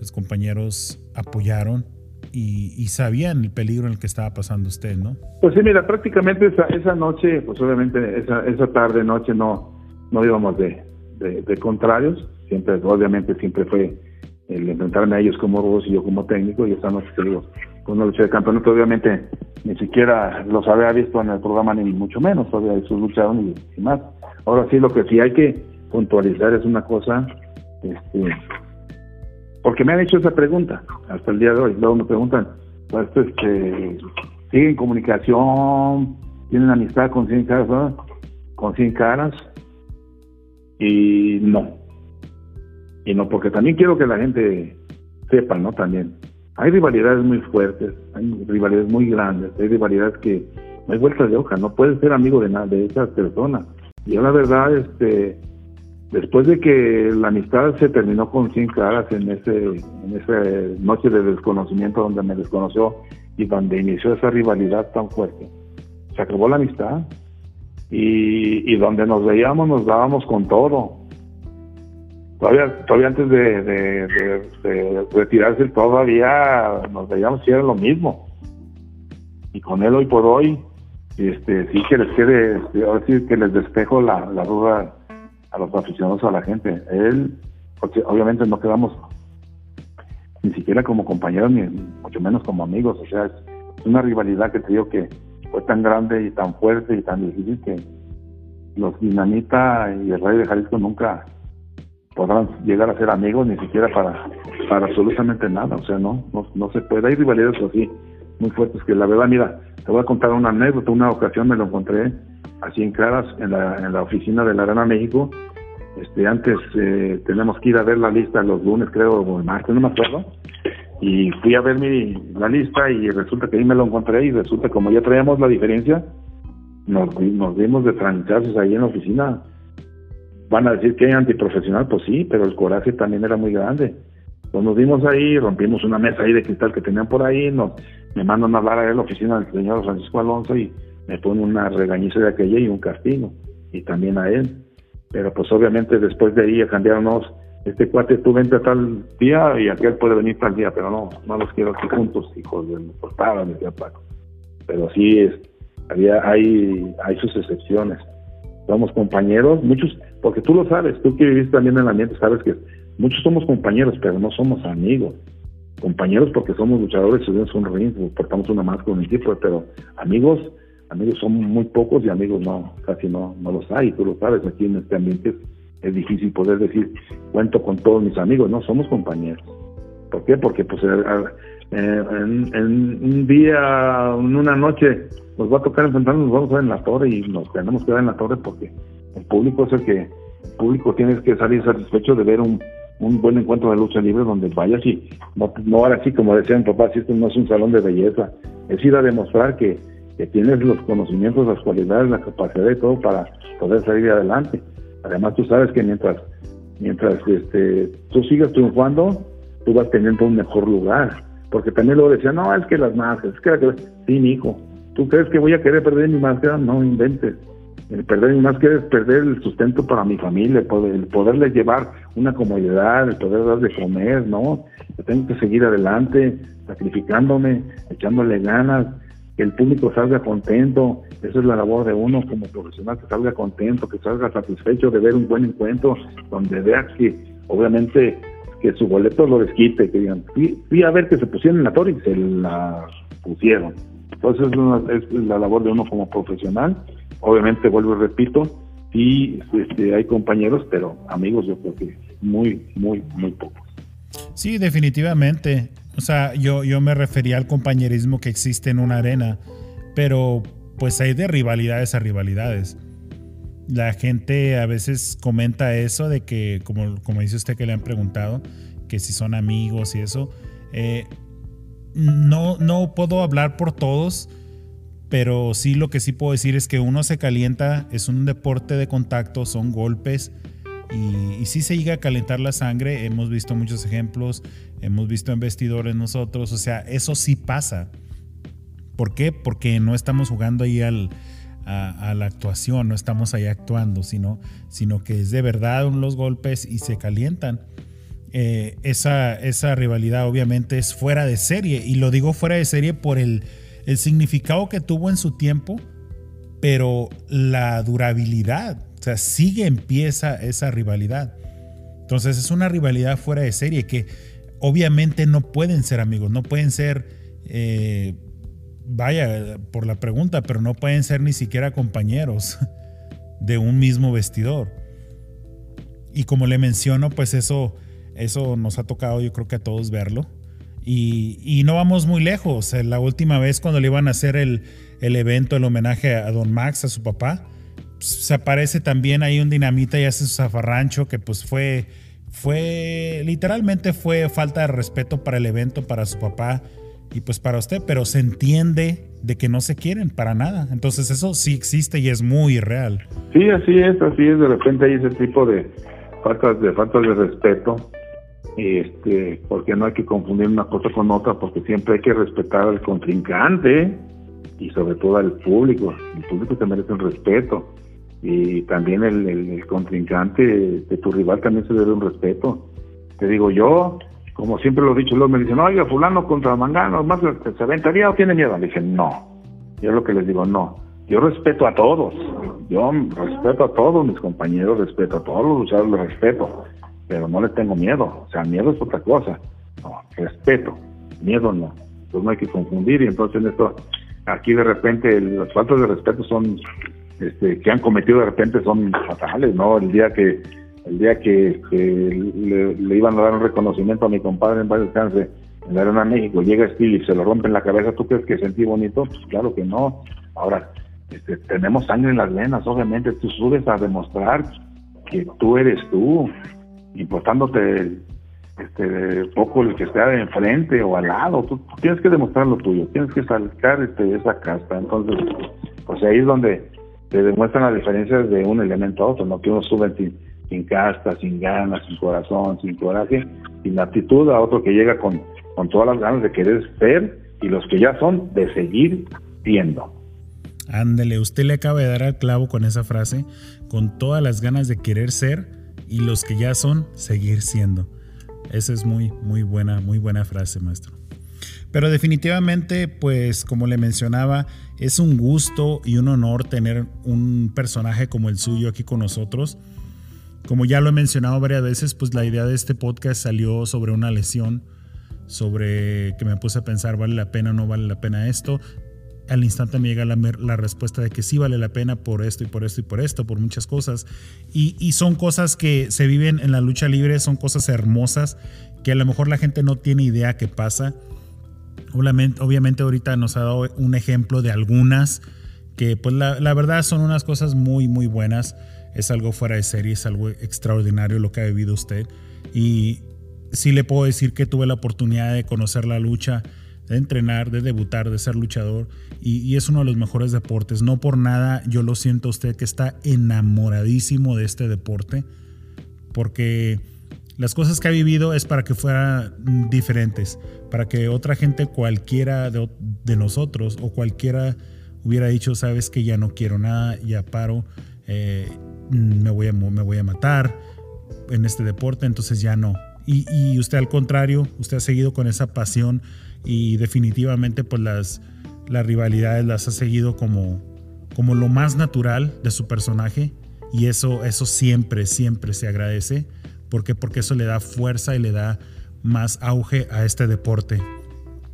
los compañeros apoyaron y, sabían el peligro en el que estaba pasando usted, ¿no? Pues sí, mira, prácticamente esa, esa noche, pues obviamente esa, esa tarde, noche no, no íbamos de, de, contrarios, siempre, obviamente siempre fue el enfrentarme a ellos como robos y yo como técnico y esta noche te digo, con una lucha de campeonato obviamente ni siquiera los había visto en el programa ni mucho menos, todavía esos lucharon y más Ahora sí, lo que sí hay que puntualizar es una cosa, este, porque me han hecho esa pregunta hasta el día de hoy. Luego me preguntan, pues, este, ¿siguen comunicación? ¿Tienen amistad con 100 caras? Con 100 caras. Y no. Y no, porque también quiero que la gente sepa, ¿no? También. Hay rivalidades muy fuertes, hay rivalidades muy grandes, hay rivalidades que no hay vuelta de hoja, no puedes ser amigo de nada de esas personas. Yo la verdad, este, después de que la amistad se terminó con 100 caras en ese, en esa noche de desconocimiento donde me desconoció y donde inició esa rivalidad tan fuerte, se acabó la amistad y, y donde nos veíamos nos dábamos con todo. Todavía, todavía antes de, de, retirarse todavía nos veíamos y era lo mismo. Y con él hoy por hoy este sí que les quede, este, ahora sí que les despejo la, la duda a los aficionados, a la gente. Él, porque obviamente no quedamos ni siquiera como compañeros, ni mucho menos como amigos. O sea, es, una rivalidad que te que fue tan grande y tan fuerte y tan difícil que los Dinamita y el Rey de Jalisco nunca podrán llegar a ser amigos, ni siquiera para, para absolutamente nada. O sea, no, no, no se puede. Hay rivalidades así muy fuertes que la verdad, mira, te voy a contar una anécdota. Una ocasión me lo encontré así en Caras, en la, en la oficina de la Arena México. Este, antes eh, tenemos que ir a ver la lista los lunes, creo, o el martes, no me acuerdo. Y fui a ver mi, la lista y resulta que ahí me lo encontré y resulta como ya traíamos la diferencia, nos, nos dimos de tranchazos ahí en la oficina. Van a decir que hay antiprofesional, pues sí, pero el coraje también era muy grande. Pues nos dimos ahí, rompimos una mesa ahí de cristal que tenían por ahí, nos, me mandan a hablar a la oficina del señor Francisco Alonso y me pone una regañiza de aquella y un castigo, y también a él. Pero pues obviamente después de ahí cambiaron, este cuate tú vente tal día y aquel puede venir tal día, pero no, no los quiero aquí juntos, hijos de portada, decía Paco. Pero sí es, había, hay, hay sus excepciones. Somos compañeros, muchos, porque tú lo sabes, tú que viviste también en el ambiente, sabes que Muchos somos compañeros, pero no somos amigos. Compañeros porque somos luchadores, subimos un ring, portamos una máscara, un equipo, pero amigos, amigos son muy pocos y amigos no, casi no, no los hay. Tú lo sabes, aquí en este ambiente es, difícil poder decir, cuento con todos mis amigos, no, somos compañeros. ¿Por qué? Porque pues en, un día, en una noche, nos va a tocar enfrentarnos, nos vamos a ver en la torre y nos tenemos que ver en la torre porque el público es el que, el público tiene que salir satisfecho de ver un, un buen encuentro de lucha libre donde vayas y no, no ahora sí como decía mi papá, si esto no es un salón de belleza, es ir a demostrar que, que tienes los conocimientos, las cualidades, la capacidad y todo para poder salir adelante. Además, tú sabes que mientras mientras este, tú sigas triunfando, tú vas teniendo un mejor lugar. Porque también luego decía, no, es que las máscaras, es que sí, mi hijo, ¿tú crees que voy a querer perder mi máscara? No inventes. El perder mi máscara es perder el sustento para mi familia, el poderles llevar una comodidad, el poder dar de comer, ¿no? Tengo que seguir adelante, sacrificándome, echándole ganas, que el público salga contento, esa es la labor de uno como profesional, que salga contento, que salga satisfecho de ver un buen encuentro, donde vea que obviamente que su boleto lo desquite, que digan, fui, a ver que se pusieron en la torre y se la pusieron. Entonces es, la labor de uno como profesional. Obviamente, vuelvo y repito, sí este, hay compañeros, pero amigos yo creo que muy, muy, muy pocos. Sí, definitivamente. O sea, yo, yo me refería al compañerismo que existe en una arena, pero pues hay de rivalidades a rivalidades. La gente a veces comenta eso de que, como, como dice usted que le han preguntado, que si son amigos y eso. Eh, no, no puedo hablar por todos, pero sí lo que sí puedo decir es que uno se calienta, es un deporte de contacto, son golpes y, y sí se llega a calentar la sangre. Hemos visto muchos ejemplos, hemos visto en vestidores nosotros, o sea, eso sí pasa. ¿Por qué? Porque no estamos jugando ahí al, a, la actuación, no estamos ahí actuando, sino, sino que es de verdad los golpes y se calientan. Eh, esa, esa rivalidad obviamente es fuera de serie y lo digo fuera de serie por el, el significado que tuvo en su tiempo, pero la durabilidad, o sea, sigue empieza esa rivalidad. Entonces es una rivalidad fuera de serie que obviamente no pueden ser amigos, no pueden ser eh, vaya por la pregunta, pero no pueden ser ni siquiera compañeros de un mismo vestidor. Y como le menciono, pues eso, eso nos ha tocado yo creo que a todos verlo. Y, no vamos muy lejos. La última vez cuando le iban a hacer el, el evento, el homenaje a Don Max, a su papá, se aparece también ahí un dinamita y hace su zafarrancho que pues fue, fue, literalmente fue falta de respeto para el evento, para su papá y pues para usted, pero se entiende de que no se quieren para nada. Entonces eso sí existe y es muy real. Sí, así es, así es. De repente hay ese tipo de faltas de faltas de respeto, este, porque no hay que confundir una cosa con otra, porque siempre hay que respetar al contrincante y sobre todo al público. El público te merece un respeto y también el, el contrincante de tu rival también se debe un respeto. Te digo yo, como siempre lo he dicho, luego me dicen, oiga, fulano contra mangano, más se aventaría o tiene miedo. Le dije, no. Yo lo que les digo, no. Yo respeto a todos. Yo respeto a todos mis compañeros, respeto a todos los luchadores, los respeto. Pero no les tengo miedo. O sea, miedo es otra cosa. No, respeto. Miedo no. Entonces no hay que confundir. Y entonces esto, aquí de repente, las faltas de respeto son, este, que han cometido de repente son fatales, ¿no? El día que el día que, le, iban a dar un reconocimiento a mi compadre en varios descanse en la Arena México, llega Steve y se lo rompe en la cabeza, ¿tú crees que sentí bonito? Pues claro que no. Ahora, este, tenemos sangre en las venas, obviamente, tú subes a demostrar que tú eres tú, importándote este, poco el que esté enfrente o al lado, tú, tienes que demostrar lo tuyo, tienes que sacar este, esa casta, entonces, pues ahí es donde te demuestran las diferencias de un elemento a otro, no que uno sube sin sin casta, sin ganas, sin corazón, sin coraje, sin actitud a otro que llega con, con todas las ganas de querer ser y los que ya son de seguir siendo. Ándele, usted le acaba de dar al clavo con esa frase, con todas las ganas de querer ser y los que ya son, seguir siendo. Esa es muy, muy buena, muy buena frase, maestro. Pero definitivamente, pues como le mencionaba, es un gusto y un honor tener un personaje como el suyo aquí con nosotros. Como ya lo he mencionado varias veces, pues la idea de este podcast salió sobre una lesión, sobre que me puse a pensar, ¿vale la pena o no vale la pena esto? Al instante me llega la, respuesta de que sí vale la pena por esto y por esto y por esto, por muchas cosas. Y, son cosas que se viven en la lucha libre, son cosas hermosas que a lo mejor la gente no tiene idea que pasa. Obviamente, obviamente ahorita nos ha dado un ejemplo de algunas que pues la, la verdad son unas cosas muy, muy buenas es algo fuera de serie, es algo extraordinario lo que ha vivido usted. Y sí le puedo decir que tuve la oportunidad de conocer la lucha de entrenar, de debutar, de ser luchador y, es uno de los mejores deportes. No por nada yo lo siento usted que está enamoradísimo de este deporte porque las cosas que ha vivido es para que fueran diferentes, para que otra gente cualquiera de, nosotros o cualquiera hubiera dicho, sabes que ya no quiero nada, ya paro, eh, me, voy a, me voy a matar en este deporte, entonces ya no. Y, y usted al contrario, usted ha seguido con esa pasión y definitivamente pues las, las rivalidades las ha seguido como, como lo más natural de su personaje y eso, eso siempre, siempre se agradece. ¿Por Porque eso le da fuerza y le da más auge a este deporte.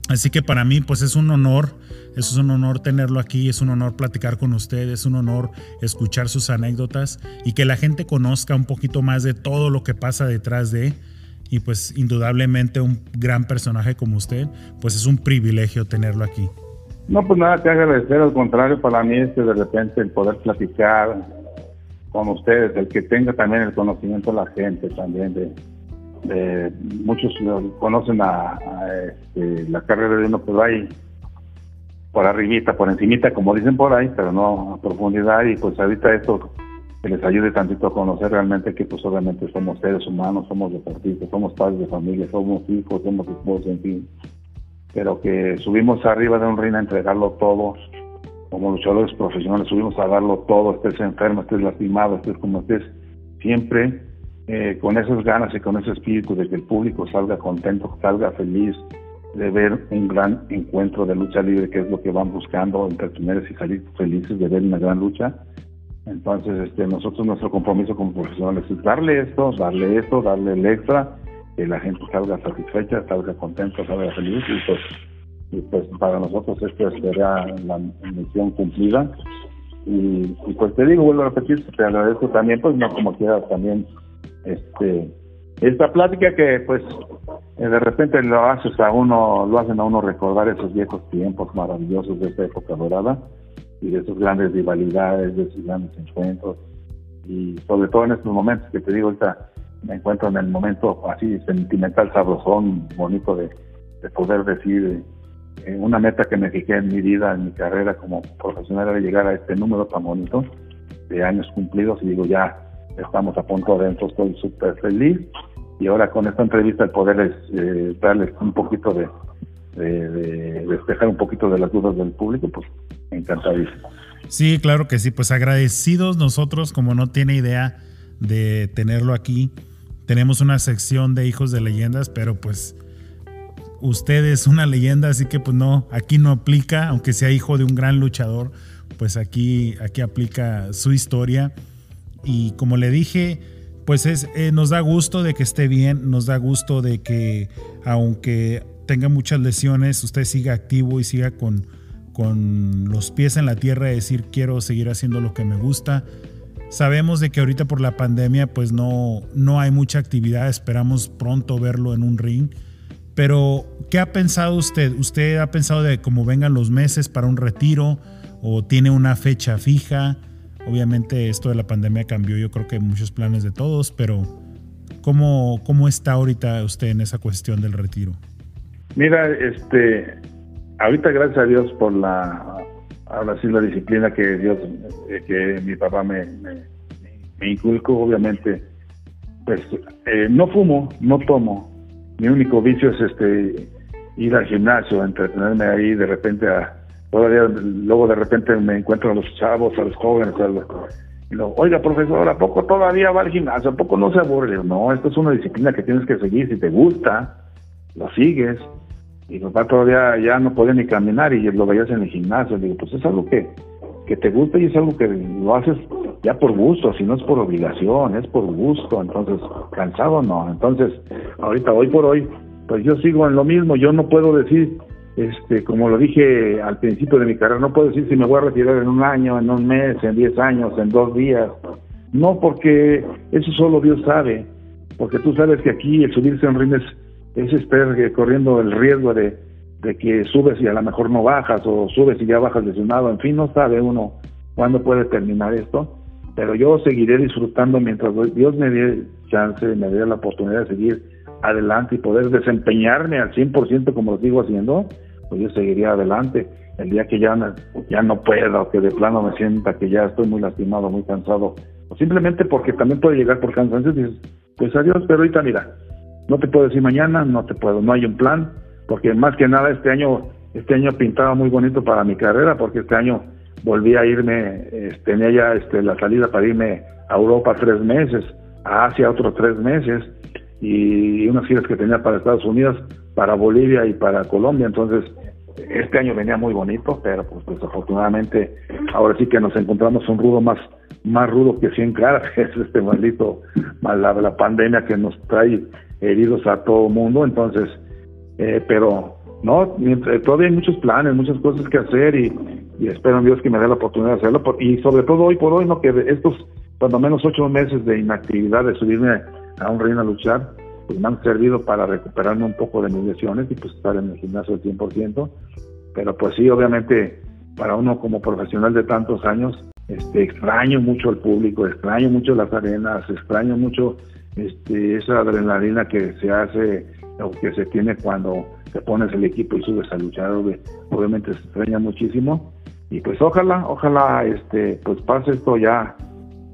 Así que para mí pues es un honor, es un honor tenerlo aquí, es un honor platicar con usted, es un honor escuchar sus anécdotas y que la gente conozca un poquito más de todo lo que pasa detrás de y pues indudablemente un gran personaje como usted, pues es un privilegio tenerlo aquí. No, pues nada que agradecer, al contrario, para mí es que de repente el poder platicar con ustedes, el que tenga también el conocimiento de la gente también, de, muchos conocen a, este, la carrera de uno, pues ahí por arribita, por encimita, como dicen por ahí, pero no a profundidad y pues ahorita esto que les ayude tantito a conocer realmente que pues obviamente somos seres humanos, somos deportistas, somos padres de familia, somos hijos, somos esposos, en fin, pero que subimos arriba de un ring a entregarlo todo, como luchadores profesionales subimos a darlo todo, estés enfermo, estés lastimado, estés como estés, siempre eh, con esas ganas y con ese espíritu de que el público salga contento, salga feliz, de ver un gran encuentro de lucha libre, que es lo que van buscando, entretenerse y salir felices de ver una gran lucha. Entonces, este, nosotros nuestro compromiso como profesionales es darle esto, darle esto, darle el extra, que la gente salga satisfecha, salga contenta, salga feliz y pues, y pues para nosotros esto será la misión cumplida. Y, pues te digo, vuelvo a repetir, te agradezco también, pues no como quieras también, este, esta plática que pues eh, de repente lo haces a uno, lo hacen a uno recordar esos viejos tiempos maravillosos de esta época dorada y de sus grandes rivalidades, de sus grandes encuentros. Y sobre todo en estos momentos que te digo, ahorita me encuentro en el momento así sentimental, sabrosón, bonito de, poder decir eh, una meta que me fijé en mi vida, en mi carrera como profesional, era llegar a este número tan bonito de años cumplidos y digo, ya estamos a punto adentro, estoy súper feliz y ahora con esta entrevista poderles eh, darles un poquito de, de, despejar un poquito de las dudas del público, pues encantadísimo. Sí, claro que sí, pues agradecidos nosotros, como no tiene idea de tenerlo aquí. Tenemos una sección de hijos de leyendas, pero pues usted es una leyenda, así que pues no, aquí no aplica, aunque sea hijo de un gran luchador, pues aquí, aquí aplica su historia. Y como le dije, pues es, eh, nos da gusto de que esté bien, nos da gusto de que aunque tenga muchas lesiones, usted siga activo y siga con, con los pies en la tierra y decir quiero seguir haciendo lo que me gusta. Sabemos de que ahorita por la pandemia pues no, no hay mucha actividad, esperamos pronto verlo en un ring. Pero, ¿qué ha pensado usted? ¿Usted ha pensado de cómo vengan los meses para un retiro o tiene una fecha fija? Obviamente esto de la pandemia cambió yo creo que muchos planes de todos, pero ¿cómo, cómo está ahorita usted en esa cuestión del retiro? Mira, este, ahorita gracias a Dios por la, ahora la disciplina que Dios, eh, que mi papá me, me, inculcó, obviamente, pues eh, no fumo, no tomo, mi único vicio es este ir al gimnasio, entretenerme ahí de repente a todavía luego de repente me encuentro a los chavos, a los jóvenes, a los, y luego, oiga profesor, ¿a poco todavía va al gimnasio? ¿A poco no se aburre? No, esto es una disciplina que tienes que seguir, si te gusta, lo sigues, y papá todavía ya no podía ni caminar y lo veías en el gimnasio. digo, pues es algo que, que te gusta y es algo que lo haces ya por gusto, si no es por obligación, es por gusto. Entonces, cansado no. Entonces, ahorita, hoy por hoy, pues yo sigo en lo mismo. Yo no puedo decir, este, como lo dije al principio de mi carrera, no puedo decir si me voy a retirar en un año, en un mes, en diez años, en dos días. No, porque eso solo Dios sabe. Porque tú sabes que aquí el subirse en rines es estar corriendo el riesgo de, que subes y a lo mejor no bajas o subes y ya bajas lesionado, en fin, no sabe uno cuándo puede terminar esto, pero yo seguiré disfrutando mientras Dios me dé chance, me dé la oportunidad de seguir adelante y poder desempeñarme al 100% como lo sigo haciendo, pues yo seguiría adelante. El día que ya, ya no pueda o que de plano me sienta que ya estoy muy lastimado, muy cansado, o simplemente porque también puede llegar por cansancio, dices, pues adiós, pero ahorita mira, no te puedo decir mañana, no te puedo, no hay un plan, porque más que nada este año, este año pintaba muy bonito para mi carrera, porque este año volví a irme, eh, tenía ya este, la salida para irme a Europa tres meses, a Asia otros tres meses, y unas giras que tenía para Estados Unidos, para Bolivia y para Colombia, entonces este año venía muy bonito, pero pues desafortunadamente ahora sí que nos encontramos un rudo más más rudo que 100 caras, es este maldito, mal- la, la pandemia que nos trae heridos a todo mundo, entonces, eh, pero no, mientras- todavía hay muchos planes, muchas cosas que hacer y, espero en Dios que me dé la oportunidad de hacerlo, y sobre todo hoy por hoy, no que estos, cuando menos ocho meses de inactividad, de subirme a un ring a luchar, pues me han servido para recuperarme un poco de mis lesiones y pues estar en el gimnasio al 100%, pero pues sí, obviamente, para uno como profesional de tantos años, este, extraño mucho al público, extraño mucho las arenas, extraño mucho este, esa adrenalina que se hace o que se tiene cuando te pones el equipo y subes a luchar, obvi- obviamente se extraña muchísimo y pues ojalá, ojalá este, pues pase esto ya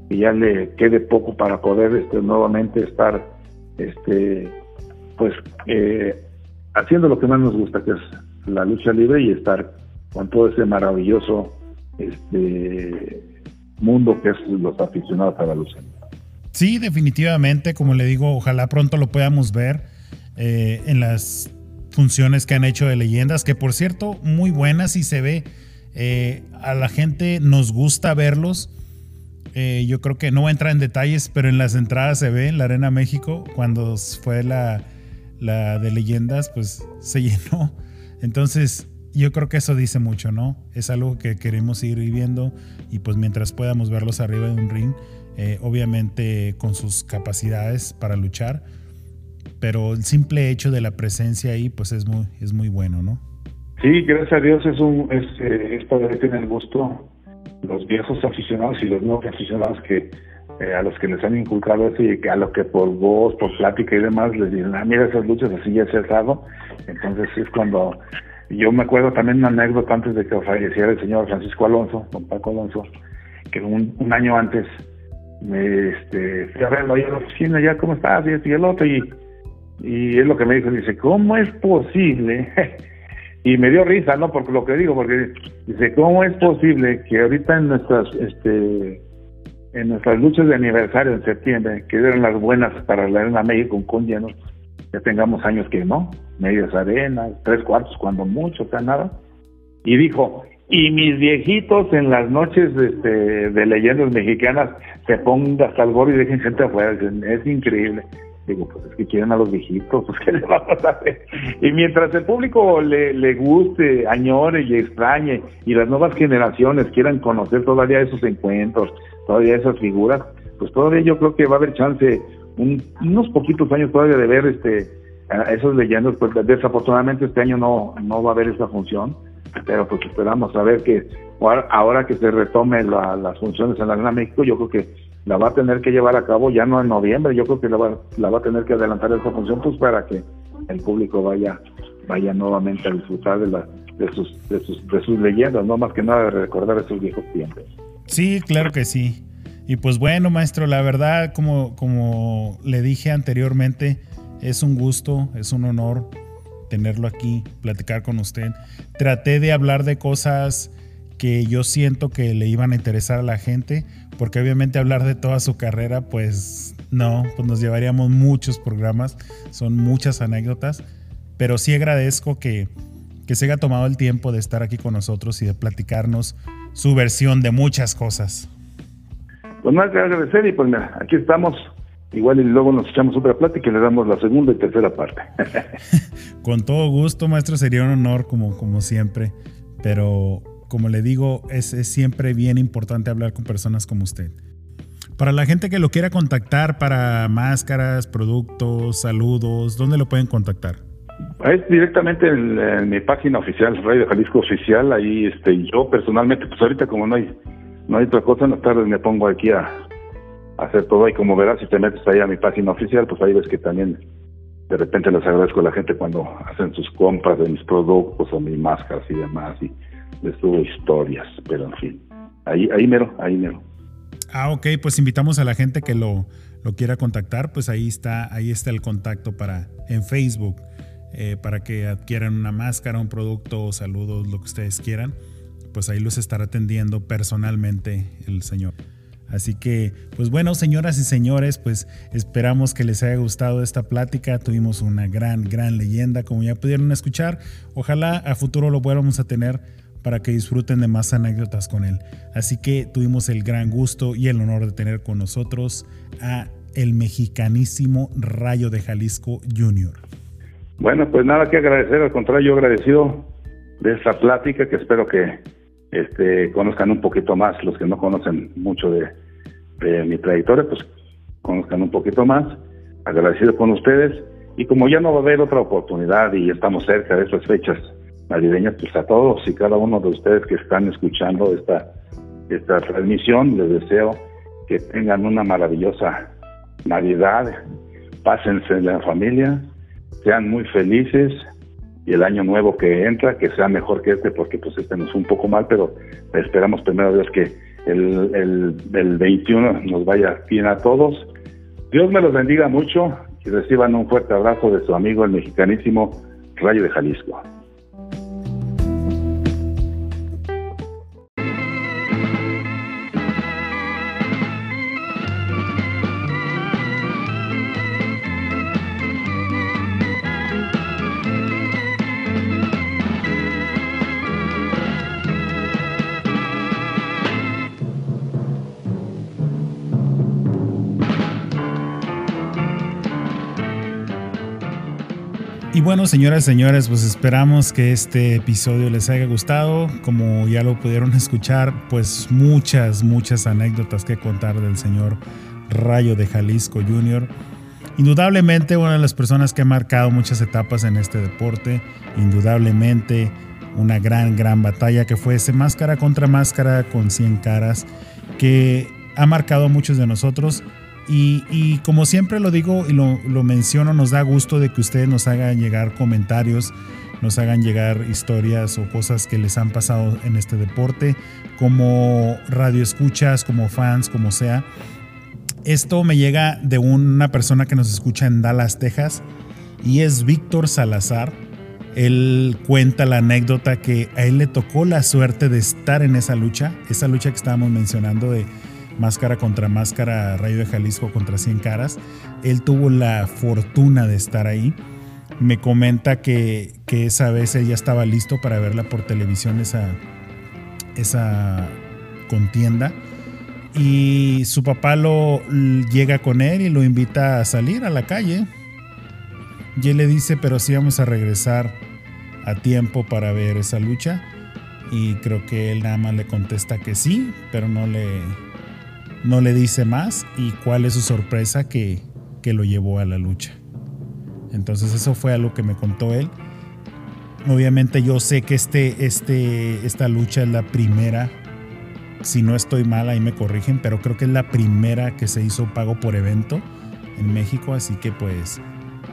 y ya le quede poco para poder este, nuevamente estar este, pues eh, haciendo lo que más nos gusta, que es la lucha libre y estar con todo ese maravilloso este mundo que es los aficionados a la lucha. Sí, definitivamente, como le digo, ojalá pronto lo podamos ver eh, en las funciones que han hecho de leyendas, que por cierto, muy buenas y se ve, eh, a la gente nos gusta verlos. Eh, yo creo que no voy a entrar en detalles, pero en las entradas se ve en la Arena México, cuando fue la, la de leyendas, pues se llenó. Entonces, yo creo que eso dice mucho, ¿no? Es algo que queremos ir viviendo y pues mientras podamos verlos arriba de un ring, eh, obviamente con sus capacidades para luchar, pero el simple hecho de la presencia ahí pues es muy, es muy bueno, ¿no? Sí, gracias a Dios es un es, eh, es poder tener gusto los viejos aficionados y los nuevos aficionados que eh, a los que les han inculcado eso y a los que por voz, por plática y demás les dicen, ah, mira esas luchas así ya se ha dado. Entonces es cuando yo me acuerdo también una anécdota antes de que falleciera el señor Francisco Alonso, don Paco Alonso, que un, un año antes me este, fui a verlo ahí en la oficina, ya cómo estás, y esto y el otro, y, y es lo que me dijo, dice, ¿cómo es posible? y me dio risa, ¿no? Porque lo que digo, porque dice, ¿cómo es posible que ahorita en nuestras, este, en nuestras luchas de aniversario en septiembre, que eran las buenas para la Arena México con llenos, ya tengamos años que no, medias arenas, tres cuartos cuando mucho, o nada. Y dijo, y mis viejitos en las noches este, de leyendas mexicanas se pongan hasta el gorro y dejen gente afuera, es increíble. Digo, pues es que quieren a los viejitos, pues ¿qué le vamos a hacer? Y mientras el público le, le guste, añore y extrañe, y las nuevas generaciones quieran conocer todavía esos encuentros, todavía esas figuras, pues todavía yo creo que va a haber chance, un- unos poquitos años todavía de ver este a esas leyendas, pues desafortunadamente este año no, no va a haber esa función, pero pues esperamos a ver que ahora, ahora que se retome la- las funciones en la Arena México, yo creo que la va a tener que llevar a cabo ya no en noviembre, yo creo que la va, la va a tener que adelantar esa función pues para que el público vaya vaya nuevamente a disfrutar de, la, de, sus, de, sus, de sus leyendas, no más que nada de recordar esos viejos tiempos. Sí, claro que sí. Y pues bueno, maestro, la verdad, como, como le dije anteriormente, es un gusto, es un honor tenerlo aquí, platicar con usted. Traté de hablar de cosas que yo siento que le iban a interesar a la gente, porque obviamente hablar de toda su carrera, pues no, pues nos llevaríamos muchos programas, son muchas anécdotas, pero sí agradezco que, que se haya tomado el tiempo de estar aquí con nosotros y de platicarnos su versión de muchas cosas. Pues nada que agradecer y pues mira, aquí estamos. Igual y luego nos echamos otra plática y le damos la segunda y tercera parte. Con todo gusto, maestro, sería un honor como, como siempre, pero como le digo, es, siempre bien importante hablar con personas como usted. Para la gente que lo quiera contactar para máscaras, productos, saludos, ¿dónde lo pueden contactar? Es directamente en, en mi página oficial, Radio Jalisco Oficial, ahí este, yo personalmente, pues ahorita como no hay, no hay otra cosa, en las tardes me pongo aquí a, a hacer todo y como verás, si te metes ahí a mi página oficial, pues ahí ves que también de repente les agradezco a la gente cuando hacen sus compras de mis productos o mis máscaras y demás y les subo historias, pero en fin, ahí, ahí mero, ahí mero. Ah, ok, pues invitamos a la gente que lo, lo quiera contactar, pues ahí está, ahí está el contacto para en Facebook, eh, para que adquieran una máscara, un producto, saludos, lo que ustedes quieran, pues ahí los estará atendiendo personalmente el señor. Así que, pues bueno, señoras y señores, pues esperamos que les haya gustado esta plática. Tuvimos una gran, gran leyenda, como ya pudieron escuchar. Ojalá a futuro lo vuelvamos a tener para que disfruten de más anécdotas con él. Así que tuvimos el gran gusto y el honor de tener con nosotros a el mexicanísimo Rayo de Jalisco Jr. Bueno, pues nada que agradecer, al contrario, agradecido de esta plática que espero que este, conozcan un poquito más, los que no conocen mucho de, mi trayectoria, pues conozcan un poquito más. Agradecido con ustedes y como ya no va a haber otra oportunidad y estamos cerca de esas fechas navideñas, pues a todos y cada uno de ustedes que están escuchando esta, esta transmisión, les deseo que tengan una maravillosa Navidad, pásense en la familia, sean muy felices y el año nuevo que entra, que sea mejor que este, porque pues este nos fue un poco mal, pero esperamos primero Dios que el, el, el 21 nos vaya bien a todos. Dios me los bendiga mucho y reciban un fuerte abrazo de su amigo el mexicanísimo Rayo de Jalisco. Bueno, señoras y señores, pues esperamos que este episodio les haya gustado. Como ya lo pudieron escuchar, pues muchas, muchas anécdotas que contar del señor Rayo de Jalisco Jr. Indudablemente una de las personas que ha marcado muchas etapas en este deporte, indudablemente una gran, gran batalla que fue ese máscara contra máscara con 100 caras que ha marcado a muchos de nosotros y, como siempre lo digo y lo, menciono, nos da gusto de que ustedes nos hagan llegar comentarios, nos hagan llegar historias o cosas que les han pasado en este deporte, como radio escuchas, como fans, como sea. Esto me llega de una persona que nos escucha en Dallas, Texas, y es Víctor Salazar. Él cuenta la anécdota que a él le tocó la suerte de estar en esa lucha, esa lucha que estábamos mencionando de máscara contra máscara, Rayo de Jalisco contra 100 caras. Él tuvo la fortuna de estar ahí. Me comenta que, esa vez él ya estaba listo para verla por televisión, esa, esa contienda. Y su papá lo llega con él y lo invita a salir a la calle. Y él le dice, pero sí vamos a regresar a tiempo para ver esa lucha. Y creo que él nada más le contesta que sí, pero no le, no le dice más y cuál es su sorpresa que, lo llevó a la lucha. Entonces eso fue algo que me contó él. Obviamente yo sé que este, este, esta lucha es la primera, si no estoy mal ahí me corrigen, pero creo que es la primera que se hizo pago por evento en México, así que pues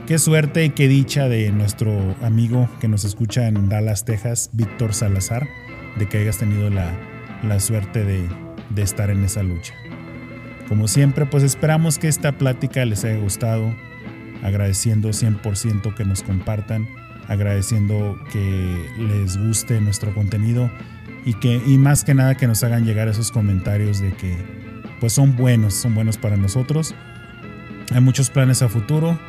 qué suerte y qué dicha de nuestro amigo que nos escucha en Dallas, Texas, Víctor Salazar, de que hayas tenido la, suerte de, de estar en esa lucha. Como siempre, pues esperamos que esta plática les haya gustado, agradeciendo 100% que nos compartan, agradeciendo que les guste nuestro contenido y que y más que nada que nos hagan llegar esos comentarios de que pues son buenos, son buenos para nosotros. Hay muchos planes a futuro.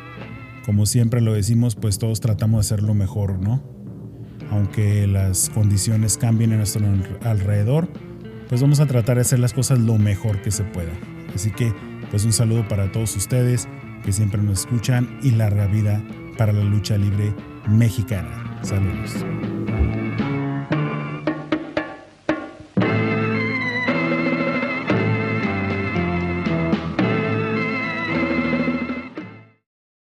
Como siempre lo decimos, pues todos tratamos de hacerlo mejor, ¿no? Aunque las condiciones cambien en nuestro alrededor, pues vamos a tratar de hacer las cosas lo mejor que se pueda. Así que, pues un saludo para todos ustedes que siempre nos escuchan y larga vida para la lucha libre mexicana. Saludos.